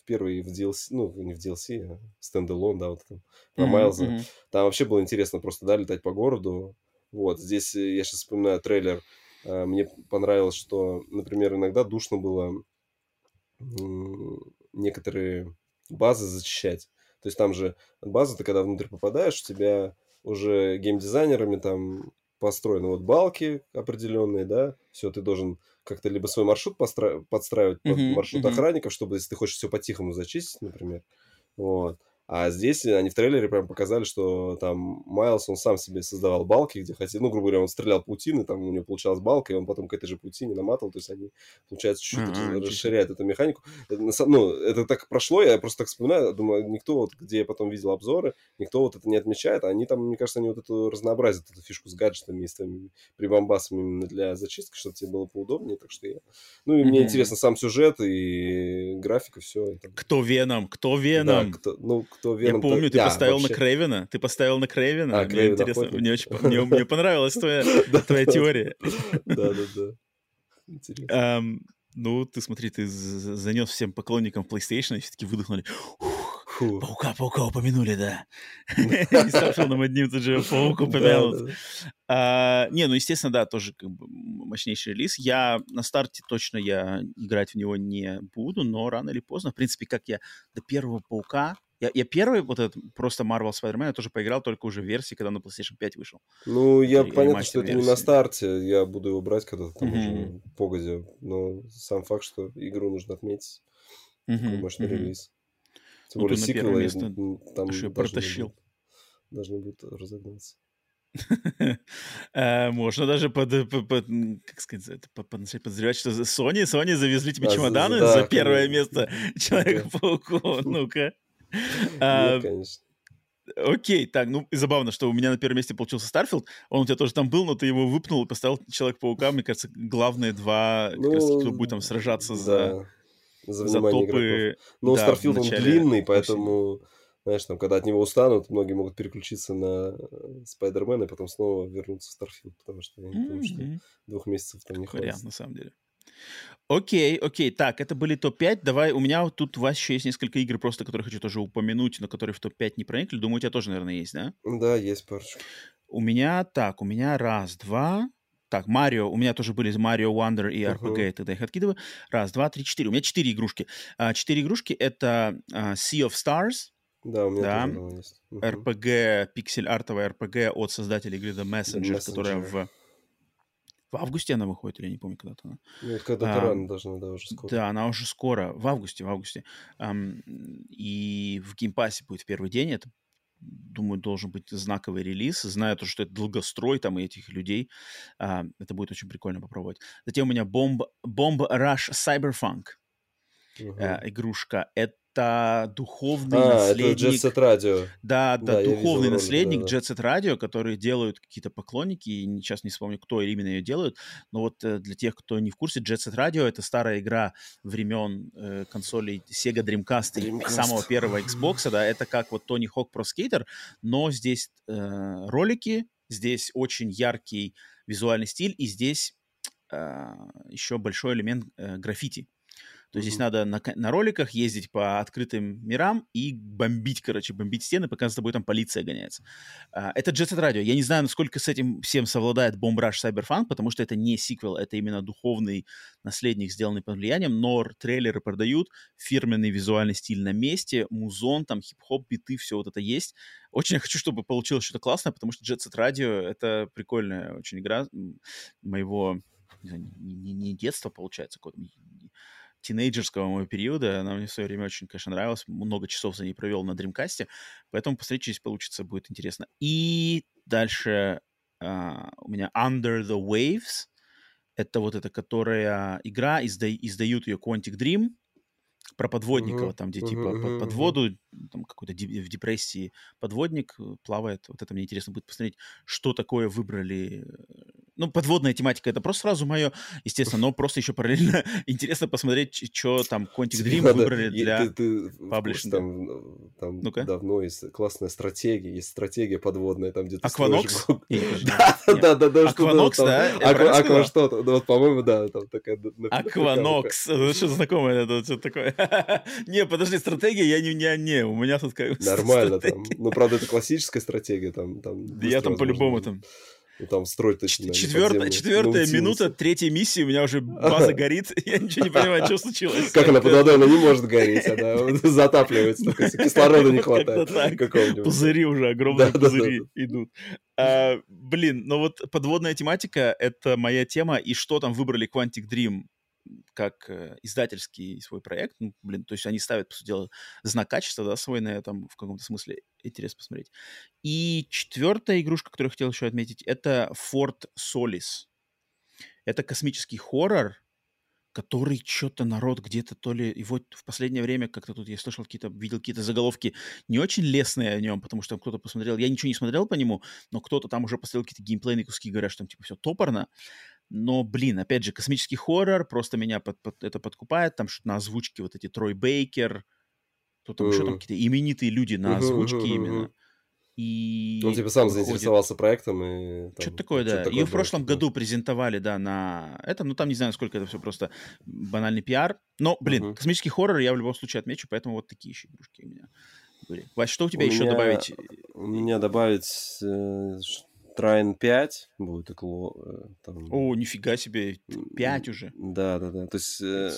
первый в DLC, ну, не в DLC, а стендалон, да, вот там, про Мгм, Майлза. мгм. Там вообще было интересно просто, да, летать по городу. Вот, здесь э, я сейчас вспоминаю трейлер. э, Мне понравилось, что, например, иногда душно было некоторые базы зачищать. То есть там же база, ты когда внутрь попадаешь, у тебя уже геймдизайнерами там построены вот балки определенные, да, все, ты должен как-то либо свой маршрут подстраивать под маршрут охранников, чтобы, если ты хочешь все по-тихому зачистить, например, вот. А здесь они в трейлере прям показали, что там Майлз, он сам себе создавал балки, где хотел, ну, грубо говоря, он стрелял паутины, там у него получалась балка, и он потом к этой же паутине наматывал, то есть они, получается, чуть-чуть себе. расширяют эту механику. Это, ну, это так прошло, я просто так вспоминаю, думаю, никто вот, где я потом видел обзоры, никто вот это не отмечает, а они там, мне кажется, они вот эту разнообразят, эту фишку с гаджетами и с твоими прибамбасами именно для зачистки, чтобы тебе было поудобнее, так что я... Ну, и мне Мгм. интересно сам сюжет и графика, все. Кто Веном? Кто Да, Веном? кто, ну, кто Я Веном... помню, ты Я поставил на Крейвена. Ты поставил на Крейвена. А, Мне интересно, мне очень мне, понравилась твоя, теория. Да, да, да. Интересно. Ну, ты смотри, ты занес всем поклонникам PlayStation, и все-таки выдохнули. Фу. паука, паука упомянули, да. Не ставшего нам одним тут же паук упомянут. А, не, ну, естественно, да, тоже как бы м- мощнейший релиз. Я на старте точно я играть в него не буду, но рано или поздно, в принципе, как я до первого паука Я, я первый вот этот просто Marvel Spider-Man я тоже поиграл только уже в версии, когда на PlayStation 5 вышел. Ну, я Или понятно, что это версии. не на старте, я буду его брать когда-то там mm-hmm. уже погоде, но сам факт, что игру нужно отметить, mm-hmm. такой мощный mm-hmm. релиз. Тем ну, более сиквелы место, там должны протащил. Должны будут разогнаться. Э, можно даже под, как сказать, подозревать, что Sony, Sony завезли тебе чемоданы за первое место Человека-пауку. Ну-ка. Конечно. Окей, так, ну забавно, что у меня на первом месте получился Starfield. Он у тебя тоже там был, но ты его выпнул и поставил Человек-паука. Мне кажется, главные два, как раз кто будет там сражаться за, за, за топы. Игроков. Но да, Starfield он длинный, поэтому знаешь, там, когда от него устанут, многие могут переключиться на э, Спайдермена и потом снова вернуться в Starfield, потому что, mm-hmm. потому что двух месяцев там не хватит. Вариант, на самом деле. Окей, окей. Так, это были топ-5. Давай, у меня тут у вас еще есть несколько игр, просто которые хочу тоже упомянуть, но которые в топ-5 не проникли. Думаю, у тебя тоже, наверное, есть, да? Да, есть парочка. У меня, так, у меня раз, два, так, Марио, у меня тоже были Марио Wonder и RPG, uh-huh. тогда их откидываю. Раз, два, три, четыре. У меня четыре игрушки. А, четыре игрушки — это uh, Sea of Stars, да, у меня да. тоже есть. RPG, пиксель-артовая RPG от создателей игры The Messenger, The Messenger. которая в... В августе она выходит, или я не помню, когда-то она. Нет, когда-то а, рано должна, да, уже скоро. Да, она уже скоро, в августе, в августе. Um, и в Game Pass е будет в первый день. Это, думаю, должен быть знаковый релиз. Зная то, что это долгострой там и этих людей, uh, это будет очень прикольно попробовать. Затем у меня Bomb, Bomb Rush Cyberpunk. Uh-huh. Uh, игрушка. Это это духовный а, наследник... это Jet Set Radio. Да, да, да духовный наследник да, да. Jet Set Radio, который делают какие-то поклонники, и сейчас не вспомню, кто именно ее делают, но вот э, для тех, кто не в курсе, Jet Set Radio — это старая игра времен э, консолей Sega Dreamcast, Dreamcast. самого первого Xbox, да, это как вот Tony Hawk Pro Skater, но здесь э, ролики, здесь очень яркий визуальный стиль, и здесь э, еще большой элемент э, граффити. То есть здесь надо на, на роликах ездить по открытым мирам и бомбить, короче, бомбить стены, пока за тобой там полиция гоняется. Uh, это Jet Set Radio. Я не знаю, насколько с этим всем совладает Bomb Rush Cyberpunk, потому что это не сиквел, это именно духовный наследник, сделанный под влиянием, но трейлеры продают, фирменный визуальный стиль на месте, музон, там хип-хоп, биты, все вот это есть. Очень я хочу, чтобы получилось что-то классное, потому что Jet Set Radio — это прикольная очень игра моего не, не, не детства, получается, тинейджерского моего периода. Она мне в свое время очень, конечно, нравилась. Много часов за ней провел на Dreamcast. Поэтому посмотрите, если получится, будет интересно. И дальше uh, у меня Under the Waves. Это вот эта, которая игра, изда, издают ее Quantic Dream про подводников, uh-huh, там, где uh-huh, типа uh-huh, под воду, там какой-то в депрессии подводник э, плавает. Вот это мне интересно будет посмотреть, что такое выбрали э, ну, подводная тематика, это просто сразу мое, естественно, но просто еще параллельно интересно посмотреть, что там Quantic Dream Надо, выбрали для ты, ты паблишинга. Там, там ну давно есть классная стратегия, есть стратегия подводная, там где-то Акванокс? Да, да, да. Акванокс, да? Аква что-то, вот, по-моему, да, там такая... Акванокс, что знакомое это, что такое? Не, подожди, стратегия, я не, не, не, у меня тут как Нормально там, ну, правда, это классическая стратегия, там... Я там по-любому там... Ну, там строить точно Четвертая, четвертая минута третьей миссии, у меня уже база горит, я ничего не понимаю, что случилось. Как она под водой, она не может гореть, она затапливается, кислорода не хватает. Пузыри уже, огромные пузыри идут. А, блин, ну вот подводная тематика — это моя тема, и что там выбрали Quantic Dream как э, издательский свой проект, ну, блин, то есть они ставят, по сути дела, знак качества, да, свой на этом в каком-то смысле интересно посмотреть. И четвертая игрушка, которую я хотел еще отметить, это Fort Solis. Это космический хоррор, который что-то народ где-то то ли... И вот в последнее время как-то тут я слышал какие-то, видел какие-то заголовки не очень лестные о нем, потому что кто-то посмотрел... Я ничего не смотрел по нему, но кто-то там уже посмотрел какие-то геймплейные куски, говорят, что там типа все топорно. Но, блин, опять же, космический хоррор, просто меня под, под, это подкупает. Там что-то на озвучке вот эти Трой Бейкер, кто там еще там какие-то именитые люди на озвучке именно. И Он типа сам выходит... заинтересовался проектом и... Там, что-то такое, да. Ее в прошлом да. году презентовали, да, на этом. Ну, там не знаю, сколько это все просто банальный пиар. Но, блин, uh-huh. космический хоррор я в любом случае отмечу, поэтому вот такие еще игрушки у меня были. Вась, что у тебя у еще меня... добавить? У меня добавить э, Трайн 5 будет около... Там... О, нифига себе, 5 уже. Да, да, да. То есть э,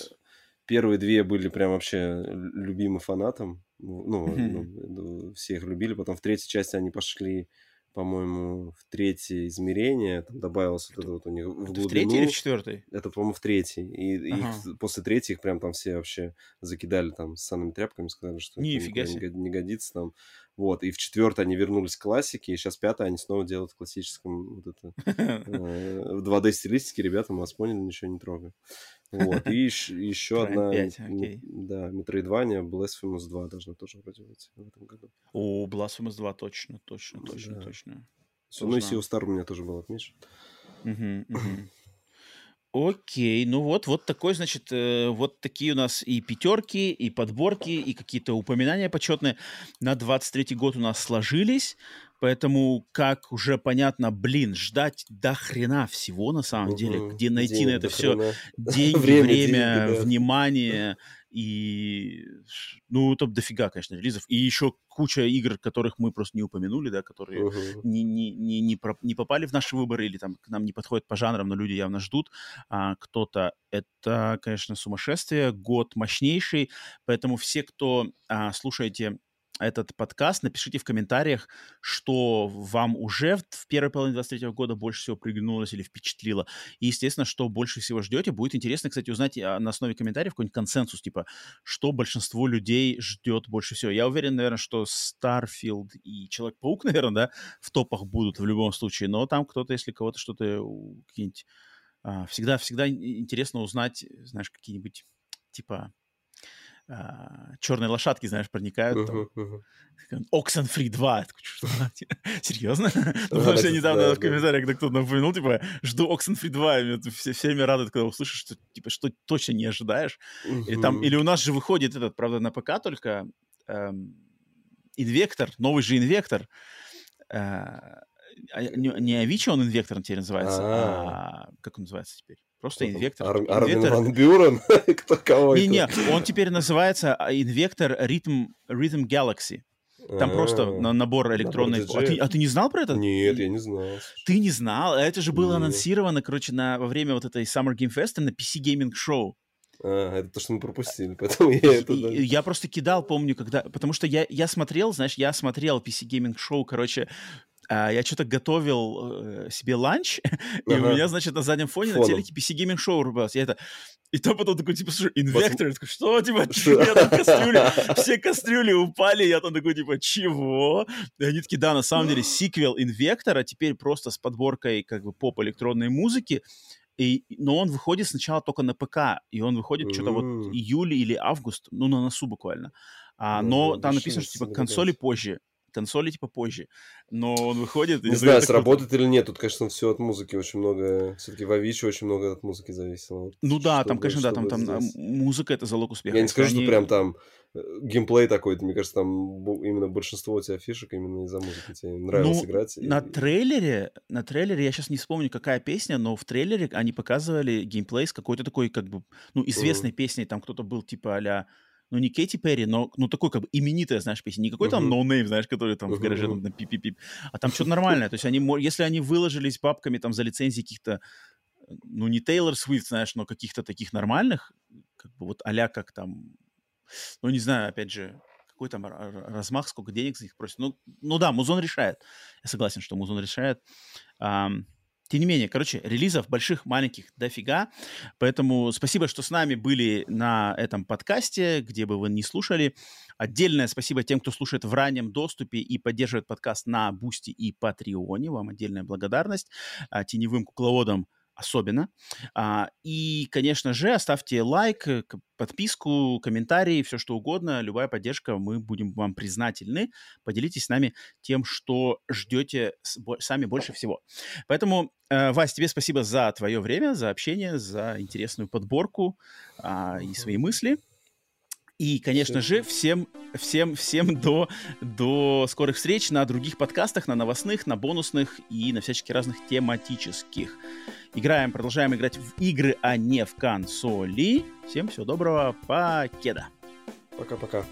первые две были прям вообще любимы фанатом. Ну, ну, все их любили. Потом в третьей части они пошли по-моему, в третье измерение, там добавилось вот это вот у них в глубину. В третьей или в четвертой? Это, по-моему, в третьей. И ага. их, после третьей их прям там все вообще закидали там с санными тряпками, сказали, что Нифига это не, не годится там. Вот, и в четвертой они вернулись к классике, и сейчас пятая они снова делают в классическом вот это э, в 2D стилистике, ребята, мы вас поняли, ничего не трогаем. Вот, и еще одна, да, Metroidvania, Blasphemous 2 должна тоже вроде выйти в этом году. О, Blasphemous 2, точно, точно, точно, точно. Ну и Sea Star у меня тоже был отмечен. Окей, ну вот, вот такой, значит, э, вот такие у нас и пятерки, и подборки, и какие-то упоминания почетные на 23-й год у нас сложились. Поэтому, как уже понятно, блин, ждать до хрена всего на самом угу. деле, где найти Денег на это все хрена. деньги, время, время деньги, да. внимание и ну там дофига, конечно, релизов и еще куча игр, которых мы просто не упомянули, да, которые угу. не, не, не, не, про, не попали в наши выборы или там к нам не подходят по жанрам, но люди явно ждут. А, кто-то это, конечно, сумасшествие, год мощнейший, поэтому все, кто а, слушаете этот подкаст. Напишите в комментариях, что вам уже в первой половине 23 года больше всего приглянулось или впечатлило. И, естественно, что больше всего ждете. Будет интересно, кстати, узнать а, на основе комментариев какой-нибудь консенсус, типа, что большинство людей ждет больше всего. Я уверен, наверное, что Starfield и Человек-паук, наверное, да, в топах будут в любом случае. Но там кто-то, если кого-то что-то, какие-нибудь... А, всегда, всегда интересно узнать, знаешь, какие-нибудь, типа, а, черные лошадки, знаешь, проникают. Uh-huh, uh-huh. Oxenfree 2. Что, серьезно? Ну, потому что я недавно в комментариях кто-то напомянул, типа, жду Oxenfree 2, и все, все время радуют, когда услышишь, что, типа, что точно не ожидаешь. Или, там, или у нас же выходит этот, правда, на ПК только эм, Инвектор, новый же Инвектор. Э, а, не Авичи он Инвектор теперь называется, а, а как он называется теперь? Просто инвектор. Ар- Армин Ван Бюрен? Кто кого Не-не, он теперь называется а, инвектор Rhythm, Rhythm Galaxy. Там просто на набор электронных... А ты, а ты не знал про это? Нет, я не знал. Ты не знал? Это же было анонсировано, короче, на, во время вот этой Summer Game Fest на PC Gaming Show. А, это то, что мы пропустили, поэтому я это... Да. Я просто кидал, помню, когда... Потому что я, я смотрел, знаешь, я смотрел PC Gaming Show, короче, я что-то готовил э, себе ланч, и у меня, значит, на заднем фоне на телеке PC Gaming Show рубалось. Я это... И то потом такой, типа, слушай, инвектор, я такой, что, типа? Я там кастрюли, все кастрюли упали, я там такой, типа, чего? И они такие, да, на самом деле, сиквел инвектора, теперь просто с подборкой, как бы, поп-электронной музыки, и, но он выходит сначала только на ПК, и он выходит что-то вот июль или август, ну, на носу буквально. А, но там написано, что, типа, консоли позже консоли типа позже. Но он выходит... Не знаю, сработает или нет. Тут, конечно, все от музыки очень много... Все-таки в Авичи очень много от музыки зависело. Ну да, там, конечно, да, там, там музыка — это залог успеха. Я не скажу, что прям там э, геймплей такой, мне кажется, там именно большинство у тебя фишек именно из-за музыки тебе нравилось ну, играть. На и... трейлере, на трейлере, я сейчас не вспомню, какая песня, но в трейлере они показывали геймплей с какой-то такой, как бы, ну, известной uh-huh. песней, там кто-то был типа а ну, не Кэти Перри, но, ну, такой, как бы, именитая, знаешь, песня. Не какой uh-huh. там ноунейм, знаешь, который там uh-huh. в гараже на пип-пип-пип, а там что-то нормальное. То есть они, если они выложились бабками там за лицензии каких-то, ну, не Тейлор Свифт, знаешь, но каких-то таких нормальных, как бы вот а как там, ну, не знаю, опять же, какой там размах, сколько денег за них просят. Ну, ну да, Музон решает. Я согласен, что Музон решает. Um, тем не менее, короче, релизов больших, маленьких дофига. Поэтому спасибо, что с нами были на этом подкасте, где бы вы ни слушали. Отдельное спасибо тем, кто слушает в раннем доступе и поддерживает подкаст на Boosty и Patreon е. Вам отдельная благодарность. А, теневым кукловодам – особенно. А, и, конечно же, оставьте лайк, э, подписку, комментарии, все что угодно, любая поддержка, мы будем вам признательны. Поделитесь с нами тем, что ждете сами больше всего. Поэтому, э, Вась, тебе спасибо за твое время, за общение, за интересную подборку а, и свои мысли. И, конечно же, всем, всем, всем до, до скорых встреч на других подкастах, на новостных, на бонусных и на всяческих разных тематических. Играем, продолжаем играть в игры, а не в консоли. Всем всего доброго, покеда. Пока-пока.